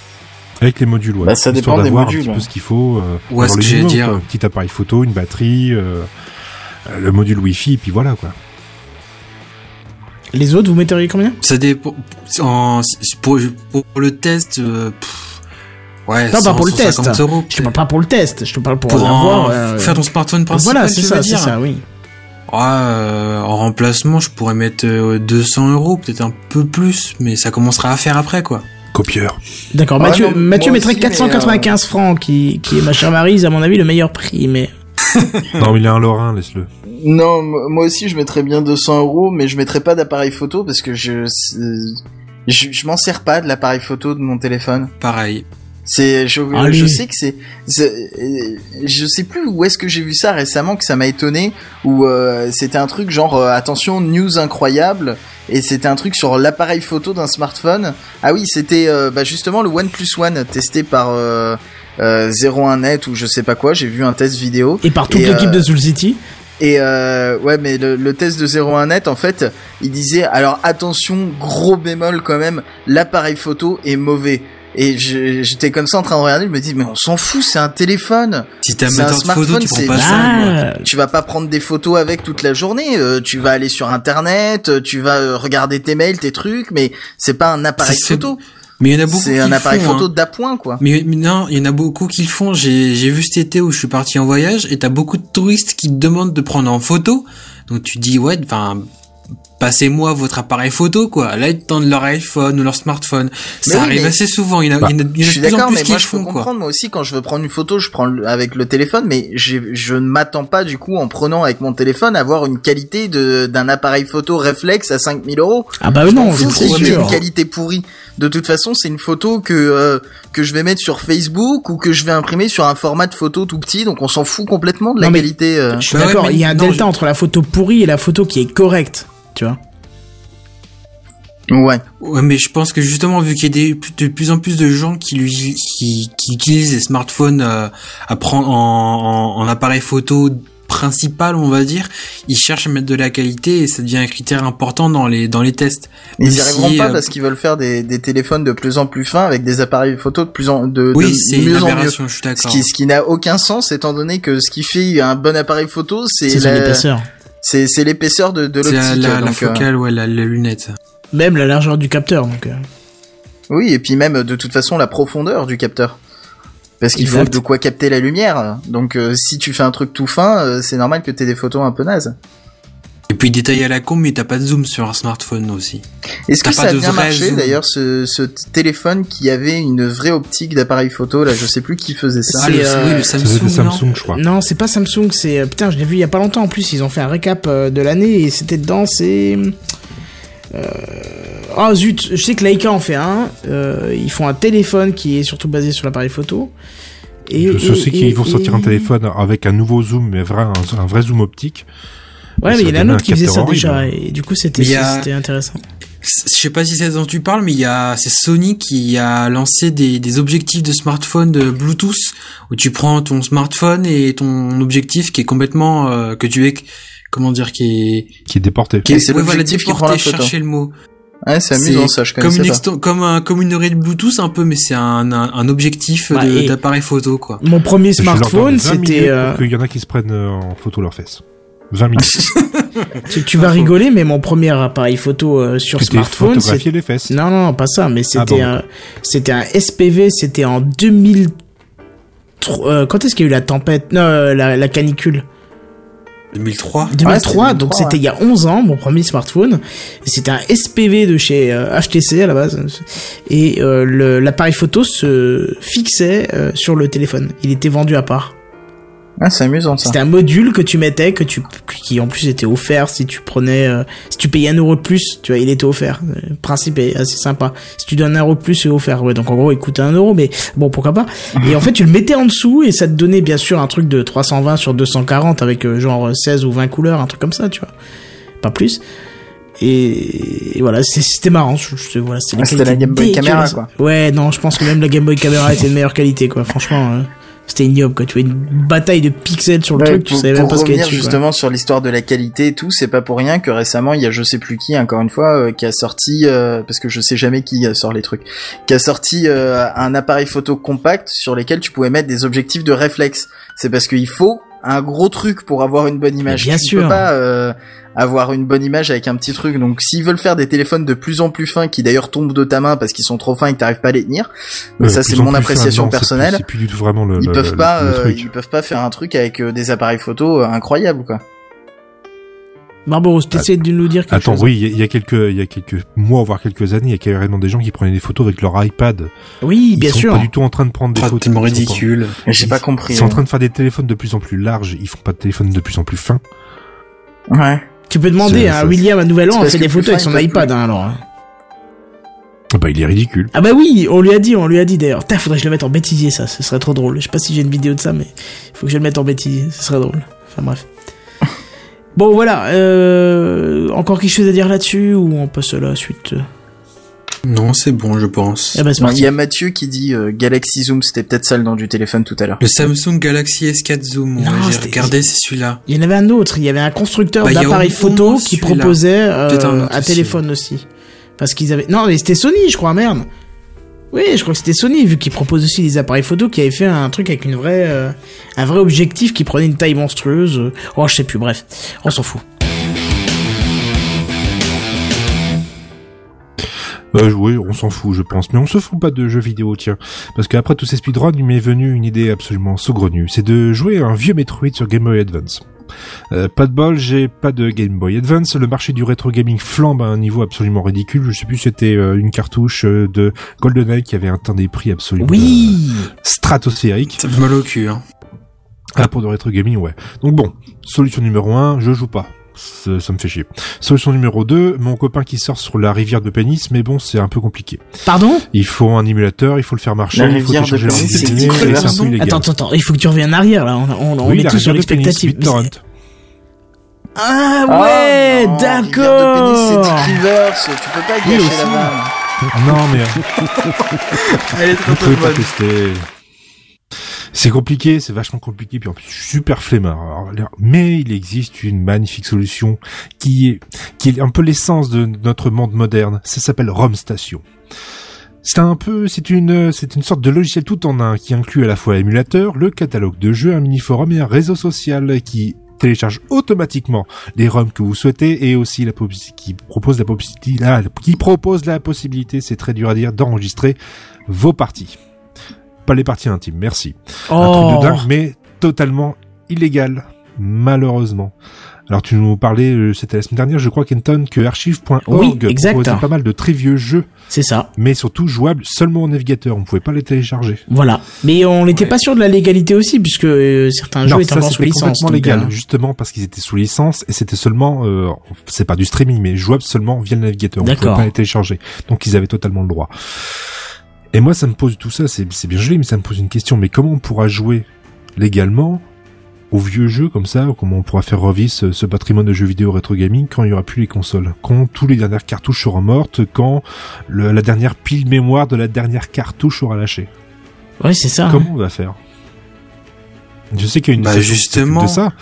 Avec les modules, ouais. Bah, ça Histoire dépend des modules, un petit peu ce qu'il faut. Euh, Ouais, avoir ce le que j'allais minimum, dire. quoi. Un petit appareil photo, une batterie, euh, euh, le module Wi-Fi, et puis voilà, quoi. Les autres, vous metteriez combien? Ça dépend. En, pour, pour le test, euh, pff, ouais, Non, pas 100, pour le 150 test. euros, Je te parle pas pour le test, je te parle pour, pour en- avoir. euh, faire ton smartphone principal. Voilà, c'est ça, c'est ça, oui. Ouais, euh, en remplacement, je pourrais mettre euh, 200 euros, peut-être un peu plus, mais ça commencera à faire après, quoi. Copieur. D'accord, Ouais, Mathieu, non, Mathieu moi mettrait aussi, mais, 495 francs, qui, qui est ma chère Maryse, à mon avis, le meilleur prix, mais. non, mais il est un Lorrain, laisse-le. Non, moi aussi je mettrais bien 200 euros, mais je mettrais pas d'appareil photo parce que je je, je m'en sers pas de l'appareil photo de mon téléphone. Pareil. C'est je, je sais que c'est euh, je sais plus où est-ce que j'ai vu ça récemment que ça m'a étonné où euh, c'était un truc genre euh, attention news incroyable et c'était un truc sur l'appareil photo d'un smartphone. Ah oui, c'était euh, bah, justement le OnePlus One testé par euh, euh, 01net ou je sais pas quoi, j'ai vu un test vidéo Et par toute l'équipe euh, de Soul City. et euh, ouais, mais le, le test de 01net, en fait, il disait alors attention, gros bémol quand même, l'appareil photo est mauvais. Et j'étais comme ça en train de regarder, je me dis mais on s'en fout, c'est un téléphone. Si C'est un amateur de smartphone, tu prends pas ça, Tu vas pas prendre des photos avec toute la journée. euh, tu vas aller sur internet, euh, tu vas euh, regarder tes mails, tes trucs, mais c'est pas un appareil photo. Mais il y en a beaucoup C'est un appareil font, photo hein. d'appoint quoi. Mais, mais non, il y en a beaucoup qui le font. J'ai j'ai vu cet été où je suis parti en voyage et t'as beaucoup de touristes qui te demandent de prendre en photo. Donc tu dis ouais, enfin passez-moi votre appareil photo quoi. Là ils te tendent leur iPhone ou leur smartphone. Mais Ça oui, arrive mais- assez souvent. Il y en a, Bah, il y en a- il y en Je a suis de plus en d'accord, plus mais qui moi je peux font quoi. comprendre. Moi aussi, quand je veux prendre une photo, je prends le- avec le téléphone, mais je ne m'attends pas du coup en prenant avec mon téléphone à avoir une qualité de d'un appareil photo réflexe à 5000 euros. ah bah Je non, c'est si j'ai sûr. une qualité pourrie. De toute façon, c'est une photo que euh, que je vais mettre sur Facebook ou que je vais imprimer sur un format de photo tout petit, donc on s'en fout complètement de la Non, qualité. euh. Je suis Bah ouais, d'accord, mais il y a un non, delta je- entre la photo pourrie et la photo qui est correcte, tu vois. Ouais. Ouais, mais je pense que justement, vu qu'il y a des, de plus en plus de gens qui lui, qui, qui utilisent les smartphones euh, à prendre en, en, en appareil photo principal, on va dire, ils cherchent à mettre de la qualité et ça devient un critère important dans les dans les tests. Ils n'y arriveront si, pas euh, parce qu'ils veulent faire des, des téléphones de plus en plus fins avec des appareils photo de plus en de, Oui, de c'est une mieux en mieux. je suis Ce d'accord. qui, ce qui n'a aucun sens étant donné que ce qui fait un bon appareil photo, c'est son la- épaisseur. C'est c'est l'épaisseur de, de C'est la, l'optique. la, la donc, euh, focale, ouais, la, la lunette. Même la largeur du capteur, donc. euh, oui, et puis même de toute façon la profondeur du capteur. Parce qu'il faut de quoi capter la lumière. Donc euh, si tu fais un truc tout fin, euh, c'est normal que t'aies des photos un peu nazes. Et puis détail à la con, mais t'as pas de zoom sur un smartphone aussi. Est-ce que ça a de bien marché d'ailleurs ce, téléphone qui avait une vraie optique d'appareil photo là? Je sais plus qui faisait ça. Ah, le, euh, oui, le Samsung, le non? Samsung, je crois. Non, c'est pas Samsung, c'est euh, putain, je l'ai vu il y a pas longtemps en plus, ils ont fait un récap euh, de l'année et c'était dedans, c'est euh... Ah zut, je sais que Leica en fait un, euh, ils font un téléphone qui est surtout basé sur l'appareil photo. Et, je sais qu'ils vont et- sortir un téléphone avec un nouveau zoom, mais vrai, un, un vrai zoom optique. Ouais, mais il y en a un autre qui faisait ça déjà et du coup c'était il a- c'était intéressant. Je sais pas si c'est ce dont tu parles, mais il y a, c'est Sony qui a lancé des, des objectifs de smartphone de Bluetooth où tu prends ton smartphone et ton objectif qui est complètement, euh, que tu es, comment dire, qui est, Qui est déporté. qui est, c'est ouais, voilà, qui déporté, chercher le mot. Ouais, c'est amusant ça, je comme une pas. comme un, comme une oreille de Bluetooth un peu, mais c'est un, un, un objectif Bah, d'appareil photo, quoi. Mon premier smartphone, 20 minutes c'était euh, qu'il y en a qui se prennent euh, en photo leurs fesses. 20 minutes. tu, tu vas rigoler mais mon premier appareil photo euh, sur tu smartphone, c'est les fesses. Non, non, non, pas ça, mais c'était Ah bon, un, c'était un SPV, c'était en 2000. euh, quand est-ce qu'il y a eu la tempête Non, euh, la, la canicule? 2003. 2003, c'était donc 2003, c'était il y a 11 ans, mon premier smartphone. C'était un SPV de chez euh, HTC à la base. Et euh, l'appareil photo se fixait euh, sur le téléphone. Il était vendu à part. Ah, c'est amusant ça. C'était un module que tu mettais, que tu, qui en plus était offert si tu prenais, euh, si tu payais un euro de plus, tu vois, il était offert. Le principe est assez sympa. Si tu donnes un euro de plus, c'est offert. Ouais, donc en gros, il coûtait un euro, mais bon, pourquoi pas. Et en fait, tu le mettais en dessous et ça te donnait bien sûr un truc de 320 sur 240 avec euh, genre 16 ou 20 couleurs, un truc comme ça, tu vois. Pas plus. Et, et voilà, c'était marrant. Voilà, Ah, c'était la Game Boy Camera, dégueulasse. quoi. Ouais, non, je pense que même la Game Boy Camera était de meilleure qualité, quoi. Franchement, euh, c'était ignoble, quoi. Tu vois une bataille de pixels sur le Ouais, truc, tu pour, savais même pas ce qu'il y revenir dessus. quoi. justement sur l'histoire de la qualité et tout, c'est pas pour rien que récemment il y a je sais plus qui, encore une fois, euh, qui a sorti, euh, parce que je sais jamais qui euh, sort les trucs, qui a sorti euh, un appareil photo compact sur lesquels tu pouvais mettre des objectifs de réflexe. C'est parce qu'il faut un gros truc pour avoir une bonne image. bien tu sûr. peux pas euh, avoir une bonne image avec un petit truc. Donc s'ils veulent faire des téléphones de plus en plus fins, qui d'ailleurs tombent de ta main parce qu'ils sont trop fins et que t'arrives pas à les tenir, mais ça c'est mon appréciation non, personnelle. C'est plus du tout vraiment le, Ils le- peuvent le- pas, le euh, truc. ils peuvent pas faire un truc avec euh, des appareils photo incroyables quoi. Barbaros, t'essayes de nous dire quelque Attends, chose oui, il y a- il y, a quelques, il y a quelques mois, voire quelques années, il y a carrément des gens qui prenaient des photos avec leur iPad. Oui, Ils bien sont sûr. pas du tout en train de prendre des Ah, photos. tellement ils sont pas- ridicule. J'ai pas compris. Ils sont en euh. train de faire des téléphones de plus en plus larges. Ils font pas de téléphones de plus en plus fins. Ouais. Tu peux demander à ça- William à Nouvel An, on fait des photos avec son iPad, hein, alors. hein. Ah Bah, il est ridicule. Ah bah oui, on lui a dit, on lui a dit d'ailleurs. Putain, faudrait que je le mette en bêtisier, ça. Ce serait trop drôle. Je sais pas si j'ai une vidéo de ça, mais il faut que je le mette en bêtisier. Ce serait drôle. Enfin bref. Bon voilà, euh, encore quelque chose à dire là-dessus ou on passe à la suite Non, c'est bon, je pense. Ah c'est Non, Il y a Mathieu qui dit euh, Galaxy Zoom, c'était peut-être ça le nom du téléphone tout à l'heure. Le Samsung Galaxy S4 Zoom, j'ai c'était- regardé, c'est celui-là. Il y en avait un autre, il y avait un constructeur Bah, d'appareils photo qui proposait euh, un un aussi. téléphone aussi. Parce qu'ils avaient... Non mais c'était Sony je crois, merde. Oui, je crois que c'était Sony, vu qu'ils proposent aussi des appareils photo qui avaient fait un truc avec une vraie, euh, un vrai objectif qui prenait une taille monstrueuse. Oh, je sais plus, bref, on s'en fout. Euh, oui, on s'en fout, je pense. Mais on se fout pas de jeux vidéo, tiens. Parce qu'après tous ces speedruns, il m'est venu une idée absolument saugrenue. C'est de jouer un vieux Metroid sur Game Boy Advance. Euh, pas de bol, j'ai pas de Game Boy Advance. Le marché du rétro gaming flambe à un niveau absolument ridicule. Je sais plus, si c'était euh, une cartouche euh, de GoldenEye qui avait atteint des prix absolument Oui euh, stratosphériques. Ça mal au cul, hein. Ah, pour de rétro gaming, ouais. Donc bon, solution numéro 1, je joue pas. Ça, ça me fait chier. Solution numéro 2, mon copain qui sort sur la rivière de pénis, mais bon, c'est un peu compliqué. Pardon? Il faut un émulateur, il faut le faire marcher, La il faut rivière de télécharger Pénis, le c'est un peu illégal. Attends, attends, attends, il faut que tu reviennes en arrière là, on, on, on oui, est la tous sur l'expectative. Ah Ah, ouais, d'accord c'est Rivers, tu peux pas gâcher la vanne. Non, mais Elle est vous pas bonne. tester. C'est compliqué, c'est vachement compliqué, puis en plus super flemmard. mais il existe une magnifique solution qui est qui est un peu l'essence de notre monde moderne. Ça s'appelle ROM Station. C'est un peu, c'est une, c'est une sorte de logiciel tout en un qui inclut à la fois l'émulateur, le catalogue de jeux, un mini-forum et un réseau social qui télécharge automatiquement les ROM que vous souhaitez et aussi la qui propose la possibilité, qui propose la possibilité, c'est très dur à dire, d'enregistrer vos parties. Pas les parties intimes, merci. Un truc de oh. dingue, mais totalement illégal, malheureusement. Alors tu nous parlais, euh, c'était la semaine dernière, je crois Kenton, que archive.org oui, proposait pas mal de très vieux jeux. C'est ça. Mais surtout jouables seulement au navigateur, on pouvait pas les télécharger. Voilà. Mais on n'était pas sûr de la légalité aussi, puisque euh, certains jeux étaient encore sous licence. complètement légal, euh, justement parce qu'ils étaient sous licence et c'était seulement, c'est pas du streaming, mais jouable seulement via le navigateur. On pouvait pas les télécharger. Donc ils avaient totalement le droit. Et moi, ça me pose tout ça, c'est bien joli, mais ça me pose une question. Mais comment on pourra jouer légalement aux vieux jeux comme ça, comment on pourra faire revivre ce, patrimoine de jeux vidéo rétro gaming quand il y aura plus les consoles, quand tous les dernières cartouches seront mortes, quand la dernière pile mémoire de la dernière cartouche aura lâché? Ouais, c'est ça. Comment on va faire? Je sais qu'il y a une bah justement de ça.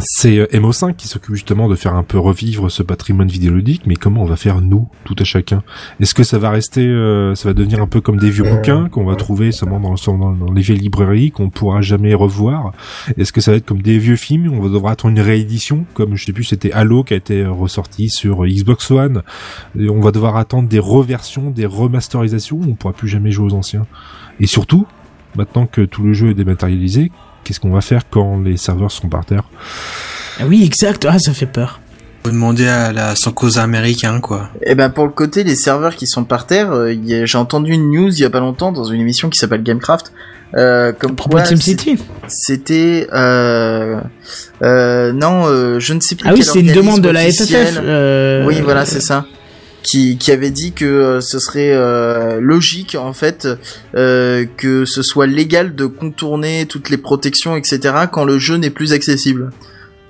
C'est euh, MO5 qui s'occupe justement de faire un peu revivre ce patrimoine vidéoludique, mais comment on va faire nous, tout à chacun? Est-ce que ça va rester, euh, ça va devenir un peu comme des vieux euh. bouquins qu'on va trouver seulement dans, dans, les vieilles librairies qu'on pourra jamais revoir? Est-ce que ça va être comme des vieux films On va devoir attendre une réédition, comme je sais plus, c'était Halo qui a été ressorti sur Xbox One. Et on va devoir attendre des reversions, des remasterisations. On pourra plus jamais jouer aux anciens. Et surtout, maintenant que tout le jeu est dématérialisé, qu'est-ce qu'on va faire quand les serveurs sont par terre? Ah Oui, exact. Ah, ça fait peur. Faut demander à la sans cause américain, quoi. Eh ben, pour le côté des serveurs qui sont par terre, euh, j'ai entendu une news il y a pas longtemps dans une émission qui s'appelle Gamecraft. Euh, comme quoi, City C'était euh, euh, non, euh, je ne sais plus. Ah oui, c'est une demande de la FFF. Oui, voilà, c'est ça qui, qui avait dit que euh, ce serait euh, logique en fait euh, que ce soit légal de contourner toutes les protections etc quand le jeu n'est plus accessible.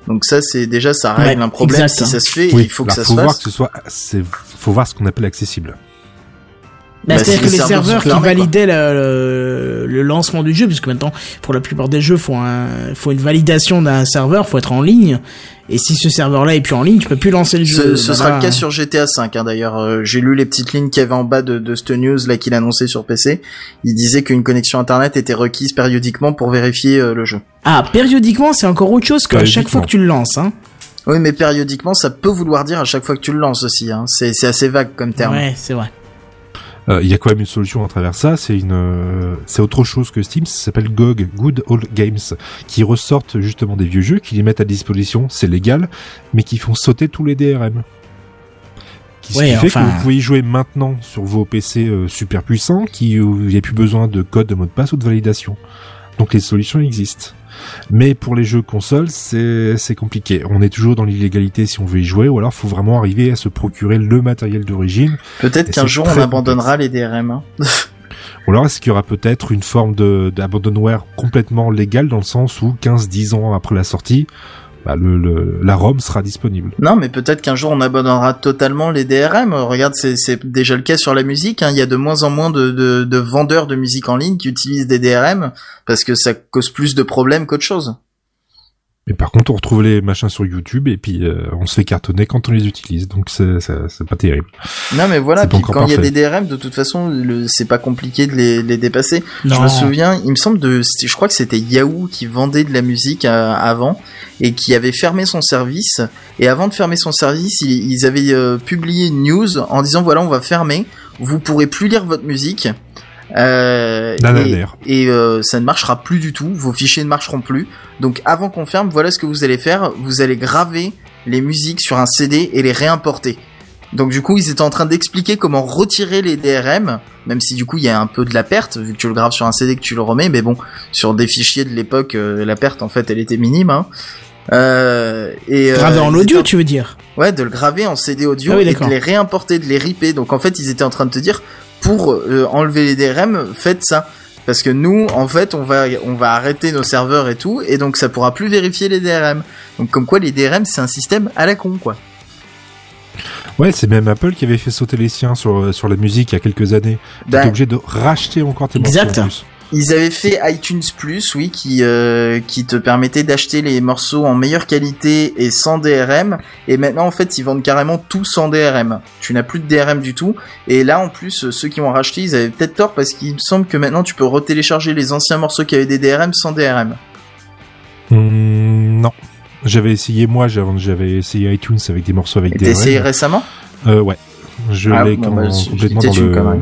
Donc ça c'est déjà ça règle un problème si ça se fait il faut que ça faut se voir fasse. Que ce soit, faut voir ce qu'on appelle accessible. Bah, bah, C'est-à-dire que les serveurs qui validaient le, le, lancement du jeu, puisque maintenant, pour la plupart des jeux, faut un, faut une validation d'un serveur, faut être en ligne. Et si ce serveur-là est plus en ligne, tu peux plus lancer le jeu. Ce, sera le cas sur GTA 5. Hein, D'ailleurs, euh, j'ai lu les petites lignes qu'il y avait en bas de, de cette news là qu'il annonçait sur PC. Il disait qu'une connexion internet était requise périodiquement pour vérifier euh, le jeu. Ah, périodiquement, c'est encore autre chose que chaque fois que tu le lances. Hein. Oui, mais périodiquement, ça peut vouloir dire à chaque fois que tu le lances aussi. Hein. C'est assez vague comme terme. Ouais, c'est vrai. Euh, il y a quand même une solution à travers ça. C'est une, euh, c'est autre chose que Steam. Ça s'appelle GOG, Good Old Games, qui ressortent justement des vieux jeux, qui les mettent à disposition. C'est légal, mais qui font sauter tous les DRM. Ce qui fait que vous pouvez y jouer maintenant sur vos PC euh, super puissants, qui il n'y a plus besoin de code de mot de passe ou de validation. Donc les solutions existent. Mais pour les jeux consoles, c'est compliqué. On est toujours dans l'illégalité si on veut y jouer, ou alors faut vraiment arriver à se procurer le matériel d'origine. Peut-être qu'un jour on abandonnera les DRM. Hein. ou alors est-ce qu'il y aura peut-être une forme d'abandonware complètement légale dans le sens où 15-10 ans après la sortie, bah, la ROM sera disponible. Non, mais peut-être qu'un jour on abandonnera totalement les DRM. Regarde, c'est déjà le cas sur la musique. Hein. Il y a de moins en moins de vendeurs de musique en ligne qui utilisent des DRM parce que ça cause plus de problèmes qu'autre chose. Mais par contre, on retrouve les machins sur YouTube et puis euh, on se fait cartonner quand on les utilise, donc c'est pas terrible. Non, mais voilà. Puis quand il y a des DRM, de toute façon, c'est pas compliqué de les, les dépasser. Je me souviens, il me semble de, je crois que c'était Yahoo qui vendait de la musique euh, avant et qui avait fermé son service. Et avant de fermer son service, ils, avaient euh, publié une news en disant voilà, on va fermer, vous pourrez plus lire votre musique. Euh, et, et euh, ça ne marchera plus du tout, vos fichiers ne marcheront plus. Donc avant qu'on ferme, voilà ce que vous allez faire, vous allez graver les musiques sur un CD et les réimporter. Donc du coup, ils étaient en train d'expliquer comment retirer les DRM, même si du coup il y a un peu de la perte vu que tu le graves sur un CD que tu le remets, mais bon, sur des fichiers de l'époque, euh, la perte en fait elle était minime. Hein. Euh, et graver en audio, tu veux dire? Ouais, de le graver en CD audio ah et de les réimporter, de les ripper. Donc en fait, ils étaient en train de te dire pour euh, enlever les DRM, faites ça. Parce que nous, en fait, on va, on va arrêter nos serveurs et tout, et donc ça pourra plus vérifier les DRM. Donc comme quoi les DRM, c'est un système à la con, quoi. Ouais, c'est même Apple qui avait fait sauter les siens sur, euh, sur la musique il y a quelques années. T'es ben, obligé de racheter encore tes exact. Ils avaient fait iTunes Plus, oui, qui euh, qui te permettait d'acheter les morceaux en meilleure qualité et sans DRM. Et maintenant, en fait, ils vendent carrément tout sans DRM. Tu n'as plus de DRM du tout. Et là, en plus, ceux qui ont racheté, ils avaient peut-être tort parce qu'il me semble que maintenant, tu peux retélécharger les anciens morceaux qui avaient des DRM sans DRM. Hum, non. J'avais essayé, moi, j'avais essayé iTunes avec des morceaux avec Et des T'as essayé récemment? Euh, ouais. Je Ah, l'ai bon, quand- bah, complètement dans le... connerie.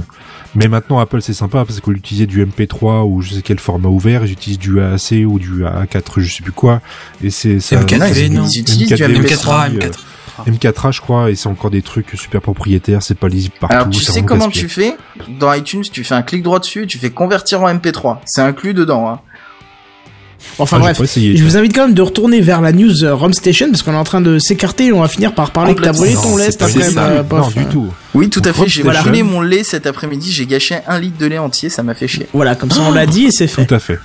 Mais maintenant, Apple, c'est sympa parce qu'au lieu d'utiliser du MP3 ou je sais quel format ouvert, ils utilisent du AAC ou du A4, je sais plus quoi. Et c'est ça. MK4, ça- ils utilisent du MK4, M4A, euh, M4. M4A, je crois, et c'est encore des trucs super propriétaires, c'est pas lisible partout. Alors tu sais comment tu fais? Dans iTunes, tu fais un clic droit dessus tu fais convertir en MP3. C'est inclus dedans. Hein. Enfin Ah, bref. Je vous invite quand même de retourner vers la news euh, Rom Station parce qu'on est en train de s'écarter et on va finir par parler que t'as brûlé ton lait ça. euh, Non, du tout. Oui, tout à fait. J'ai brûlé mon lait cet après-midi. J'ai gâché un litre de lait entier. Ça m'a fait chier. Voilà, comme ça on l'a dit et c'est fait. Tout à fait.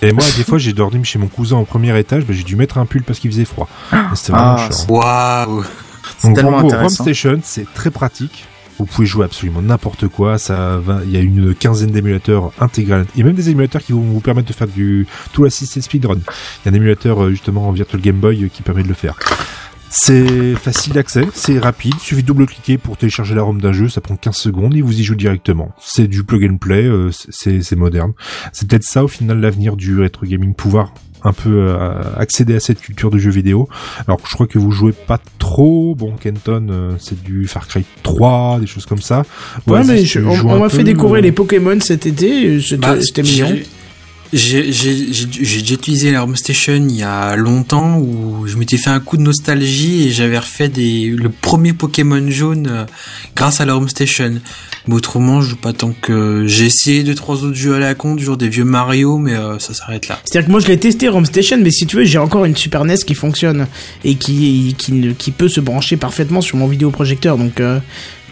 Et moi, des fois, j'ai dormi chez mon cousin au premier étage, bah, j'ai dû mettre un pull parce qu'il faisait froid. C'était vraiment Ah, chiant. Waouh. C'est Donc, tellement en gros, intéressant. ROM Station, c'est très pratique. Vous pouvez jouer absolument n'importe quoi. Ça va, il y a une quinzaine d'émulateurs intégrales. Il y a même des émulateurs qui vont vous permettre de faire du tout assisté speedrun. Il y a un émulateur euh, justement en Virtual Game Boy euh, qui permet de le faire. C'est facile d'accès, c'est rapide, il suffit de double-cliquer pour télécharger la ROM d'un jeu, ça prend 15 secondes et vous y jouez directement. C'est du plug and play, euh, c'est c'est moderne. C'est peut-être ça au final l'avenir du rétro gaming, pouvoir un peu euh, accéder à cette culture de jeux vidéo. Alors je crois que vous jouez pas trop, bon Kenton euh, c'est du Far Cry 3, des choses comme ça. Ouais, mais je- on, m'a fait découvrir euh, les Pokémon cet été. C'était Bah, c'était mignon. J'ai- déjà utilisé la Home Station il y a longtemps où je m'étais fait un coup de nostalgie et j'avais refait des, le premier Pokémon jaune euh, grâce à la Home Station. Mais autrement, je joue pas tant que j'ai essayé deux trois autres jeux à la con, toujours des vieux Mario, mais euh, ça s'arrête là. C'est-à-dire que moi je l'ai testé ROM Station, mais si tu veux, j'ai encore une Super NES qui fonctionne et qui, qui, peut se brancher parfaitement sur mon vidéoprojecteur. Donc euh,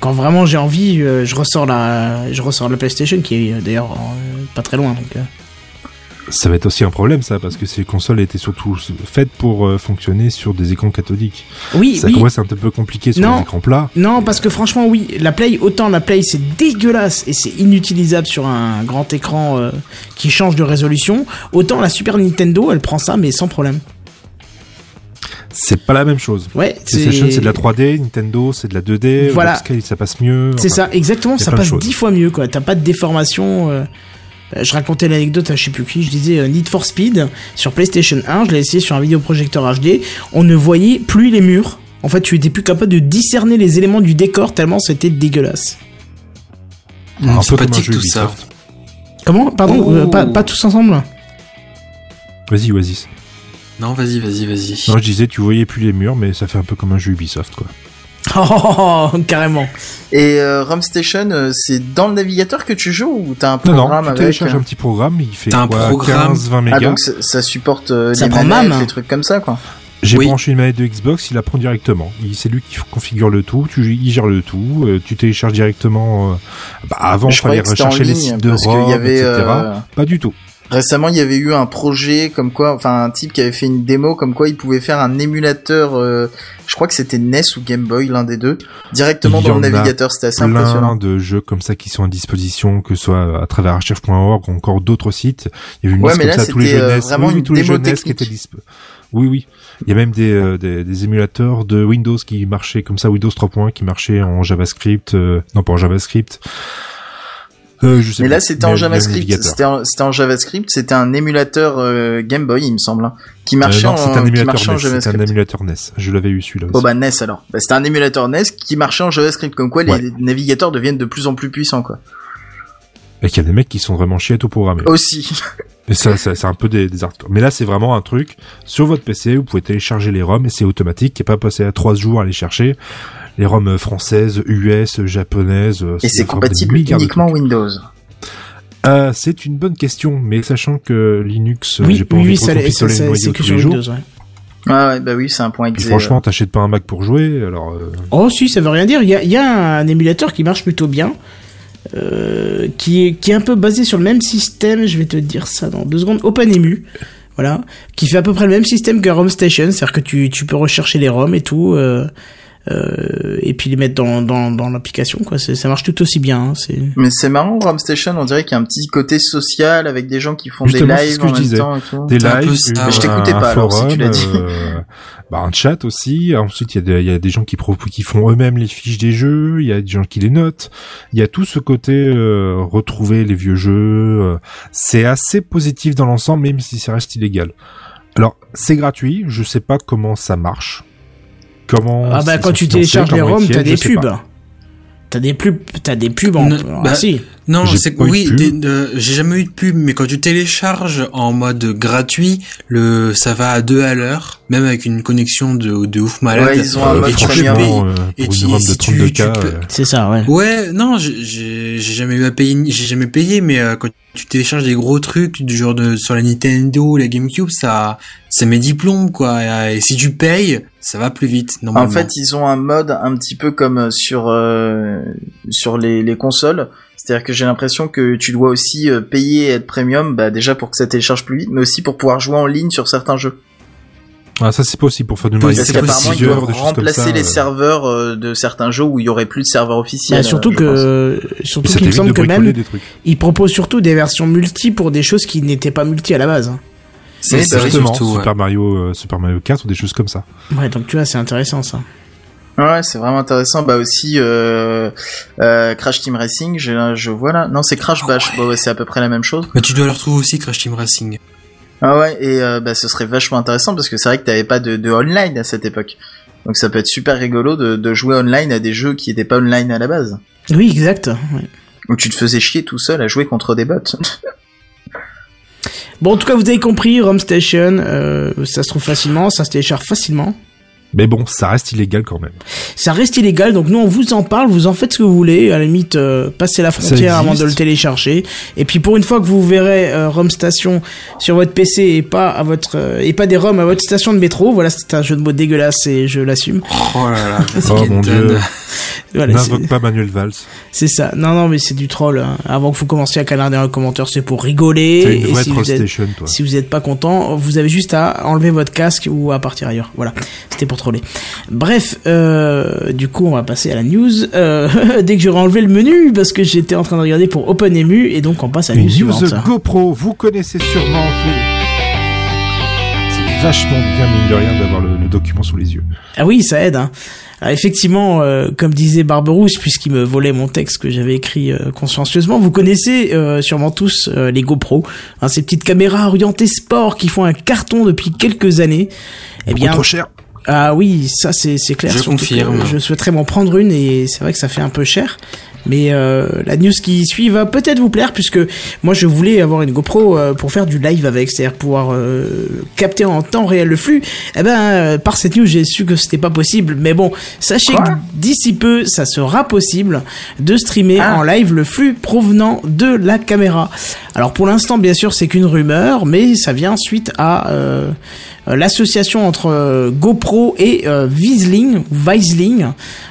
quand vraiment j'ai envie, je ressors la, je ressors la PlayStation qui est d'ailleurs pas très loin. Ça va être aussi un problème ça, parce que ces consoles étaient surtout faites pour euh, fonctionner sur des écrans cathodiques. Oui, Ça oui. être un peu compliqué sur Non. les écrans plats. Non, parce que franchement, oui, la Play, autant la Play c'est dégueulasse et c'est inutilisable sur un grand écran euh, qui change de résolution, autant la Super Nintendo elle prend ça mais sans problème. C'est pas la même chose. Ouais, PlayStation c'est de la 3D, Nintendo c'est de la 2D, Voilà. Upscale ça passe mieux. C'est enfin, ça, exactement, ça passe dix fois mieux quoi. T'as pas de déformation. euh, Je racontais l'anecdote à je sais plus qui, je disais euh, Need for Speed sur PlayStation 1, je l'ai essayé sur un vidéoprojecteur HD, on ne voyait plus les murs. En fait, tu étais plus capable de discerner les éléments du décor tellement c'était dégueulasse. un peu comme un pratique jeu tout ça. Ubisoft. Comment? Pardon, Oh. euh, pas, pas tous ensemble? Vas-y, Oasis. Non, vas-y, vas-y, vas-y. Non, je disais, tu voyais plus les murs, mais ça fait un peu comme un jeu Ubisoft, quoi. Oh, oh, oh, oh, carrément. Et euh, ROM Station, euh, c'est dans le navigateur que tu joues ou t'as un Non, programme non, tu avec télécharges euh, un petit programme, il fait quoi, programme 15-20 Ah mégas. donc ça, ça supporte euh, Ça les prend manettes, MAM. des trucs comme ça quoi. J'ai Oui. branché une manette de Xbox, il la prend directement. Il- C'est lui qui configure le tout, tu, il gère le tout, euh, tu télécharges directement. euh, bah, avant, il fallait rechercher les sites de ROM, y avait, etc. euh, Pas du tout. Récemment, il y avait eu un projet comme quoi, enfin un type qui avait fait une démo comme quoi il pouvait faire un émulateur, euh, je crois que c'était NES ou Game Boy, l'un des deux, directement dans le navigateur. C'était assez plein impressionnant. de jeux comme ça qui sont à disposition, que ce soit à travers archive.org ou encore d'autres sites. Il y avait une Ouais, liste mais comme là, ça, tous les jeux euh, NES. vraiment oui, oui, une tous les jeux NES qui étaient dispo. Oui, oui. Il y a même des, euh, des, des émulateurs de Windows qui marchaient comme ça, Windows 3.1 qui marchaient en JavaScript, euh, non pas en JavaScript. Euh, je sais Mais là, c'était en JavaScript. C'était en, c'était en JavaScript. C'était un émulateur euh, Game Boy, il me semble, hein, qui Euh, marchait non, en, un qui marchait en NES. C'est un JavaScript. émulateur NES. Je l'avais eu celui-là Oh bah NES alors. Bah, c'était un émulateur NES qui marchait en JavaScript. Comme quoi, Ouais. les navigateurs deviennent de plus en plus puissants, quoi. Et qu'il y a des mecs qui sont vraiment chiés à tout programmer. Aussi. Et ça, ça c'est un peu des, des hardcore. Mais là, c'est vraiment un truc. Sur votre PC, vous pouvez télécharger les ROM et c'est automatique. Il n'y a pas passé à trois jours à les chercher. Les ROM françaises, US, japonaises. Et c'est compatible uniquement. Windows. Euh, c'est une bonne question, mais sachant que Linux, euh, Oui, j'ai pas oui, envie oui, de ça, noyau tous les jours. Windows. Ouais. Ah ouais, bah oui, c'est un point Puis exe. franchement, t'achètes pas un Mac pour jouer, alors. euh, Oh si, ça veut rien dire. Il y a, il y a un émulateur qui marche plutôt bien, euh, qui, est, qui est un peu basé sur le même système, je vais te dire ça dans deux secondes, OpenEmu, voilà, qui fait à peu près le même système que ROM Station, c'est-à-dire que tu, tu peux rechercher les ROM et tout. euh, euh, et puis les mettre dans dans, dans l'application quoi. Ça marche tout aussi bien. Hein, c'est. Mais c'est marrant, Rom Station, on dirait qu'il y a un petit côté social avec des gens qui font des lives en même temps et tout. Des lives, mais je t'écoutais pas alors si tu l'as dit. Euh, bah, un chat aussi. Ensuite, il y, a des, y a des gens qui, qui font eux-mêmes les fiches des jeux. Il y a des gens qui les notent. Il y a tout ce côté euh, retrouver les vieux jeux. Euh. c'est assez positif dans l'ensemble, même si ça reste illégal. Alors, c'est gratuit. Je sais pas comment ça marche. Comment Ah bah quand tu télécharges les ROM, t'as des pubs. T'as des pubs, t'as des pubs en. ah, bah, si. Non, c'est oui, j'ai jamais eu de pub, mais quand tu télécharges en mode gratuit, le ça va à deux à l'heure, même avec une connexion de, de ouf malade. Ouais, ils ont un mode premium. Euh, et tu, si tu, c'est ça, ouais. Ouais, non, j'ai jamais eu à payer, j'ai jamais payé, mais euh, quand tu télécharges des gros trucs du genre de sur la Nintendo, la GameCube, ça ça met diplôme quoi. Et si tu payes, ça va plus vite. Normalement. En fait, ils ont un mode un petit peu comme sur euh, sur les, les consoles c'est-à-dire que j'ai l'impression que tu dois aussi euh, payer et être premium, bah déjà pour que ça télécharge plus vite, mais aussi pour pouvoir jouer en ligne sur certains jeux. Ah ça c'est possible pour faire du Mario Parce qu'apparemment ils doivent remplacer les serveurs euh, de certains jeux où il y aurait plus de serveurs officiels. Bah, surtout que surtout qu'il me semble que même ils proposent surtout des versions multi pour des choses qui n'étaient pas multi à la base. Hein. C'est justement Super Mario euh, Super Mario 4 ou des choses comme ça. Ouais donc tu vois c'est intéressant ça. Ouais, c'est vraiment intéressant. Bah aussi euh, euh, Crash Team Racing, je, je vois là. Non, c'est Crash Bash. Bah ouais, c'est à peu près la même chose. Mais tu dois le retrouver aussi Crash Team Racing. Ah ouais, et euh, bah ce serait vachement intéressant parce que c'est vrai que t'avais pas de, de online à cette époque. Donc ça peut être super rigolo de, de jouer online à des jeux qui étaient pas online à la base. Oui, exact. Ouais. Où tu te faisais chier tout seul à jouer contre des bots. bon, en tout cas, vous avez compris, Rom Station, euh, ça se trouve facilement, ça se télécharge facilement. Mais bon, ça reste illégal quand même. Ça reste illégal, donc nous on vous en parle, vous en faites ce que vous voulez, à la limite euh, passez la frontière avant de le télécharger. Et puis pour une fois que vous verrez euh, ROM station sur votre PC et pas à votre euh, et pas des ROM à votre station de métro, voilà c'est un jeu de mots dégueulasse et je l'assume. Oh là là, oh mon dieu. N'invoque pas Manuel Valls. C'est ça. Non non mais c'est du troll. Hein. Avant que vous commenciez à canarder dans les commentaires, c'est pour rigoler. Une vraie et si vous, êtes, toi. si vous êtes pas content, vous avez juste à enlever votre casque ou à partir ailleurs. Voilà. C'était pour troller. Bref, euh, du coup, on va passer à la news. Euh, dès que j'aurai enlevé le menu, parce que j'étais en train de regarder pour OpenEMU, et donc on passe à la news, news GoPro, vous connaissez sûrement tout. C'est vachement bien, mine de rien, d'avoir le, document sous les yeux. Ah oui, ça aide. Hein. Alors effectivement, euh, comme disait Barberousse, puisqu'il me volait mon texte que j'avais écrit euh, consciencieusement, vous connaissez euh, sûrement tous les GoPro, hein, ces petites caméras orientées sport qui font un carton depuis quelques années. Eh bien, trop cher. Ah oui, ça c'est c'est clair. Je confirme. Je souhaiterais m'en prendre une et c'est vrai que ça fait un peu cher. Mais euh, la news qui suit va peut-être vous plaire puisque moi je voulais avoir une GoPro euh, pour faire du live avec, c'est-à-dire pouvoir euh, capter en temps réel le flux. Eh ben euh, par cette news j'ai su que c'était pas possible. Mais bon, sachez que d'ici peu ça sera possible de streamer ah. en live le flux provenant de la caméra. Alors pour l'instant bien sûr c'est qu'une rumeur, mais ça vient suite à euh, l'association entre euh, GoPro et euh, Visling, Visling,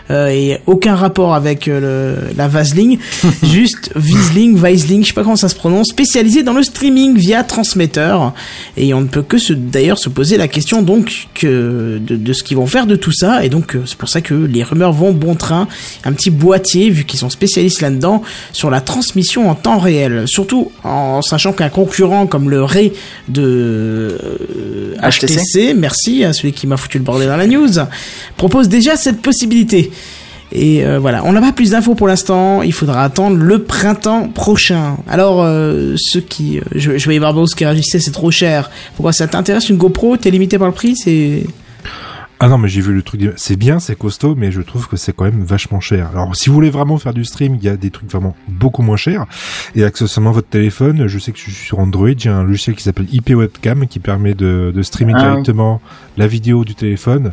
et aucun rapport avec le, la Vaseline, juste Visling, Visling, je sais pas comment ça se prononce, spécialisé dans le streaming via transmetteur. Et on ne peut que d'ailleurs se poser la question donc que de, de ce qu'ils vont faire de tout ça. Et donc c'est pour ça que les rumeurs vont bon train. Un petit boîtier, vu qu'ils sont spécialistes là-dedans, sur la transmission en temps réel. Surtout en sachant qu'un concurrent comme le Ray de HTC, merci à celui qui m'a foutu le bordel dans la news, propose déjà cette possibilité. Et euh, voilà, on n'a pas plus d'infos pour l'instant, il faudra attendre le printemps prochain. Alors, euh, ceux qui... Euh, je, je voyais Barbaros qui réagissait, c'est trop cher. Pourquoi ça t'intéresse une GoPro T'es limité par le prix C'est... Ah non, mais j'ai vu le truc. C'est bien, c'est costaud, mais je trouve que c'est quand même vachement cher. Alors, si vous voulez vraiment faire du stream, il y a des trucs vraiment beaucoup moins chers. Et accessoirement votre téléphone, je sais que je suis sur Android, j'ai un logiciel qui s'appelle IP Webcam qui permet de, de streamer ah directement la vidéo du téléphone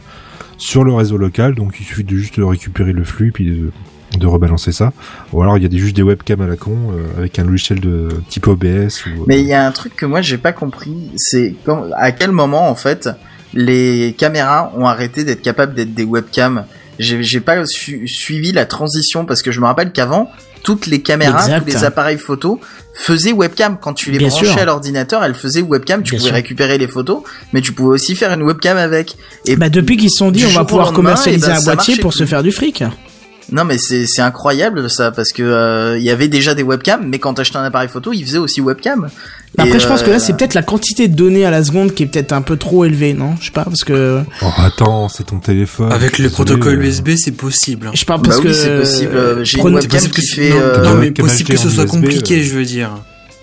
sur le réseau local. Donc, il suffit de juste récupérer le flux puis de, rebalancer ça. Ou alors il y a des, juste des webcams à la con euh, avec un logiciel de type OBS. Mais il y a un truc que moi j'ai pas compris, c'est à quel moment en fait les caméras ont arrêté d'être capables d'être des webcams? J'ai pas su- suivi la transition parce que je me rappelle qu'avant toutes les caméras, Exact. tous les appareils photo faisaient webcam quand tu les Bien branchais sûr. à l'ordinateur, elles faisaient webcam, tu Bien pouvais sûr. récupérer les photos, mais tu pouvais aussi faire une webcam avec. Et Bah depuis qu'ils se sont dit on va pouvoir commercialiser eh ben, un ça boîtier pour se faire du fric. Non mais c'est c'est incroyable ça parce que euh, il y avait déjà des webcams, mais quand t'achetais un appareil photo, il faisait aussi webcam. Après je pense que euh, là c'est peut-être la quantité de données à la seconde qui est peut-être un peu trop élevée, non? Je sais pas parce que Oh, attends, c'est ton téléphone. Avec le protocole euh, USB, c'est possible. je parle Bah parce oui, que c'est possible. Euh, j'ai une webcam Possible qui fait, non, euh, non, mais possible que ce soit USB, compliqué, euh. je veux dire.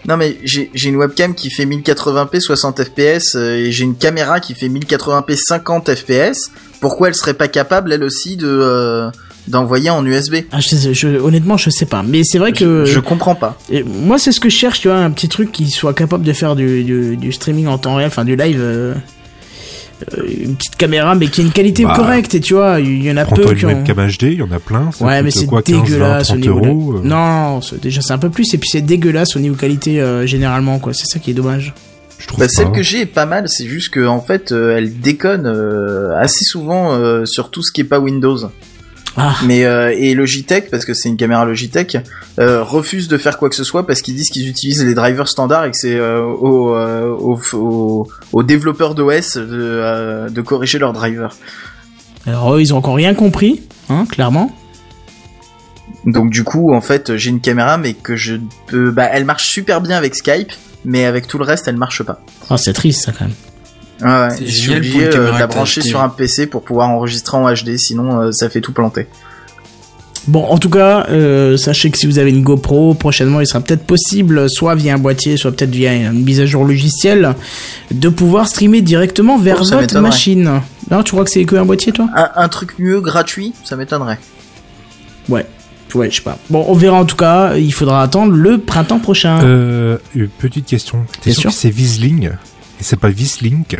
Non mais j'ai j'ai une webcam qui fait 1080p 60 fps euh, et j'ai une caméra qui fait 1080p 50 fps. Pourquoi elle serait pas capable elle aussi de euh, d'envoyer en USB Ah, je sais- je- honnêtement, je sais pas. Mais c'est vrai que je, je comprends pas. Et moi, c'est ce que je cherche, tu vois, un petit truc qui soit capable de faire du, du, du streaming en temps réel, enfin du live. euh, euh, une petite caméra, mais qui ait une qualité Bah, correcte. Et tu vois, il y en a peu Prends-toi qui une ont. webcam HD, il y en a plein. Ça Ouais, mais c'est quoi, 15, 20, dégueulasse au 30 niveau. de- euh. Non, déjà c'est un peu plus, et puis c'est dégueulasse au niveau qualité euh, généralement, quoi. C'est ça qui est dommage. Je trouve Bah, celle que j'ai est pas mal, c'est juste que en fait euh, elle déconne euh, assez souvent euh, sur tout ce qui est pas Windows. Ah, Mais euh, et Logitech parce que c'est une caméra Logitech euh, refuse de faire quoi que ce soit parce qu'ils disent qu'ils utilisent les drivers standards et que c'est euh, aux, aux, aux- aux développeurs d'OS de, de corriger leurs drivers. alors eux, ils ont encore rien compris, hein, clairement. Donc du coup, en fait, j'ai une caméra, mais que je peux, bah, elle marche super bien avec Skype, mais avec tout le reste, elle marche pas. Ah, c'est triste, ça, quand même. Ouais. Euh, caméra de la brancher sur un PC pour pouvoir enregistrer en HD, sinon euh, ça fait tout planter. Bon, en tout cas, euh, sachez que si vous avez une GoPro, prochainement, il sera peut-être possible, soit via un boîtier, soit peut-être via une mise à jour logicielle, de pouvoir streamer directement vers Oh, ça votre machine. Non, tu crois que c'est que un boîtier, toi? Un, un truc mieux, gratuit, ça m'étonnerait. Ouais. Ouais, je sais pas. Bon, on verra en tout cas. Il faudra attendre le printemps prochain. Euh, une petite question. T'es Bien sûr sûr. que c'est Visling? Et c'est pas Vislink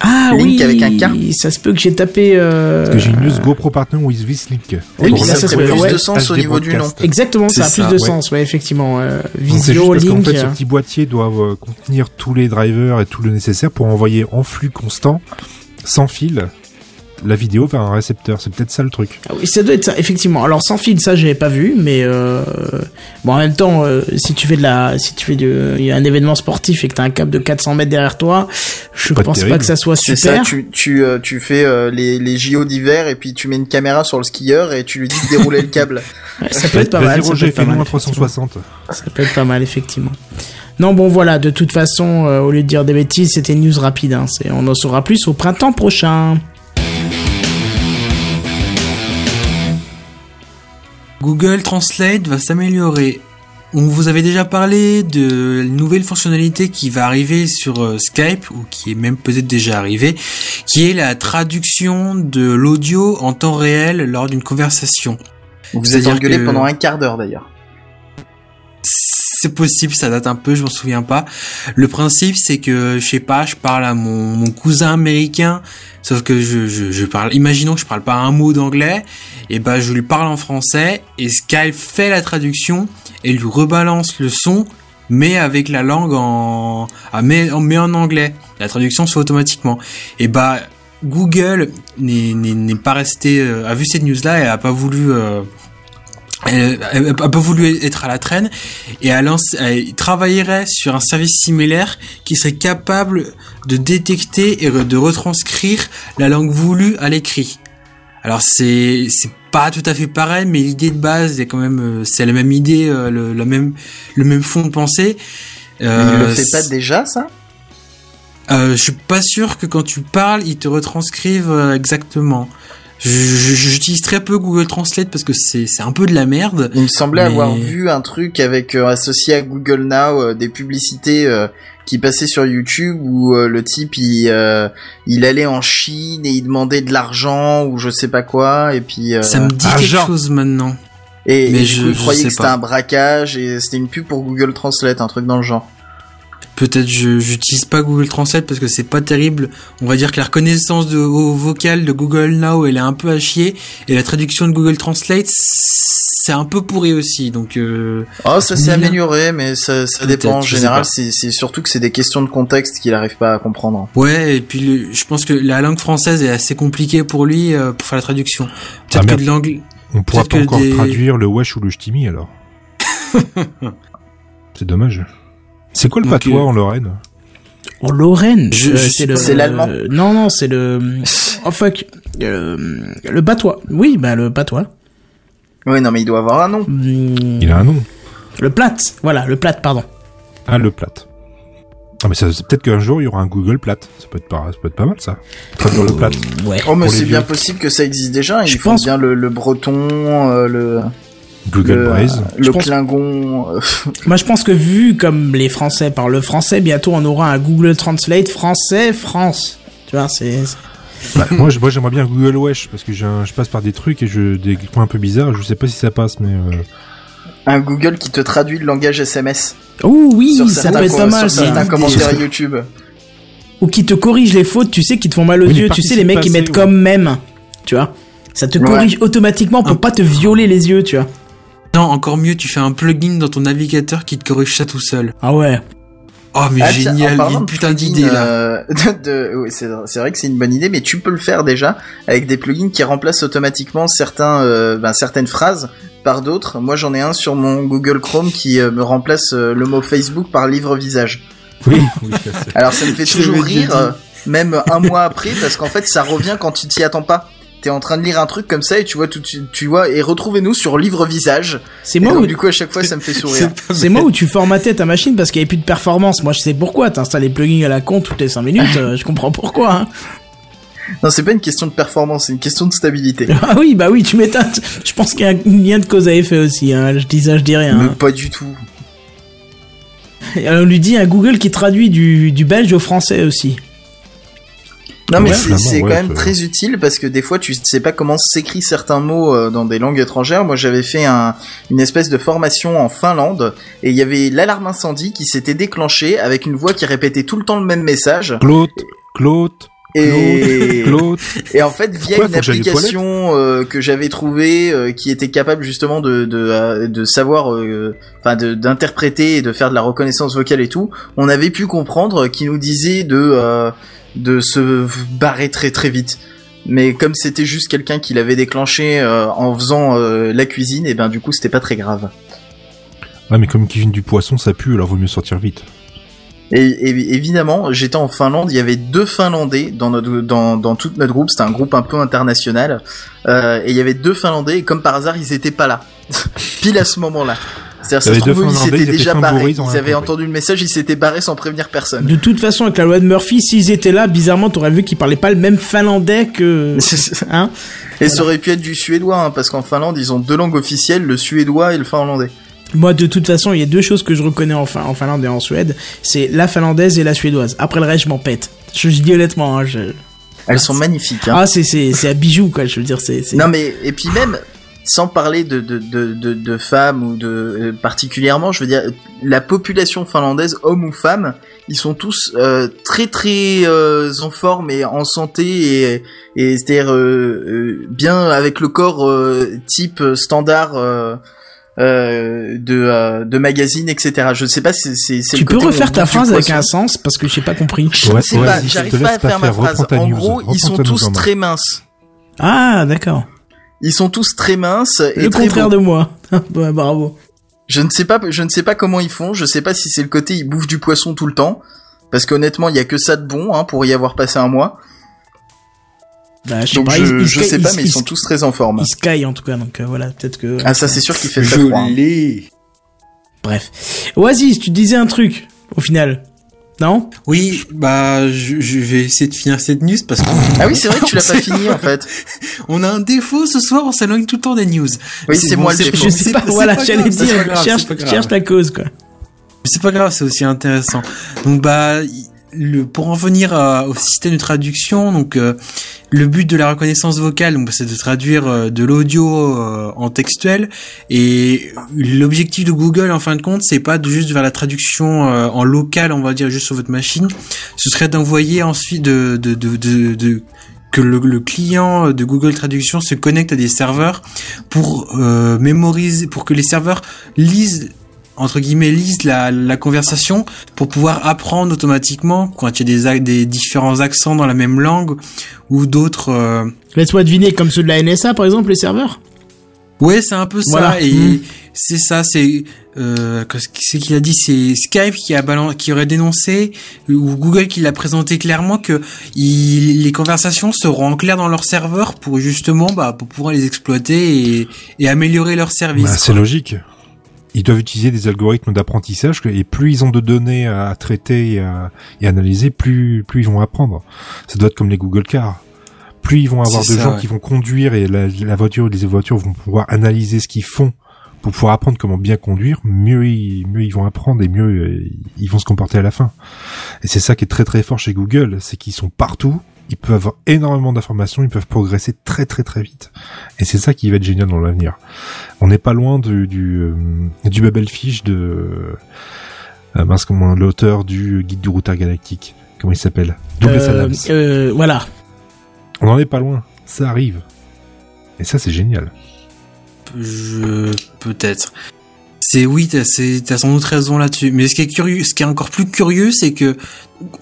ah Link oui, avec un K. ça se peut que j'ai tapé. Euh... Parce que j'ai une news GoPro Partner with Vislink. Oui, la ça ça serait- ferait plus ouais. de sens au niveau du nom. Exactement, ça a plus ça, de ouais. sens, ouais, effectivement. Euh, Visio, parce qu'en Link. fait, ce petit boîtier doit euh, contenir tous les drivers et tout le nécessaire pour envoyer en flux constant, sans fil, la vidéo vers un récepteur. C'est peut-être ça le truc. Ah oui, ça doit être ça, effectivement. Alors sans fil, ça j'avais pas vu, mais euh... bon en même temps, euh, si tu fais de la, si tu fais de, il y a un événement sportif et que t'as un câble de 400 mètres derrière toi, je Pas pense pas que ça soit C'est super. ça, tu, tu, euh, tu fais euh, les, les JO d'hiver et puis tu mets une caméra sur le skieur et tu lui dis de dérouler le câble. Ouais, ça peut être pas Vas-y, mal. Ça peut Roger, être pas fais-nous mal, un effectivement. 360. Ça peut être pas mal, effectivement. Non, bon, voilà, de toute façon, euh, au lieu de dire des bêtises, c'était une news rapide. Hein. C'est- On en saura plus au printemps prochain. Google Translate va s'améliorer. On vous avait déjà parlé de nouvelle fonctionnalité qui va arriver sur euh, Skype ou qui est même peut-être déjà arrivée, qui est la traduction de l'audio en temps réel lors d'une conversation. Vous vous êtes engueulé que- pendant un quart d'heure d'ailleurs. C'est possible, ça date un peu, je m'en souviens pas. Le principe, c'est que, je sais pas, je parle à mon, cousin américain, sauf que je, parle, imaginons que je parle pas un mot d'anglais, et ben je lui parle en français, et Skype fait la traduction, et lui rebalance le son, mais avec la langue en, ah, mais, en- anglais. La traduction se fait automatiquement. Et bah, Google n'est pas resté, euh, a vu cette news-là, et a pas voulu, euh, elle elle a pas voulu être à la traîne et elle, elle travaillerait sur un service similaire qui serait capable de détecter et de retranscrire la langue voulue à l'écrit. Alors c'est c'est pas tout à fait pareil, mais l'idée de base est quand même euh, c'est la même idée, euh, le, la même le même fond de pensée. Il le Euh, fait pas déjà ça? Euh, je suis pas sûr que quand tu parles, ils te retranscrivent euh, exactement. J'utilise très peu Google Translate parce que c'est c'est un peu de la merde. Il me semblait Mais- avoir vu un truc avec euh, associé à Google Now euh, des publicités euh, qui passaient sur YouTube où euh, le type il euh, il allait en Chine et il demandait de l'argent ou je sais pas quoi et puis euh, Ça me dit argent. quelque chose maintenant. et, mais et je- sais que c'était un braquage et c'était une pub pour Google Translate un truc dans le genre. Peut-être je j'utilise pas Google Translate parce que c'est pas terrible. On va dire que la reconnaissance de au vocal de Google Now, elle est un peu à chier et la traduction de Google Translate c'est un peu pourri aussi. Donc euh, Oh, ça s'est amélioré, mais ça, ça Peut-être, dépend. En général, c'est c'est surtout que c'est des questions de contexte qu'il arrive pas à comprendre. ouais, et puis le- je pense que la langue française est assez compliquée pour lui euh, pour faire la traduction. Peut-être Ah, que merde. de l'anglais. On pourra Peut-être pas que encore des- traduire le wesh ou le ch'timi alors. c'est dommage. C'est quoi le Donc, patois euh, en Lorraine? En Lorraine, Je- euh, c'est l'allemand. euh, non, non, c'est le. Oh fuck. Euh, le patois. Oui, bah le patois. Oui, non, mais il doit avoir un nom. Hmm, Il a un nom. Le plate. Voilà, le plate, pardon. Ah, le plate. Ah mais peut-être qu'un jour il y aura un Google plate. Ça peut être pas, ça peut être pas mal ça. Traduire le plate. Ouais. Oh, mais c'est bien possible que ça existe déjà. Je font pense- bien le, le breton, euh, le, Google le, le Je pense- clingon. euh, Moi, je pense que vu comme les Français parlent le français, bientôt on aura un Google Translate français France. Tu vois, c'est. Bah, moi, je- moi, j'aimerais bien Google Wesh parce que un- je passe par des trucs et je des coins un peu bizarres. Je sais pas si ça passe, mais euh, un Google qui te traduit le langage SMS. Oh oui, sur ça peut être pas mal sur ça. certains commentaires YouTube. Ou qui te corrige les fautes, tu sais, qui te font mal aux Oui, yeux. Tu sais, les mecs qui mettent ouais. comme même. Tu vois. Ça te Ouais. corrige automatiquement pour Un- pas te violer les yeux, tu vois. Non, encore mieux, tu fais un plugin dans ton navigateur qui te corrige ça tout seul. Ah ouais. Oh mais Ah, génial, il y a parlant une putain d'idée là. euh, oui, c'est vrai que c'est une bonne idée, mais tu peux le faire déjà avec des plugins qui remplacent automatiquement certains, euh, ben, certaines phrases par d'autres. Moi, j'en ai un sur mon Google Chrome qui euh, me remplace euh, le mot Facebook par livre visage. oui, oui, ça, c'est- Alors, ça me fait toujours rire, euh, même un mois après, parce qu'en fait, ça revient quand tu t'y attends pas. T'es en train de lire un truc comme ça et tu vois tout, tu, tu vois et retrouvez-nous sur livre visage. C'est moi, donc, où, du coup, à chaque fois, ça me fait sourire. C'est moi où tu formatais ta machine parce qu'il y avait plus de performance. Moi, je sais pourquoi. T'installes les plugins à la con toutes les 5 minutes. euh, je comprends pourquoi. Hein. Non, c'est pas une question de performance, c'est une question de stabilité. Ah oui, bah oui, tu m'étonnes. Je pense qu'il y a un lien de cause à effet aussi. Hein. Je dis ça, je dis rien. Mais hein. pas du tout. Et on lui dit un Google qui traduit du, du belge au français aussi. Non mais Ouais, c'est ouais, quand même très utile parce que des fois tu sais pas comment s'écrit certains mots euh, dans des langues étrangères. Moi j'avais fait un, une espèce de formation en Finlande et il y avait l'alarme incendie qui s'était déclenchée avec une voix qui répétait tout le temps le même message Claude, Claude, et Claude. et en fait via Pourquoi une que application euh, que j'avais trouvée euh, qui était capable justement de de, de savoir enfin d'interpréter et de faire de la reconnaissance vocale et tout, on avait pu comprendre qu'il nous disait de euh, de se barrer très très vite. Mais comme c'était juste quelqu'un qui l'avait déclenché euh, en faisant euh, la cuisine, et ben du coup c'était pas très grave. Ouais, mais comme cuisine du poisson, ça pue, alors vaut mieux sortir vite. Et, et- évidemment, j'étais en Finlande, il y avait deux Finlandais dans notre dans dans tout notre groupe, c'était un groupe un peu international, euh, et il y avait deux Finlandais et comme par hasard ils étaient pas là, pile à ce moment-là. C'est-à-dire ça se trouve ils s'étaient déjà barrés, ils avaient compris. entendu le message, ils s'étaient barrés sans prévenir personne. De toute façon, avec la loi de Murphy, s'ils étaient là, bizarrement, t'aurais vu qu'ils parlaient pas le même finlandais que. Hein Et ça aurait pu être du suédois, hein, parce qu'en Finlande ils ont deux langues officielles, le suédois et le finlandais. Moi, de toute façon, il y a deux choses que je reconnais en, Fin- en Finlande et en Suède. C'est la finlandaise et la suédoise. Après le reste, je m'en pète. Je, je dis honnêtement, hein, je... Elles sont magnifiques. Hein. Ah, c'est, c'est, c'est un bijou, quoi. Je veux dire, c'est... Non mais et puis même sans parler de de de de, de femmes ou de euh, particulièrement, je veux dire la population finlandaise, homme ou femme, ils sont tous euh, très très euh, en forme et en santé et et c'est-à-dire euh, euh, bien avec le corps euh, type standard. Euh, euh, de euh, de magazine etc je sais pas si c'est c'est tu le peux côté refaire ta phrase avec un sens parce que j'ai pas compris. je Ouais, sais ouais, pas j'arrive te pas à laisse pas faire ma faire, phrase en news, gros ils sont tous très minces Ah, d'accord. Ils sont tous très minces et Le très contraire beaux. de moi. Ouais, bravo. Je ne sais pas, je ne sais pas comment ils font. Je sais pas si c'est le côté ils bouffent du poisson tout le temps, parce qu'honnêtement il y a que ça de bon hein, pour y avoir passé un mois. Bah, je sais Donc pas, je, je sais pas, mais ils ils- sont tous très en forme. Ils sky en tout cas, donc euh, voilà, peut-être que. Ah ça c'est sûr qu'il fait très froid. hein. l'ai. Bref. Oasis, tu disais un truc, au final. Non Oui, bah je, je vais essayer de finir cette news parce qu'on Ah oui c'est vrai que tu l'as pas fini en fait. on a un défaut ce soir, on s'éloigne tout le temps des news. Oui c'est bon, moi le défaut. Je sais pas, voilà, j'allais dire, grave, cherche, cherche la cause, quoi. C'est pas grave, c'est aussi intéressant. Donc bah le pour en venir à- au système de traduction, donc euh, le but de la reconnaissance vocale, donc, c'est de traduire euh, de l'audio euh, en textuel. Et l'objectif de Google, en fin de compte, c'est pas juste faire la traduction euh, en local, on va dire juste sur votre machine. Ce serait d'envoyer ensuite que le, le, client de Google Traduction se connecte à des serveurs pour mémoriser, pour que les serveurs lisent entre guillemets lise la, la conversation pour pouvoir apprendre automatiquement quand il y a des, des différents accents dans la même langue ou d'autres. Euh... Laisse-moi deviner comme ceux de la NSA par exemple les serveurs? Ouais, c'est un peu ça et mmh. c'est ça, c'est euh, ce qu'il a dit, c'est Skype qui a qui aurait dénoncé ou Google qui l'a présenté clairement que il, les conversations seront en clair dans leur serveur pour justement bah pour pouvoir les exploiter et, et améliorer leur service. Bah, c'est logique ils doivent utiliser des algorithmes d'apprentissage et plus ils ont de données à traiter et à, analyser, plus plus ils vont apprendre. Ça doit être comme les Google Cars. Plus ils vont avoir de gens qui vont conduire et la, la voiture, les voitures vont pouvoir analyser ce qu'ils font pour pouvoir apprendre comment bien conduire, mieux ils, mieux ils vont apprendre et mieux euh, ils vont se comporter à la fin. Et c'est ça qui est très très fort chez Google, c'est qu'ils sont partout ils peuvent avoir énormément d'informations, ils peuvent progresser très très très vite. Et c'est ça qui va être génial dans l'avenir. On n'est pas loin du du, euh, du Babelfish de euh, mince comment l'auteur du guide du routeur galactique. Comment il s'appelle? Douglas euh, Adams. Euh, voilà. On n'en est pas loin. Ça arrive. Et ça c'est génial. Je peut-être. C'est oui, t'as, t'as sans doute raison là-dessus. Mais ce qui est curieux, ce qui est encore plus curieux, c'est que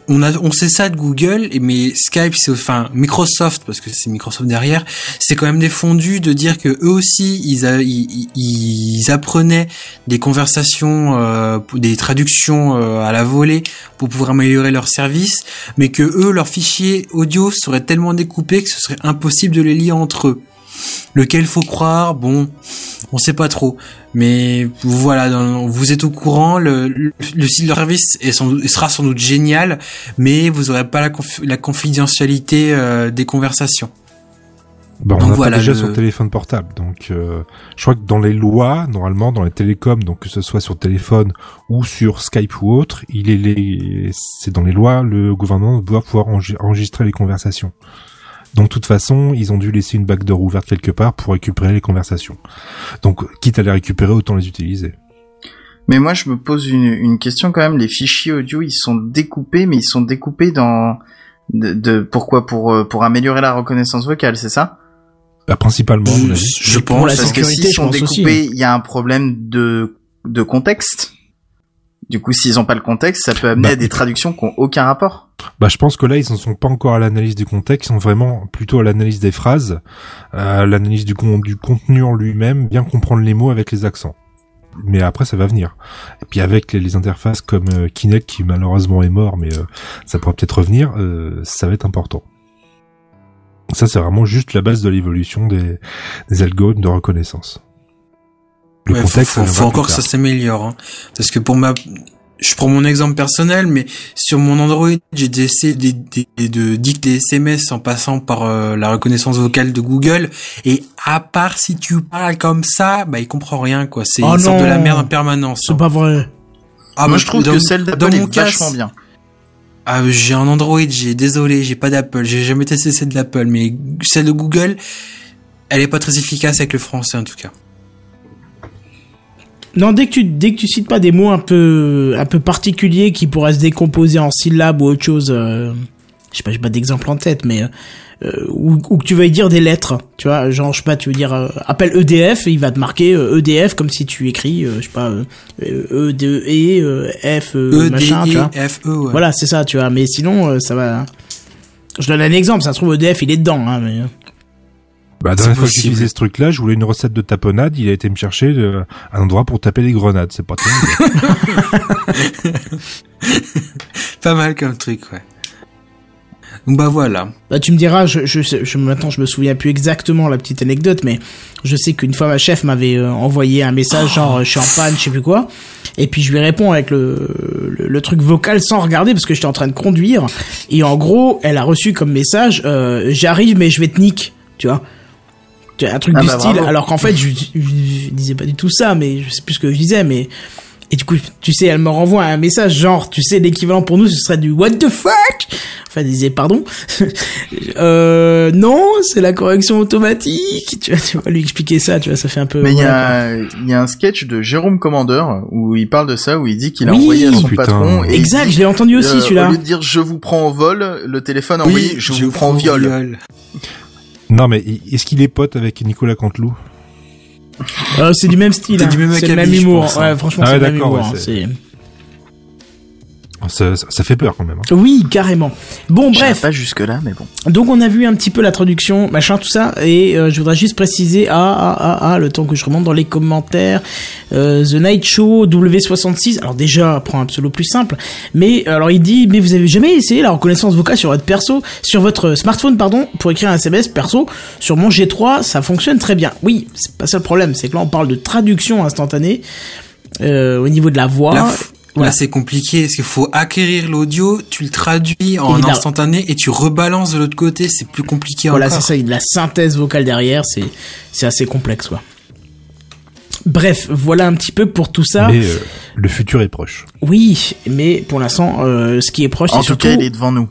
on a, on sait ça de Google, mais Skype, c'est enfin Microsoft parce que c'est Microsoft derrière, c'est quand même défendu de dire que eux aussi, ils, apprenaient des conversations, euh, des traductions euh, à la volée pour pouvoir améliorer leur service, mais que eux, leurs fichiers audio seraient tellement découpés que ce serait impossible de les lire entre eux. Lequel faut croire? Bon, on sait pas trop. Mais voilà, vous êtes au courant, le, le, site de service est sera sans doute génial, mais vous aurez pas la, confidentialité euh, des conversations. Bah, on a déjà sur téléphone portable, donc euh, je crois que dans les lois, normalement dans les télécoms, donc que ce soit sur téléphone ou sur Skype ou autre, il est les, c'est dans les lois, le gouvernement doit pouvoir enregistrer les conversations. Donc, de toute façon, ils ont dû laisser une backdoor ouverte quelque part pour récupérer les conversations. Donc, quitte à les récupérer, autant les utiliser. Mais moi, je me pose une, question quand même. Les fichiers audio, ils sont découpés, mais ils sont découpés dans de, pourquoi? Pour euh, pour améliorer la reconnaissance vocale, c'est ça? Bah, Principalement. Je, pense. Parce que s'ils sont découpés, il y a un problème de de contexte. Du coup, s'ils ont pas le contexte, ça peut amener bah, à des traductions qui ont aucun rapport. Bah, je pense que là, ils ne sont pas encore à l'analyse du contexte, ils sont vraiment plutôt à l'analyse des phrases, à l'analyse du, du contenu en lui-même, bien comprendre les mots avec les accents. Mais après, ça va venir. Et puis avec les, interfaces comme euh, Kinect, qui malheureusement est mort, mais euh, ça pourra peut-être revenir, euh, ça va être important. Ça, c'est vraiment juste la base de l'évolution des, des algorithmes de reconnaissance. Le contexte, faut, encore que ça s'améliore, hein. parce que pour ma, je prends mon exemple personnel, mais sur mon Android, j'ai essayé de dicter des SMS en passant par euh, la reconnaissance vocale de Google, et à part si tu parles comme ça, bah il comprend rien, quoi. C'est oh de la merde en permanence. C'est hein. pas vrai. Ah, moi je trouve que celle d'Apple est vachement bien. Ah, j'ai un Android, j'ai désolé, j'ai pas d'Apple, j'ai jamais testé celle de l'Apple, mais celle de Google, elle est pas très efficace avec le français en tout cas. Non, dès que tu dès que tu cites pas des mots un peu un peu particuliers qui pourraient se décomposer en syllabes ou autre chose, euh, je sais pas, j'ai pas d'exemple en tête, mais euh, ou, que tu veuilles dire des lettres, tu vois, genre je sais pas, tu veux dire euh, appelle EDF, et il va te marquer EDF comme si tu écris, je sais pas, E D E F e, machin, tu vois. F E. Ouais. Voilà, c'est ça, tu vois. Mais sinon, ça va. Je donne un exemple, ça se trouve EDF, il est dedans, hein, mais. Bah, la dernière fois que j'utilisais ce truc-là, je voulais une recette de tapenade, il a été me chercher euh, un endroit pour taper les grenades, c'est pas terrible. pas mal comme truc, ouais. Donc bah voilà. Bah tu me diras, je, je, je, maintenant je me souviens plus exactement la petite anecdote, mais je sais qu'une fois ma chef m'avait euh, envoyé un message genre je suis en panne, je sais plus quoi, et puis je lui réponds avec le, le, truc vocal sans regarder parce que j'étais en train de conduire, et en gros elle a reçu comme message euh, j'arrive mais je vais te nique, tu vois un truc ah du bah style alors qu'en fait je, je, disais pas du tout ça mais je sais plus ce que je disais mais et du coup, tu sais, elle me renvoie un message genre, tu sais, l'équivalent pour nous, ce serait du what the fuck? Enfin, elle disait pardon. euh, non, c'est la correction automatique. Tu vas, tu vas lui expliquer ça, tu vois, ça fait un peu. Mais il y, voilà, a, il y a un sketch de Jérôme Commandeur où il parle de ça, où il dit qu'il a Oui. envoyé à son putain. patron. Et Exact, dit, je l'ai entendu aussi euh, celui-là. Au lieu de dire je vous prends au vol, le téléphone a envoyé je, vous prends au viol. Non, mais est-ce qu'il est pote avec Nicolas Canteloup Euh, c'est du même style, C'est hein. du même c'est le même humour. pense, hein. Ouais, franchement, Ah c'est ouais, le même d'accord, humour. ouais, hein, ça, ça, ça fait peur quand même. hein. Oui, carrément. Bon, bref. pas jusque là, mais bon. Donc on a vu un petit peu la traduction, machin, tout ça, et euh, je voudrais juste préciser, ah, ah, ah, ah, le temps que je remonte dans les commentaires, euh, The Night Show W66, alors déjà, prend un pseudo plus simple, mais alors il dit, mais vous avez jamais essayé la reconnaissance vocale sur votre perso, sur votre smartphone, pardon, pour écrire un SMS perso, sur mon G3, ça fonctionne très bien. Oui, c'est pas ça le problème, c'est que là on parle de traduction instantanée, euh, au niveau de la voix. Voilà. là, c'est compliqué parce qu'il faut acquérir l'audio, tu le traduis en instantané et tu rebalances de l'autre côté. C'est plus compliqué Voilà, encore. c'est ça, il y a de la synthèse vocale derrière, c'est c'est assez complexe, quoi. Bref, voilà un petit peu pour tout ça. Mais euh, le futur est proche. Oui, mais pour l'instant, euh, ce qui est proche, En c'est tout surtout... cas, il est devant nous.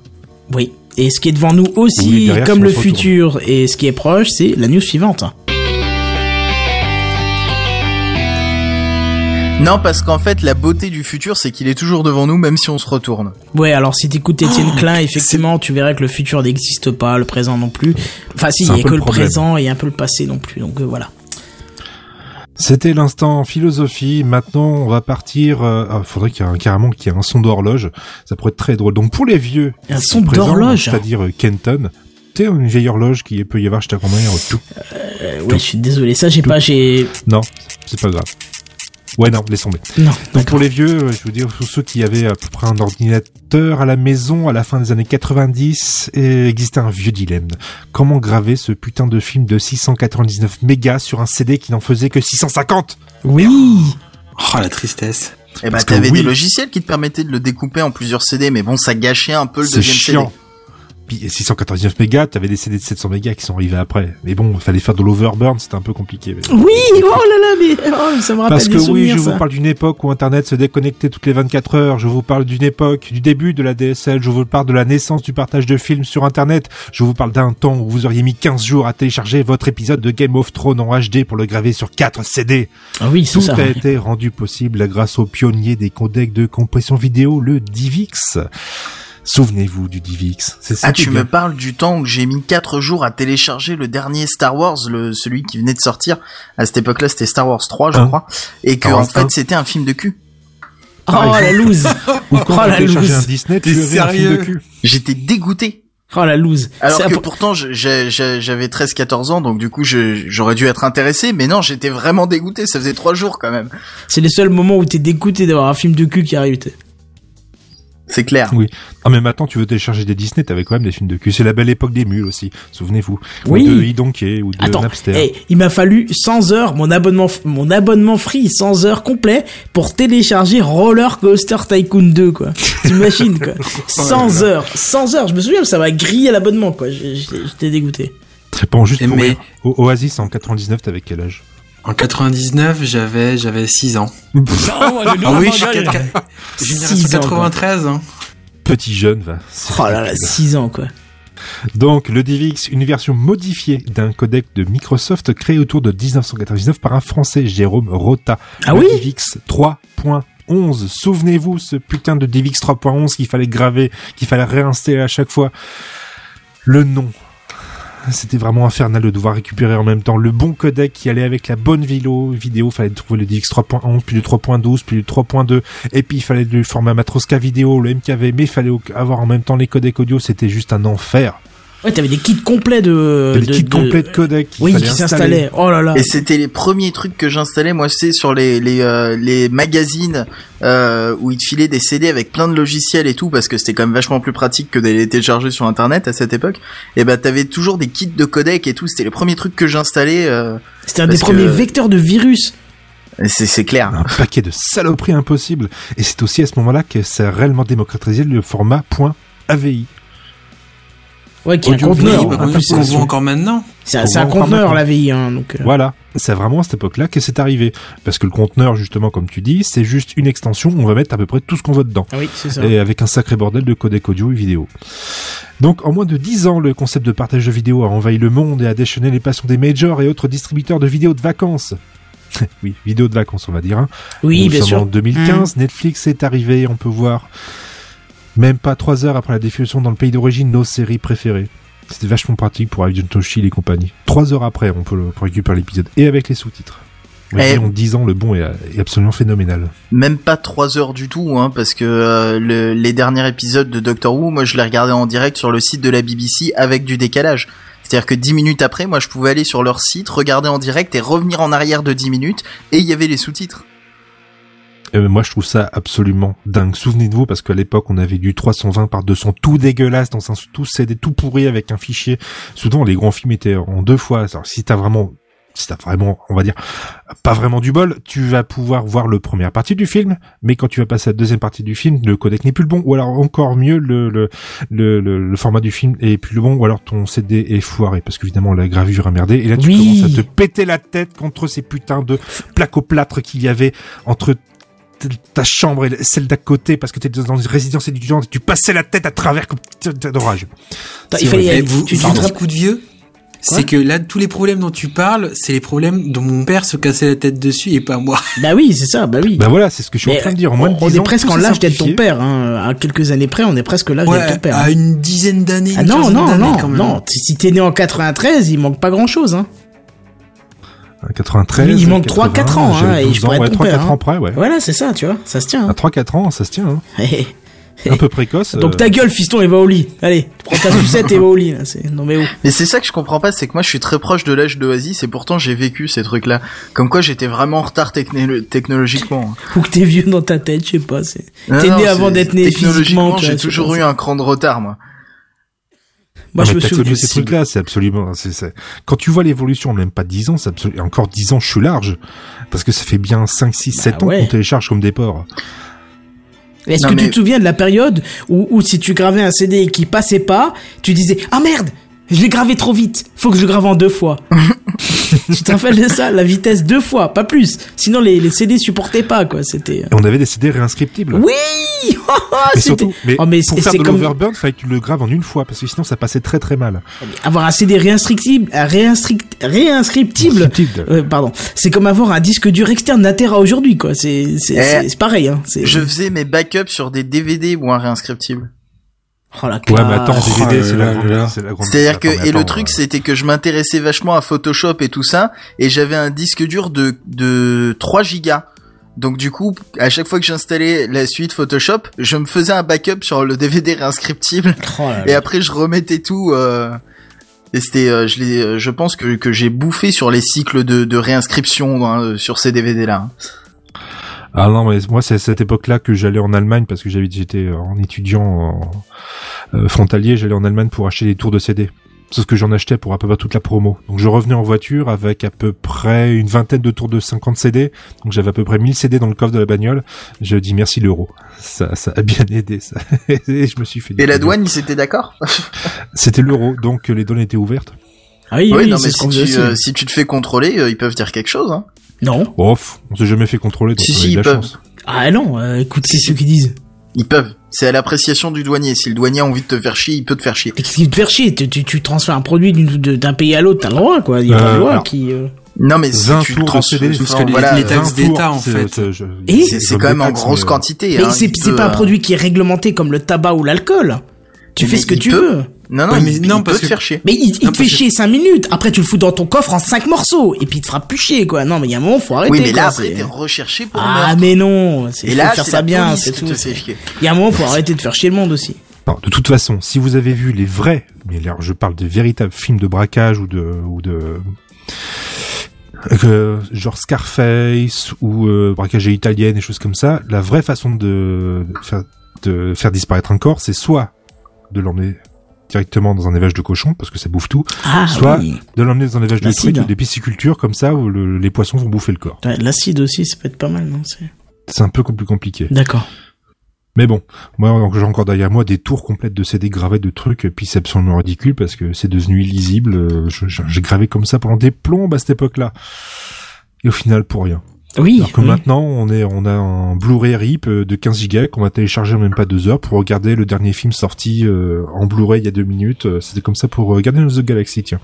Oui, et ce qui est devant nous aussi, Oui, derrière, comme le futur, et ce qui est proche, c'est la news suivante. Non, parce qu'en fait, la beauté du futur, c'est qu'il est toujours devant nous, même si on se retourne. Ouais, alors si t'écoutes Étienne Oh, Klein, effectivement, tu verrais que le futur n'existe pas, le présent non plus. Enfin si, il un y a que le présent et un peu le passé non plus, donc euh, voilà. C'était l'instant philosophie. Maintenant, on va partir. Euh, ah, faudrait qu'il y ait un, carrément qu'il y ait un son d'horloge. Ça pourrait être très drôle. Donc pour les vieux, Un son d'horloge c'est-à-dire euh, Kenton. Tu sais, une vieille horloge qui peut y avoir chez ta grand-mère. Tout. Euh, ouais, je suis désolé, ça j'ai pas, j'ai... Non, c'est pas grave. Ouais, non, laisse tomber. Non, Donc pour les vieux, euh, je veux dire, tous ceux qui avaient à peu près un ordinateur à la maison à la fin des années 90, et existait un vieux dilemme. Comment graver ce putain de film de 699 mégas sur un CD qui n'en faisait que 650 Oui Oh la tristesse. Et bah, Parce que t'avais oui. des logiciels qui te permettaient de le découper en plusieurs CD, mais bon, ça gâchait un peu le C'est deuxième chiant. CD. Puis 699 mégas, t'avais des CD de 700 mégas qui sont arrivés après. Mais bon, il fallait faire de l'overburn, c'était un peu compliqué. mais- Oui Oh là là, mais oh, ça me rappelle Parce des que oui, je ça. vous parle d'une époque où Internet se déconnectait toutes les 24 heures. Je vous parle d'une époque du début de la DSL. Je vous parle de la naissance du partage de films sur Internet. Je vous parle d'un temps où vous auriez mis 15 jours à télécharger votre épisode de Game of Thrones en HD pour le graver sur 4 CD. Ah oui, c'est Tout ça. a été rendu possible grâce au pionnier des codecs de compression vidéo, le DivX. Souvenez-vous du DivX. C'est Ah, c'était tu bien. me parles du temps où j'ai mis 4 jours à télécharger le dernier Star Wars, le, celui qui venait de sortir. À cette époque-là, c'était Star Wars 3, je Un. crois. Et que, en fait, c'était un film de cul. Oh la loose Ou quand Oh, tu la loose. un Disney, tu avais un film de sérieux cul. J'étais dégoûté. Oh la loose Alors que un- pourtant, j'avais 13-14 ans, donc du coup, j'aurais dû être intéressé. Mais non, j'étais vraiment dégoûté. Ça faisait 3 jours quand même. C'est le seul moment où t'es dégoûté d'avoir un film de cul qui arrive. C'est clair. Oui. Ah mais maintenant tu veux télécharger des Disney, t'avais quand même des films de cul. C'est la belle époque des mules aussi, souvenez-vous. Oui. Ou de Idonké ou de Attends, Napster. eh, il m'a fallu 100 heures, mon abonnement, mon abonnement free, 100 heures complet pour télécharger Roller Coaster Tycoon 2, quoi. T'imagines, quoi. 100 heures, 100 heures, je me souviens, ça m'a grillé l'abonnement, quoi. J'étais dégoûté. Bon, juste pour mais- Oasis en 99, t'avais quel âge? En 99, j'avais j'avais 6 ans. Je Ah oui, je suis pas quatre- regardé. génération Six ans, quoi. 93. Hein. Petit jeune, va. Oh là là, ridicule. 6 ans, quoi. Donc, le DivX, une version modifiée d'un codec de Microsoft créé autour de 1999 par un Français, Jérôme Rota. Ah le oui DivX 3.11. Souvenez-vous, ce putain de DivX 3.11 qu'il fallait graver, qu'il fallait réinstaller à chaque fois. Le nom. C'était vraiment infernal de devoir récupérer en même temps le bon codec qui allait avec la bonne vidéo. Vidéo, fallait trouver le DivX 3.11, puis le 3.12, puis le 3.2, et puis il fallait le format Matroska vidéo, le MKV, mais il fallait avoir en même temps les codecs audio. C'était juste un enfer. Ouais, t'avais des kits complets de... les de- kits de- complets de codecs. qu'il Oui, qui s'installaient. Oh là là. Et c'était les premiers trucs que j'installais, moi, c'est sur les les, euh, les magazines euh, où ils te filaient des CD avec plein de logiciels et tout, parce que c'était quand même vachement plus pratique que d'aller les télécharger sur Internet à cette époque. Et bah t'avais toujours des kits de codec et tout. C'était les premiers trucs que j'installais. Euh, C'était un des premiers vecteurs de virus. c'est c'est clair. un paquet de saloperies impossibles. Et c'est aussi à ce moment-là que ça a réellement démocratisé le format .avi. Ouais, qui est un conteneur. vidéo, bah, en plus, qu'on c'est- voit encore maintenant. c'est un conteneur la VI. Hein, donc, euh, Voilà, c'est vraiment à cette époque-là que c'est arrivé. Parce que le conteneur, justement, comme tu dis, c'est juste une extension, on va mettre à peu près tout ce qu'on veut dedans. ah oui, c'est ça. Et avec un sacré bordel de codec audio et vidéo. Donc en moins de 10 ans, le concept de partage de vidéos a envahi le monde et a déchaîné les passions des majors et autres distributeurs de vidéos de vacances. oui, vidéos de vacances, on va dire. Hein. Oui, Nous bien sommes sûr. En 2015, Netflix est arrivé, on peut voir, même pas 3 heures après la diffusion dans le pays d'origine, nos séries préférées. C'était vachement pratique pour Toshi et compagnie. 3 heures après, on peut, le, on peut récupérer l'épisode et avec les sous-titres. Eh. en 10 ans, le bon est, est absolument phénoménal. Même pas trois heures du tout, hein, parce que euh, le- les derniers épisodes de Doctor Who, moi je les regardais en direct sur le site de la BBC avec du décalage. C'est-à-dire que dix minutes après, moi je pouvais aller sur leur site, regarder en direct et revenir en arrière de 10 minutes, et il y avait les sous-titres. Euh, moi, je trouve ça absolument dingue. Souvenez-vous, parce qu'à l'époque, on avait du 320 par 200, tout dégueulasse, dans un tout CD, tout pourri avec un fichier. Souvent, les grands films étaient en deux fois. Alors, si t'as vraiment, si t'as vraiment, on va dire, pas vraiment du bol, tu vas pouvoir voir le première partie du film, mais quand tu vas passer à la deuxième partie du film, le codec n'est plus le bon, ou alors encore mieux, le, le, le, le, format du film est plus le bon, ou alors ton CD est foiré, parce qu'évidemment, la gravure a merdé, et là, tu Oui. commences à te péter la tête contre ces putains de plaques au plâtre qu'il y avait entre ta chambre et celle d'à côté parce que t'étais dans une résidence étudiante et tu passais la tête à travers comme d'orage. Il fallait, vous, tu, tu un coup de vieux c'est que là, tous les problèmes dont tu parles, c'est les problèmes dont mon père se cassait la tête dessus et pas moi. Bah oui, c'est ça, bah oui. Bah voilà, c'est ce que je suis Mais en train de dire. En moins de on, on 10 est presque en l'âge d'être ton père. Hein. À quelques années près, on est presque l'âge Ouais, d'être ton père. à hein. une dizaine d'années. Ah non, non, non, quand même. non. Si t'es né en 93, il manque pas grand chose. Hein. À 93. Oui, il manque 80, 3-4 ans, hein, et 12 je pourrais ans, être ouais, ton 3-4 père, ans près, ouais. Voilà, c'est ça, tu vois, ça se tient. À 3-4 ans, ça se tient. Hein. hein. Un peu précoce. Donc euh, ta gueule, fiston, et va au lit. Allez, prends ta sucette et va au lit. Là. c'est- Non mais oh. Mais c'est ça que je comprends pas, c'est que moi je suis très proche de l'âge d'Oasis et pourtant j'ai vécu ces trucs-là. Comme quoi j'étais vraiment en retard technologiquement. Ou que t'es vieux dans ta tête, je sais pas. T'es né avant d'être né technologiquement, J'ai toujours eu un cran de retard, moi. Moi, non, je mais me t'as souviens. connu ces trucs-là, c'est absolument, c'est, c'est- quand tu vois l'évolution, même pas 10 ans, c'est absolument, encore 10 ans, je suis large. Parce que ça fait bien 5, 6, 7 ans ouais. qu'on télécharge comme des porcs. Est-ce que mais- tu te souviens de la période où, où si tu gravais un CD et qui passait pas, tu disais ah merde, je l'ai gravé trop vite, faut que je le grave en deux fois. tu te rappelles de ça, la vitesse deux fois, pas plus. Sinon les, les CD supportaient pas quoi, c'était. Et on avait des CD réinscriptibles. Oui. Oh, oh, Mais surtout, mais, Oh, mais pour c'est- faire de comme- l'overburn, fallait que tu le graves en une fois, parce que sinon ça passait très très mal. avoir un CD réinscriptible, un réinstrict- réinscriptible. Réinscriptible. euh, pardon, c'est comme avoir un disque dur externe d'Atera aujourd'hui quoi. C'est c'est Eh, pareil hein. Je faisais mes backups sur des DVD ou un réinscriptible. Oh la Ouais, mais attends, Oh DVD, là c'est la là grande, là. c'est la grande. C'est-à-dire que, et le truc, euh, c'était que je m'intéressais vachement à Photoshop et tout ça, et j'avais un disque dur de, de 3 gigas. Donc du coup, à chaque fois que j'installais la suite Photoshop, je me faisais un backup sur le DVD réinscriptible, Oh et après je remettais tout, euh, et c'était, euh, je l'ai, euh, je pense que, que j'ai bouffé sur les cycles de, de réinscription hein, sur ces DVD-là. Ah non, mais moi c'est à cette époque-là que j'allais en Allemagne parce que j'avais j'étais en étudiant en, euh, frontalier, j'allais en Allemagne pour acheter des tours de CD. C'est ce que j'en achetais pour à peu près toute la promo. Donc je revenais en voiture avec à peu près une vingtaine de tours de 50 CD. Donc j'avais à peu près 1000 CD dans le coffre de la bagnole. Je dis merci l'euro. Ça, ça a bien aidé ça. Et je me suis fait. Et la douane, ils étaient d'accord? C'était l'euro, donc les douanes étaient ouvertes. Ah oui, Oui, oui, non, mais si tu, euh, si tu te fais contrôler, euh, ils peuvent dire quelque chose. Hein. Non. Off, on s'est jamais fait contrôler, donc Si, on si, ils la peuvent. chance. Ah non, euh, écoute, c'est ceux qui disent. Ils peuvent. C'est à l'appréciation du douanier. Si le douanier a envie de te faire chier, il peut te faire chier. Qu'est-ce qui te fait chier? Tu, tu, tu transfères un produit d'un pays à l'autre, t'as le droit, quoi. Il y a pas de Euh, loi alors- qui... euh, Non, mais si 20 tu tours de trans- CD, parce que les- voilà, les euh, taxes 20 d'État, en c'est- fait. c'est- je- Et c'est c'est comme quand même en grosse mais- quantité. Mais hein, c'est pas un euh, produit qui est réglementé comme le tabac ou l'alcool. Tu fais ce que tu veux. Non, non, Ouais, il, mais il non, peut parce te que- faire chier. Mais il, il Non, te fait chier 5 minutes, après tu le fous dans ton coffre en 5 morceaux, et puis il te fera plus chier, quoi. Non, mais il y a un moment, faut arrêter, Oui, mais là, quoi, après, c'est- t'es recherché pour Ah, meurtre. mais non, c'est Et faut là, faire ça bien, c'est tout. Il y a un moment, faut arrêter de faire chier le monde aussi. Non, de toute façon, si vous avez vu les vrais, mais là, je parle de véritables films de braquage ou de ou de euh, genre Scarface ou euh, braquage italienne, des choses comme ça, la vraie façon de, de faire, de faire disparaître un corps, c'est soit de l'emmener directement dans un élevage de cochon parce que ça bouffe tout, Ah, soit oui. de l'emmener dans un élevage de trucs, ou des piscicultures comme ça où le- les poissons vont bouffer le corps. L'acide aussi, ça peut être pas mal, non c'est- un peu plus compliqué. D'accord. Mais bon, moi j'ai encore derrière moi des tours complètes de CD gravés de trucs, et puis c'est absolument ridicule parce que c'est devenu illisible. Euh, J'ai gravé comme ça pendant des plombes à cette époque-là. Et au final, pour rien. Oui. Alors que oui. maintenant, on est, on a un Blu-ray RIP euh, de 15 gigas qu'on va télécharger en même pas deux heures pour regarder le dernier film sorti euh, en Blu-ray il y a deux minutes. Euh, C'était comme ça pour regarder of the Galaxy, tiens.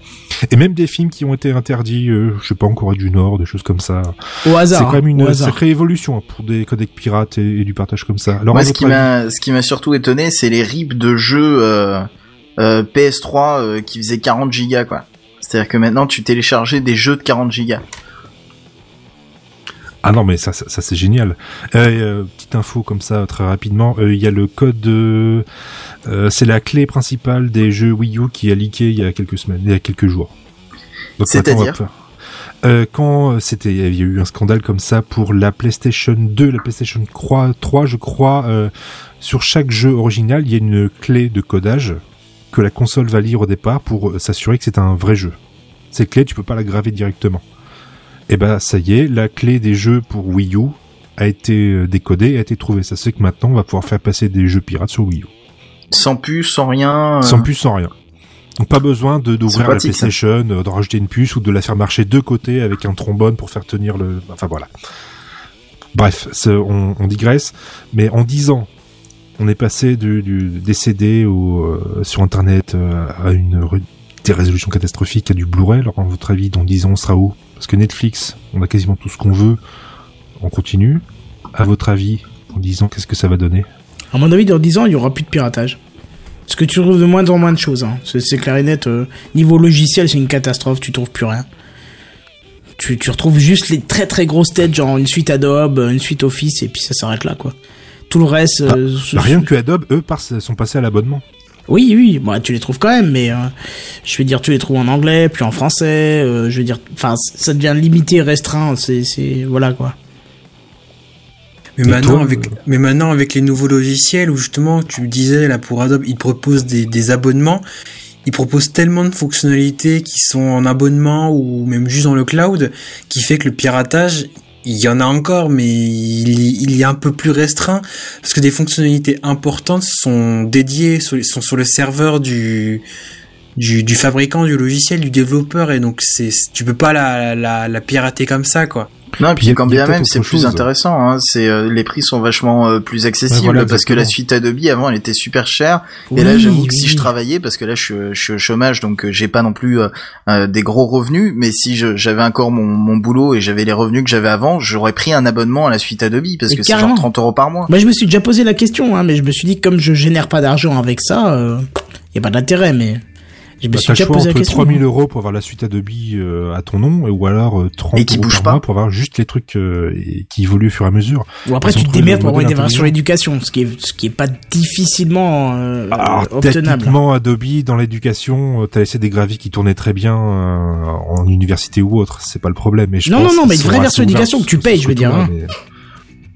Et même des films qui ont été interdits, euh, je sais pas, en Corée du Nord, des choses comme ça. Au hasard. C'est quand même une sacrée évolution hein, pour des codecs pirates et, et du partage comme ça. Alors, Moi, ce qui m'a, ce qui m'a surtout étonné, c'est les rips de jeux euh, euh, PS3 euh, qui faisaient 40 gigas, quoi. C'est-à-dire que maintenant, tu téléchargeais des jeux de 40 gigas. Ah non, mais ça, ça, ça, c'est génial. Euh, euh, petite info comme ça, très rapidement. euh, Il y a le code. euh, euh, c'est la clé principale des jeux Wii U qui a leaké il y a quelques semaines, il y a quelques jours. C'est-à-dire euh, quand c'était, il y a eu un scandale comme ça pour la PlayStation 2, la PlayStation 3, 3 je crois. euh, sur chaque jeu original, il y a une clé de codage que la console va lire au départ pour euh, s'assurer que c'est un vrai jeu. Cette clé, tu peux pas la graver directement. Et ben ça y est, la clé des jeux pour Wii U a été euh, décodée, a été trouvée. Ça c'est que maintenant on va pouvoir faire passer des jeux pirates sur Wii U. Sans puce, sans rien. euh, Sans puce, sans rien. Donc pas besoin de d'ouvrir la. PlayStation, euh, d'en rajouter une puce ou de la faire marcher de côté avec un trombone pour faire tenir le. Enfin voilà. Bref, on, on digresse. Mais en 10 ans, on est passé du, du des CD au, euh, sur Internet à une des résolutions catastrophiques, à du Blu-ray. Alors, à votre avis, dans 10 ans, on sera où? Parce que Netflix, on a quasiment tout ce qu'on veut. On continue. À votre avis, en 10 ans, qu'est-ce que ça va donner? À mon avis, dans 10 ans, il y aura plus de piratage. Parce que tu trouves de moins en moins de choses. Hein. C'est clair et net. euh, niveau logiciel, c'est une catastrophe. Tu trouves plus rien. Tu, tu retrouves juste les très très grosses têtes, genre une suite Adobe, une suite Office, et puis ça s'arrête là, quoi. Tout le reste. Ah, euh, Bah, Rien que Adobe, eux, sont passés à l'abonnement. Oui, oui, bah, tu les trouves quand même, mais euh, je veux dire, tu les trouves en anglais, puis en français. euh, je veux dire, enfin, ça devient limité, restreint. C'est, c'est, voilà quoi. Mais Et maintenant, toi, avec, euh, mais maintenant, avec les nouveaux logiciels où justement, tu le disais, là, pour Adobe, ils proposent des, des abonnements. Ils proposent tellement de fonctionnalités qui sont en abonnement ou même juste dans le cloud, qui fait que le piratage, il y en a encore, mais il, est un peu plus restreint parce que des fonctionnalités importantes sont dédiées, sont sur le serveur du, du, du fabricant du logiciel, du développeur, et donc c'est, tu peux pas la, la, la pirater comme ça, quoi. Non, et Puis quand bien même c'est plus intéressant. Hein. C'est euh, les prix sont vachement euh, plus accessibles Ouais, voilà, parce que la suite Adobe avant elle était super chère. et Oui, là j'avoue que si oui. je travaillais parce que là je, suis- je suis au chômage donc euh, j'ai pas non plus euh, euh, des gros revenus. Mais si je- j'avais encore mon, mon boulot et j'avais les revenus que j'avais avant, j'aurais pris un abonnement à la suite Adobe parce Mais que c'est genre carrément. 30 euros par mois. Moi, je me suis déjà posé la question, hein, mais je me suis dit que comme je génère pas d'argent avec ça, il y a pas d'intérêt, mais je me Bah, suis le déjà choix posé la question. 3000 euros pour avoir la suite Adobe euh, à ton nom, ou alors euh, 30 Et qui euros bouge par pas. mois pour avoir juste les trucs euh, et- qui évoluent au fur et à mesure. Ou après, tu te démerdes pour avoir une modèle démarche sur l'éducation, ce qui est, ce qui est pas difficilement euh, Alors, obtenable. techniquement, Adobe, dans l'éducation, euh, t'as laissé des graphiques qui tournaient très bien euh, en université ou autre, c'est pas le problème. Mais je Non, pense non, non, mais une vraie version ouverts d'éducation que tu payes, je veux dire, mais-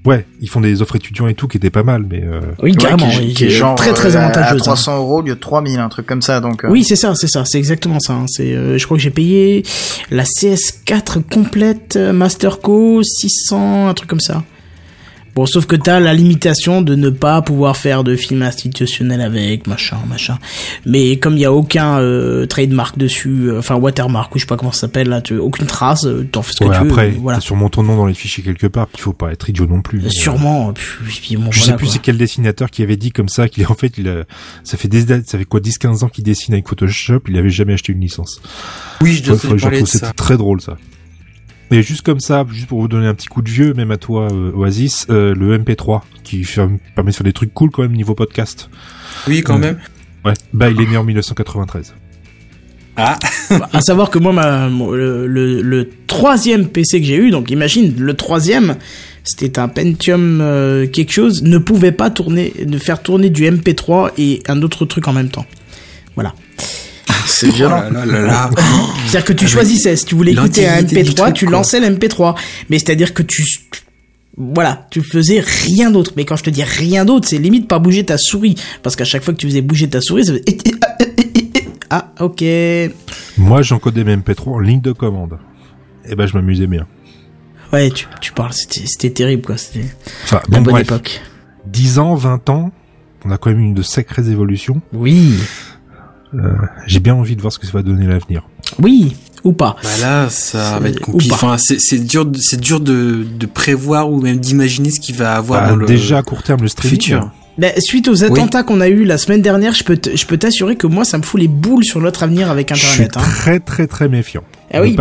Ouais, ils font des offres étudiants et tout qui étaient pas mal, mais euh, Oui, Ouais, carrément, qui, oui, qui est genre très très euh, à- avantageuse. à hein. 300 euros au lieu de 3000 un truc comme ça donc. euh, Oui, c'est ça, c'est ça, c'est exactement ça. hein. C'est, euh, je crois que j'ai payé la CS4 complète Masterco 600, un truc comme ça. Bon, sauf que t'as la limitation de ne pas pouvoir faire de film institutionnel avec, machin, machin. Mais comme il y a aucun euh, trademark dessus, euh, enfin watermark ou je sais pas comment ça s'appelle là, tu, aucune trace, euh, t'en fais ce que ouais, tu veux. après, voilà. t'as sûrement ton nom dans les fichiers quelque part, puis il faut pas être idiot non plus. Sûrement. puis- puis bon, Je voilà, sais plus c'est quel dessinateur qui avait dit comme ça qu'il en fait il a, ça fait des ça fait quoi 10 15 ans qu'il dessine avec Photoshop, il avait jamais acheté une licence. Oui, je dois que ça. C'était très drôle ça. Et juste comme ça, juste pour vous donner un petit coup de vieux, même à toi euh, Oasis, euh, le MP3 qui fait- permet de faire des trucs cool quand même niveau podcast. Oui, quand Euh, même. Ouais, bah il est né en 1993. Ah, à savoir que moi, ma, le, le, le troisième PC que j'ai eu, donc imagine, le troisième, c'était un Pentium euh, quelque chose, ne pouvait pas tourner, de faire tourner du MP3 et un autre truc en même temps. Voilà. C'est violent. Oh là là. C'est-à-dire que tu choisissais, si tu voulais écouter un L'antiquité du MP3, truc, tu lançais l'MP3. Mais c'est-à-dire que tu... Voilà, tu faisais rien d'autre. Mais quand je te dis rien d'autre, c'est limite pas bouger ta souris. Parce qu'à chaque fois que tu faisais bouger ta souris, ça faisait... Ah, ok. Moi j'encodais mes MP3 en ligne de commande. Et ben je m'amusais bien. Ouais, tu, tu parles, c'était terrible, quoi. C'était Enfin la bon bonne bref, époque. 10 ans, 20 ans, on a quand même eu de sacrées évolutions. Oui. Euh, J'ai bien envie de voir ce que ça va donner l'avenir. Oui. Ou pas. Bah là, ça va être compliqué. Enfin, c'est dur, de- c'est dur de, de prévoir ou même d'imaginer ce qu'il va avoir Bah, dans le déjà à court terme, le streaming. futur. Ben, suite aux attentats qu'on a eu la semaine dernière, je peux te- je peux t'assurer que moi, ça me fout les boules sur notre avenir avec Je suis Internet. Hein. très très très méfiant. Ah oui. Le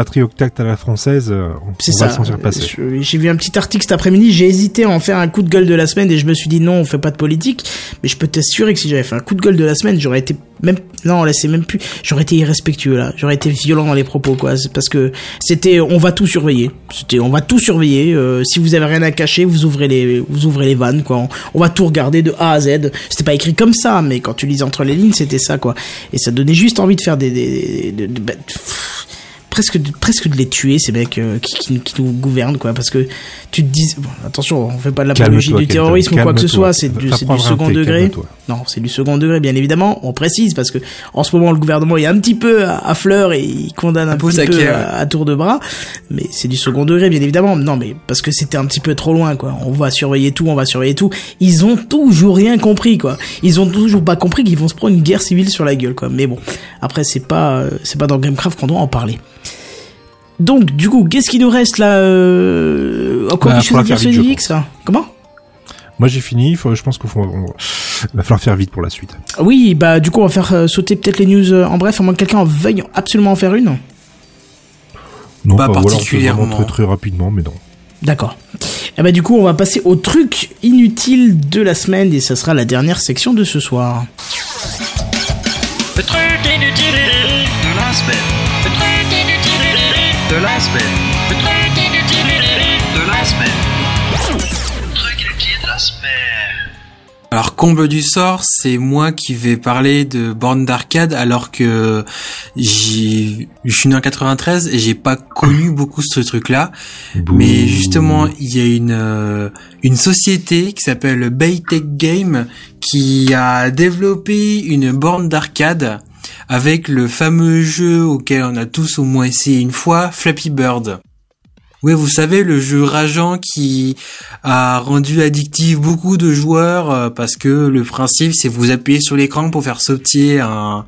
à la française, euh, on, va le sentir passer. Je- J'ai vu un petit article cet après-midi. J'ai hésité à en faire un coup de gueule de la semaine et je me suis dit non, on fait pas de politique. Mais je peux t'assurer que si j'avais fait un coup de gueule de la semaine, j'aurais été même non, là c'est même plus. J'aurais été irrespectueux là. J'aurais été violent dans les propos quoi. Parce que c'était on va tout surveiller. C'était on va tout surveiller. Euh, si vous avez rien à cacher, vous ouvrez les vous ouvrez les vannes quoi. On, on va tout regarder de A à Z. C'était pas écrit comme ça, mais quand tu lis entre les lignes, c'était ça quoi. Et ça donnait juste envie de faire des, des, de- de- bah, pff, presque de, presque de les tuer ces mecs euh, qui, qui, qui nous gouvernent quoi. Parce que tu te dis bon, attention on fait pas de l'apologie du terrorisme ou quoi que ce soit c'est du, second thé, degré. non c'est du second degré bien évidemment. On précise parce que en ce moment le gouvernement est un petit peu à, à fleur et il condamne un peu petit à tour de bras. Mais c'est du second degré bien évidemment. Non mais parce que c'était un petit peu trop loin quoi. On va surveiller tout on va surveiller tout. Ils ont toujours rien compris quoi. Ils ont toujours pas compris qu'ils vont se prendre une guerre civile sur la gueule quoi. Mais bon après c'est pas euh, c'est pas dans Gamecraft qu'on doit en parler donc, du coup, qu'est-ce qui nous reste là euh... Encore Bah, quelque chose à dire sur JX ça Comment? Moi j'ai fini, faut- je pense qu'il faut, on- va falloir faire vite pour la suite. Oui, bah du coup, on va faire euh, sauter peut-être les news euh, en bref, à moins que quelqu'un en veuille absolument en faire une. Non, Pas enfin, voilà, on peut particulièrement. vraiment très très rapidement, mais non. D'accord. Et bah du coup, on va passer au truc inutile de la semaine et ça sera la dernière section de ce soir. Le truc inutile de la semaine. La semaine. Le truc inutile de la semaine. Le truc inutile de la semaine. Alors comble du sort, c'est moi qui vais parler de borne d'arcade alors que j'ai je suis né en 93 et j'ai pas connu beaucoup ce truc-là. Mais justement, il y a une euh, une société qui s'appelle Baytech Game qui a développé une borne d'arcade avec le fameux jeu auquel on a tous au moins essayé une fois, Flappy Bird. Oui, vous savez, le jeu rageant qui a rendu addictif beaucoup de joueurs euh, parce que le principe c'est vous appuyez sur l'écran pour faire sauter un,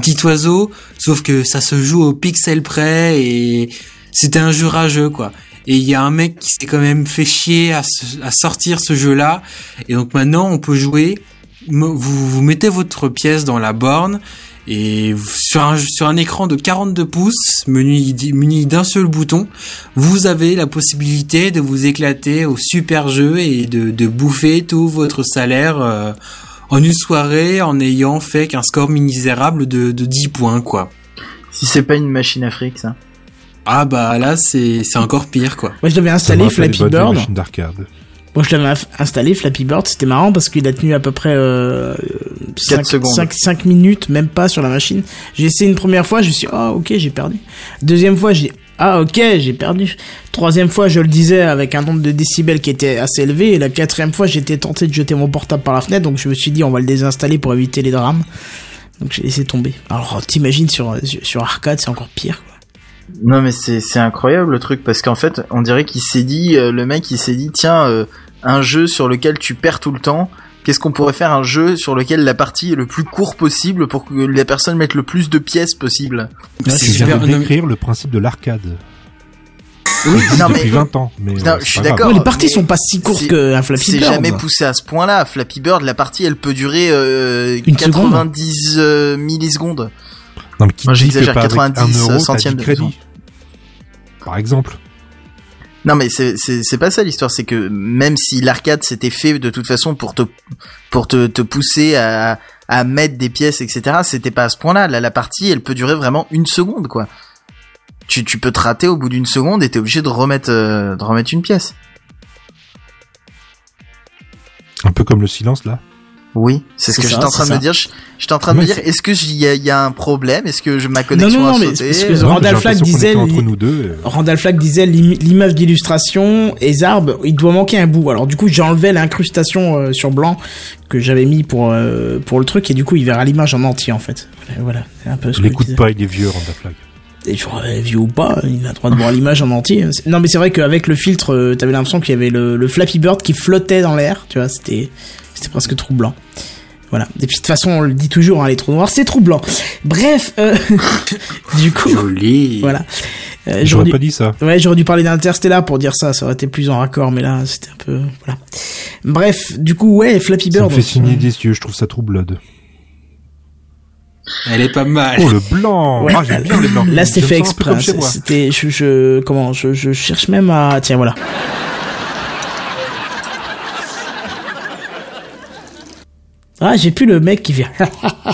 petit oiseau, sauf que ça se joue au pixel près et c'était un jeu rageux quoi. Et il y a un mec qui s'est quand même fait chier à, sortir ce jeu-là. Et donc maintenant on peut jouer. Vous mettez votre pièce dans la borne et sur un, sur un écran de 42 pouces muni, muni d'un seul bouton, vous avez la possibilité de vous éclater au super jeu et de, de bouffer tout votre salaire euh, en une soirée en ayant fait qu'un score misérable de, de 10 points quoi. Si c'est pas une machine à fric, ça. Ah bah là c'est encore pire quoi. Moi, je rappelle les Flappy Bird. Moi, je l'avais installé Flappy Bird. C'était marrant parce qu'il a tenu à peu près euh, 5, secondes. minutes, même pas sur la machine. J'ai essayé une première fois, je me suis dit, ah ok, j'ai perdu. Deuxième fois, j'ai dit, ah ok, j'ai perdu. Troisième fois, je le disais avec un nombre de décibels qui était assez élevé. Et la quatrième fois, j'étais tenté de jeter mon portable par la fenêtre, donc je me suis dit, on va le désinstaller pour éviter les drames. Donc j'ai laissé tomber. Alors t'imagines sur, sur sur arcade, c'est encore pire. Non mais c'est c'est incroyable le truc parce qu'en fait on dirait qu'il s'est dit euh, le mec il s'est dit tiens euh, un jeu sur lequel tu perds tout le temps qu'est-ce qu'on pourrait faire un jeu sur lequel la partie est le plus court possible pour que la personne mette le plus de pièces possible? Là, C'est super- décrire le principe de l'arcade. oui non depuis mais 20 ans. Mais Non, euh, je c'est suis d'accord. Ouais, les parties mais sont pas si courtes c'est- qu'un Flappy c'est Bird. jamais poussé à ce point-là Flappy Bird la partie elle peut durer euh, Une seconde 90 euh, millisecondes Non, mais qui Moi, j'exagère, pas avec 90 un euro, t'as centièmes de crédit. Par exemple. Non mais c'est pas ça l'histoire, c'est que même si l'arcade s'était fait de toute façon pour te pour te te pousser à à mettre des pièces etc, c'était pas à ce point-là. Là la partie elle peut durer vraiment une seconde quoi. Tu tu peux te rater au bout d'une seconde et t'es obligé de remettre euh, de remettre une pièce. Un peu comme le silence, là. Oui, c'est ce que j'étais en train de me dire. Je- J'étais en train de me dire, est-ce que il y a, il y a un problème? Est-ce que je- ma Non, connexion non, a non, mais sauté? Randall Flagg disait, était entre li- nous deux. Randall Flagg disait l'im- l'image d'illustration et Zarb, il doit manquer un bout. Alors du coup, j'ai enlevé l'incrustation euh, sur blanc que j'avais mis pour euh, pour le truc et du coup, il verra l'image en entier en fait. Voilà, un peu ce que je L'écoute pas, il est vieux, Randa Flag. Et genre, euh, vieux ou pas, il a le droit de voir l'image en entier. Non, mais c'est vrai qu'avec le filtre, t'avais l'impression qu'il y avait le, le Flappy Bird qui flottait dans l'air, tu vois, c'était, c'était presque troublant. Voilà. Et puis de toute façon, on le dit toujours, hein, les trous noirs, c'est troublant. Bref, euh, du coup, Joli. voilà. Euh, j'aurais J'aurais dû- pas dit ça. Ouais, j'aurais dû parler d'Interstellar pour dire ça, ça aurait été plus en raccord, mais là, c'était un peu, voilà. Bref, du coup, ouais, Flappy Ça me Bird. fait signer des yeux, je trouve ça Blood. Elle est pas mal. Oh, le blanc Ouais, Ah, j'aime bien les blancs. Là, c'était fait ça exprès. C'était, je, je, comment, je, je cherche même à, tiens, voilà. Ah, j'ai plus le mec qui vient.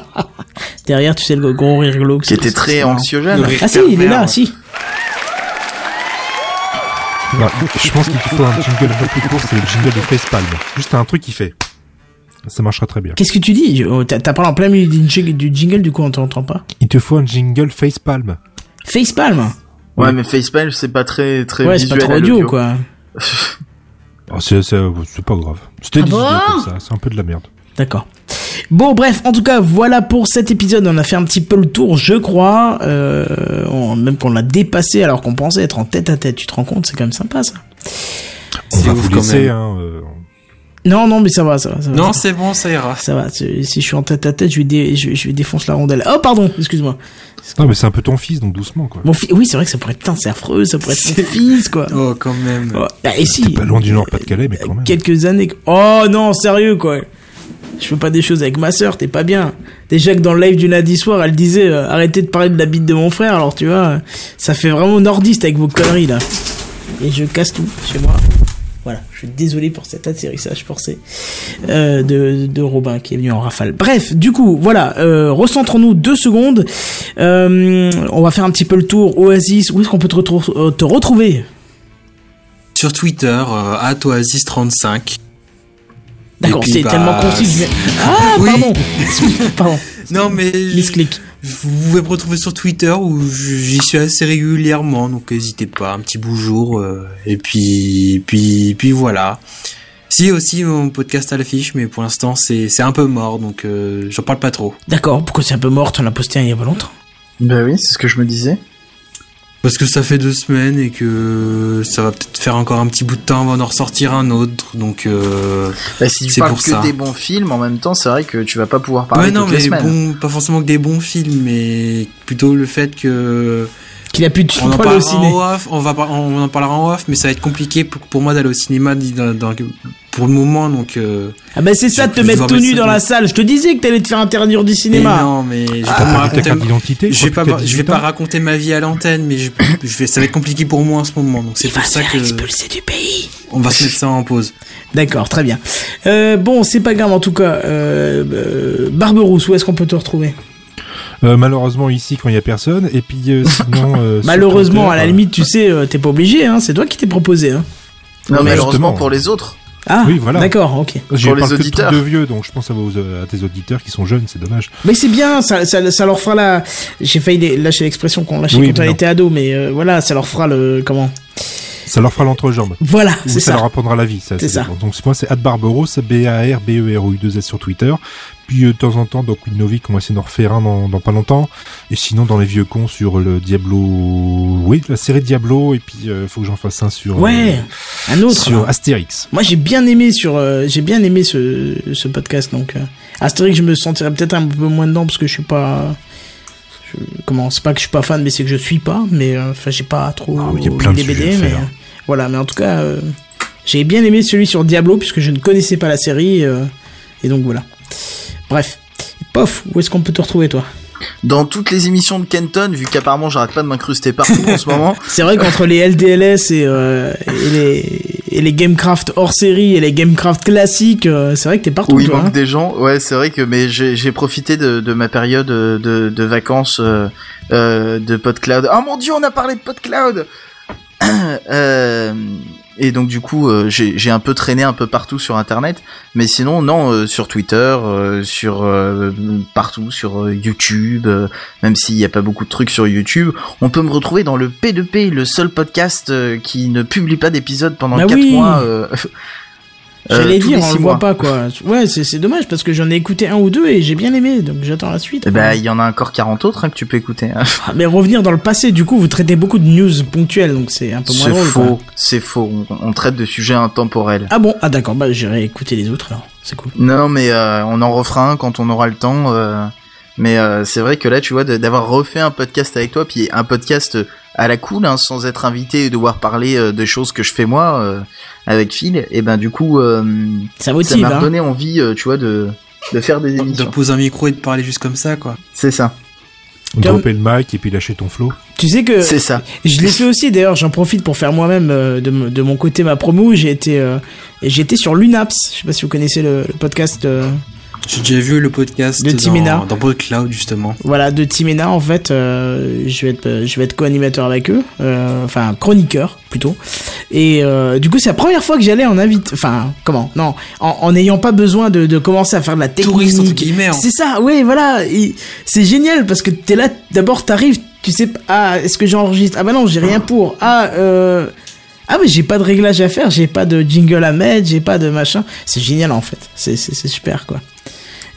Derrière, tu sais, le gros rire glauque. Qui était très anxiogène. Ah si, il est là, si. Bah, je pense qu'il te faut un jingle un peu plus court, c'est le jingle de Facepalm. Juste un truc qui fait. Ça marchera très bien. Qu'est-ce que tu dis Oh, T'as parlé en plein milieu du jingle, du coup, on t'entend pas. Il te faut un jingle Facepalm. Facepalm Ouais, mais Facepalm, c'est pas très, très Ouais, c'est pas visuel trop audio, quoi. Oh, c'est, c'est, c'est pas grave. C'était Ah des bon idées comme ça, c'est un peu de la merde. D'accord. Bon, bref, en tout cas, voilà pour cet épisode. On a fait un petit peu le tour, je crois. Euh, on- même qu'on l'a dépassé alors qu'on pensait être en tête à tête. Tu te rends compte, c'est quand même sympa, ça. On va vous laisser, hein. euh, Non, non, mais ça va, ça va. Ça va Non, c'est bon, ça ira. ça va. Si si je suis en tête à tête, je vais, dé- je, vais- je vais défoncer la rondelle. Oh, pardon, excuse-moi. Non, mais c'est un peu ton fils, donc doucement, quoi. Mon fils, oui, c'est vrai que ça pourrait être, putain, c'est affreux, ça pourrait être mon fils, quoi. Oh, quand même. Oh, ah, et si. Pas loin du Nord-Pas-de-Calais, mais quand même. quelques années. Oh non, sérieux quoi. Je fais pas des choses avec ma sœur, t'es pas bien. Déjà que dans le live du lundi soir, elle disait euh, arrêtez de parler de la bite de mon frère. Alors tu vois, ça fait vraiment nordiste avec vos conneries là. Et je casse tout chez moi. Voilà, je suis désolé pour cet atterrissage forcé euh, de, de Robin qui est venu en rafale. Bref, du coup, voilà, euh, recentrons-nous deux secondes. Euh, on va faire un petit peu le tour. Oasis, où est-ce qu'on peut te, retrou- te retrouver? Sur Twitter, euh, @oasis35. D'accord, c'est bah, tellement concis. que je viens- Ah, Oui. pardon. pardon. Non, mais Misclick. vous pouvez me retrouver sur Twitter où j'y suis assez régulièrement, donc n'hésitez pas, un petit bonjour. euh, et puis, puis, puis voilà. Si aussi mon podcast à l'affiche, mais pour l'instant c'est un peu mort, donc euh, j'en parle pas trop. D'accord, pourquoi c'est un peu mort? On l'a posté il y a pas longtemps. Bah oui, c'est ce que je me disais. Parce que ça fait deux semaines et que ça va peut-être faire encore un petit bout de temps avant d'en ressortir un autre, donc. Euh... Bah, si tu C'est parles pour que ça. des bons films, en même temps, c'est vrai que tu vas pas pouvoir parler Ouais, non, toutes les mais semaines. bon, pas forcément que des bons films, mais plutôt le fait que Qu'il a plus de on en au parlera ciné. en off, on va on en parlera en off, mais ça va être compliqué pour, pour moi d'aller au cinéma dans- dans- pour le moment, donc. Euh... Ah bah c'est ça de te vais mettre tout nu ça dans la salle. Je te disais que t'allais te faire interdire du mais cinéma. non, mais je vais T'as pas raconter. Je vais pas, je vais 18 pas raconter ma vie à l'antenne, mais je, je vais, ça va être compliqué pour moi en ce moment, donc c'est pour ça que expulser du pays. on va se mettre ça en pause. D'accord, très bien. Euh, bon, c'est pas grave en tout cas. Euh, euh, Barberousse, où est-ce qu'on peut te retrouver? Euh, malheureusement ici quand il y a personne et puis euh, sinon euh, Malheureusement, Twitter, à la limite, tu sais, euh, t'es pas obligé. Hein, c'est toi qui t'es proposé. Hein. Non, mais mais malheureusement pour les autres. Ah, Oui, voilà. D'accord, ok. j'ai pour les auditeurs. de vieux donc je pense à, vos, à tes auditeurs qui sont jeunes c'est dommage Mais c'est bien, ça, ça, ça leur fera la. J'ai failli lâcher l'expression qu'on lâchait Oui, quand on était ado, mais euh, voilà, ça leur fera le comment? Ça leur fera l'entrejambe Voilà, c'est ça, ça. leur apprendra la vie ça, C'est ça dépend. donc moi c'est @barberos c'est B A R B E R O U 2 S sur Twitter puis euh, de temps en temps donc Novic on va essayer d'en refaire un dans, dans pas longtemps et sinon dans les vieux cons sur le Diablo oui la série Diablo et puis euh, faut que j'en fasse un sur Ouais, un euh, autre. sur. Astérix Moi, j'ai bien aimé sur, euh, j'ai bien aimé ce, ce podcast. Donc, Astérix, je me sentirais peut-être un peu moins dedans parce que je suis pas. Je, comment C'est pas que je suis pas fan, mais c'est que je suis pas. Mais euh, enfin, j'ai pas trop Ah, mais il y a lu plein de les sujets BD. Mais faire. euh, voilà, mais en tout cas, euh, j'ai bien aimé celui sur Diablo puisque je ne connaissais pas la série. euh, et donc voilà. Bref. Pof, où est-ce qu'on peut te retrouver, toi? Dans toutes les émissions de Kenton, vu qu'apparemment j'arrête pas de m'incruster partout en ce moment. C'est vrai qu'entre les LDLS et, euh, et les et les Gamecraft hors série et les Gamecraft classiques, euh, c'est vrai que t'es partout. Où il toi, manque hein. des gens. Ouais, c'est vrai que mais j'ai profité de, de ma période euh, de, de vacances euh, de PodCloud. Oh mon dieu, on a parlé de PodCloud. euh, et donc du coup, euh, j'ai un peu traîné un peu partout sur Internet, mais sinon non, euh, sur Twitter, euh, sur euh, partout, sur euh, YouTube. euh, même s'il n'y a pas beaucoup de trucs sur YouTube, on peut me retrouver dans le P2P, le seul podcast qui ne publie pas d'épisodes pendant Bah 4 oui. mois. Euh, Euh, J'allais tous dire, on le mois. voit pas quoi. Ouais, c'est c'est dommage parce que j'en ai écouté un ou deux et j'ai bien aimé, donc j'attends la suite. Ben, il y en a encore 40 autres hein, que tu peux écouter. hein. Ah, Mais revenir dans le passé, du coup, vous traitez beaucoup de news ponctuelles, donc c'est un peu moins C'est drôle. quoi. faux, c'est faux. On, on traite de sujets intemporels. Ah bon? Ah d'accord, bah j'irai écouter les autres alors. C'est cool. Non, mais euh, on en refera un quand on aura le temps. euh, mais euh, c'est vrai que là, tu vois, d'avoir refait un podcast avec toi, puis un podcast à la cool, hein, sans être invité et devoir parler euh, de choses que je fais moi euh, avec Phil, et ben du coup, euh, Ça motive, m'a hein. donné envie, euh, tu vois, de de faire des De émissions. poser un micro et de parler juste comme ça, quoi. C'est ça, Dropper le mic et puis lâcher ton flow. Tu sais que c'est ça. je l'ai fait aussi. D'ailleurs, j'en profite pour faire moi-même euh, de, de mon côté ma promo. J'ai été euh, et j'ai été sur l'Unaps. Je sais pas si vous connaissez le, le podcast. euh, J'ai déjà vu le podcast De Timena. dans, dans PodCloud, justement. Voilà, de Timena en fait, euh, je vais être, euh, je vais être co-animateur avec eux, euh, enfin chroniqueur plutôt. Et euh, du coup, c'est la première fois que j'allais en invite, enfin comment? Non, en n'ayant pas besoin de, de commencer à faire de la technique. Touriste, entre guillemets, hein. C'est ça, oui, voilà. C'est génial parce que t'es là, d'abord t'arrives, tu sais, ah, est-ce que j'enregistre? Ah bah non, j'ai rien pour. Ah, euh, ah mais j'ai pas de réglage à faire, j'ai pas de jingle à mettre, j'ai pas de machin. C'est génial en fait, c'est super quoi.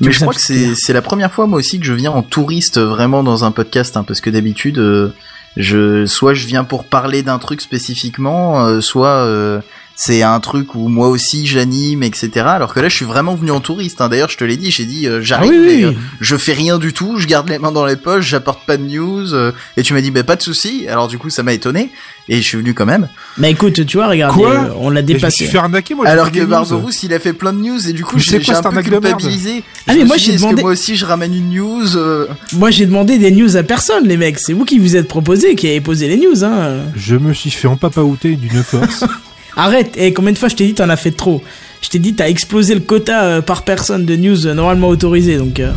Mais je crois que c'est la première fois moi aussi que je viens en touriste euh, vraiment dans un podcast, hein, parce que d'habitude, euh, je soit je viens pour parler d'un truc spécifiquement, euh, soit euh, c'est un truc où moi aussi j'anime, etc. Alors que là, je suis vraiment venu en touriste. Hein. D'ailleurs, je te l'ai dit, j'ai dit euh, j'arrive, Ah oui, oui, euh, je fais rien du tout, je garde les mains dans les poches, j'apporte pas de news, euh, et tu m'as dit bah pas de souci. Alors du coup, ça m'a étonné et je suis venu quand même. Bah écoute, tu vois, regarde, Quoi euh, on l'a Mais Je me dépassé. suis fait arnaquer, moi. Alors fait que. Barberousse, il a fait plein de news et du coup, j'ai c'est quoi j'ai un peu culpabilisé. Ah, Je mais moi, suis j'ai demandé- que moi aussi je ramène une news. euh, Moi, j'ai demandé des news à personne, les mecs. C'est vous qui vous êtes proposé, qui avez posé les news, hein. Je me suis fait empapaouter d'une force. Arrête. Et combien de fois je t'ai dit t'en as fait trop? Je t'ai dit t'as explosé le quota euh, par personne de news euh, normalement autorisé, donc euh,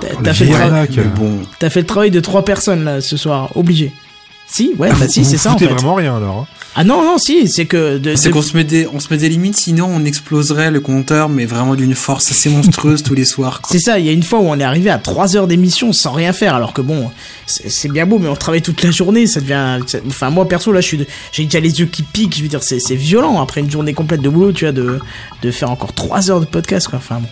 t'as- fait, le tra- bon, fait le travail de trois personnes là ce soir, obligé. Si, ouais, bah si, c'est ça en fait. vraiment rien alors. hein. Ah non, non, si, c'est que de, c'est de- qu'on se met des, on se met des limites, sinon on exploserait le compteur, mais vraiment d'une force assez monstrueuse tous les soirs. quoi. C'est ça, il y a une fois où on est arrivé à 3 heures d'émission sans rien faire, alors que bon, c'est c'est bien beau, mais on travaille toute la journée, ça devient... ça- Enfin, moi, perso, là, je suis de- j'ai déjà les yeux qui piquent, je veux dire, c'est c'est violent, après une journée complète de boulot, tu vois, de, de faire encore 3 heures de podcast, quoi, enfin bon.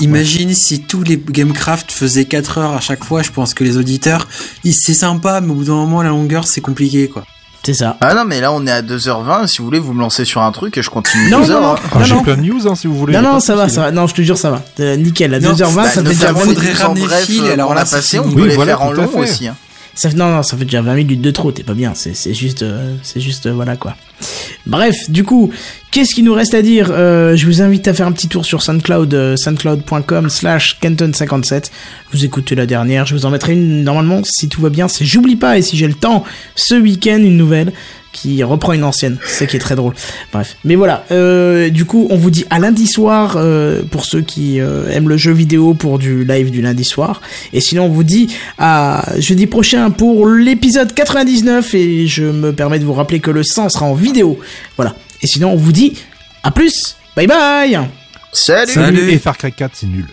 Imagine si tous les Gamecraft faisaient 4 heures à chaque fois, je pense que les auditeurs, c'est sympa, mais au bout d'un moment, la longueur, c'est compliqué, quoi. C'est ça. Ah non, mais là on est à 2h20. Si vous voulez, vous me lancez sur un truc et je continue. Non, deux non, heures, non. hein. Ah, Non, J'ai non. plein de news hein, si vous voulez. Non, non, ça va, ça va, non, je te jure, ça va. Euh, nickel, à Non, 2h20, Bah, ça fait déjà notamment 20 les minutes. faudrait ramener euh, alors qu'on là, passé, on peut Oui, les voilà, faire en long fait. aussi. hein. Ça fait, non, non, ça fait déjà 20 minutes de trop, t'es pas bien, c'est juste, euh, c'est juste, euh, voilà quoi. Bref, du coup, qu'est-ce qu'il nous reste à dire Euh, Je vous invite à faire un petit tour sur SoundCloud, euh, soundcloud.com slash Kenton57. Vous écoutez la dernière, je vous en mettrai une normalement, si tout va bien, c'est J'oublie pas, et si j'ai le temps, ce week-end, une nouvelle qui reprend une ancienne, c'est ça qui est très drôle. Bref, mais voilà, euh, du coup, on vous dit à lundi soir, euh, pour ceux qui euh, aiment le jeu vidéo, pour du live du lundi soir, et sinon on vous dit à jeudi prochain pour l'épisode 99, et je me permets de vous rappeler que le 100 sera en vidéo. Voilà, et sinon on vous dit à plus, bye bye Salut. Salut. Et Far Cry 4, c'est nul.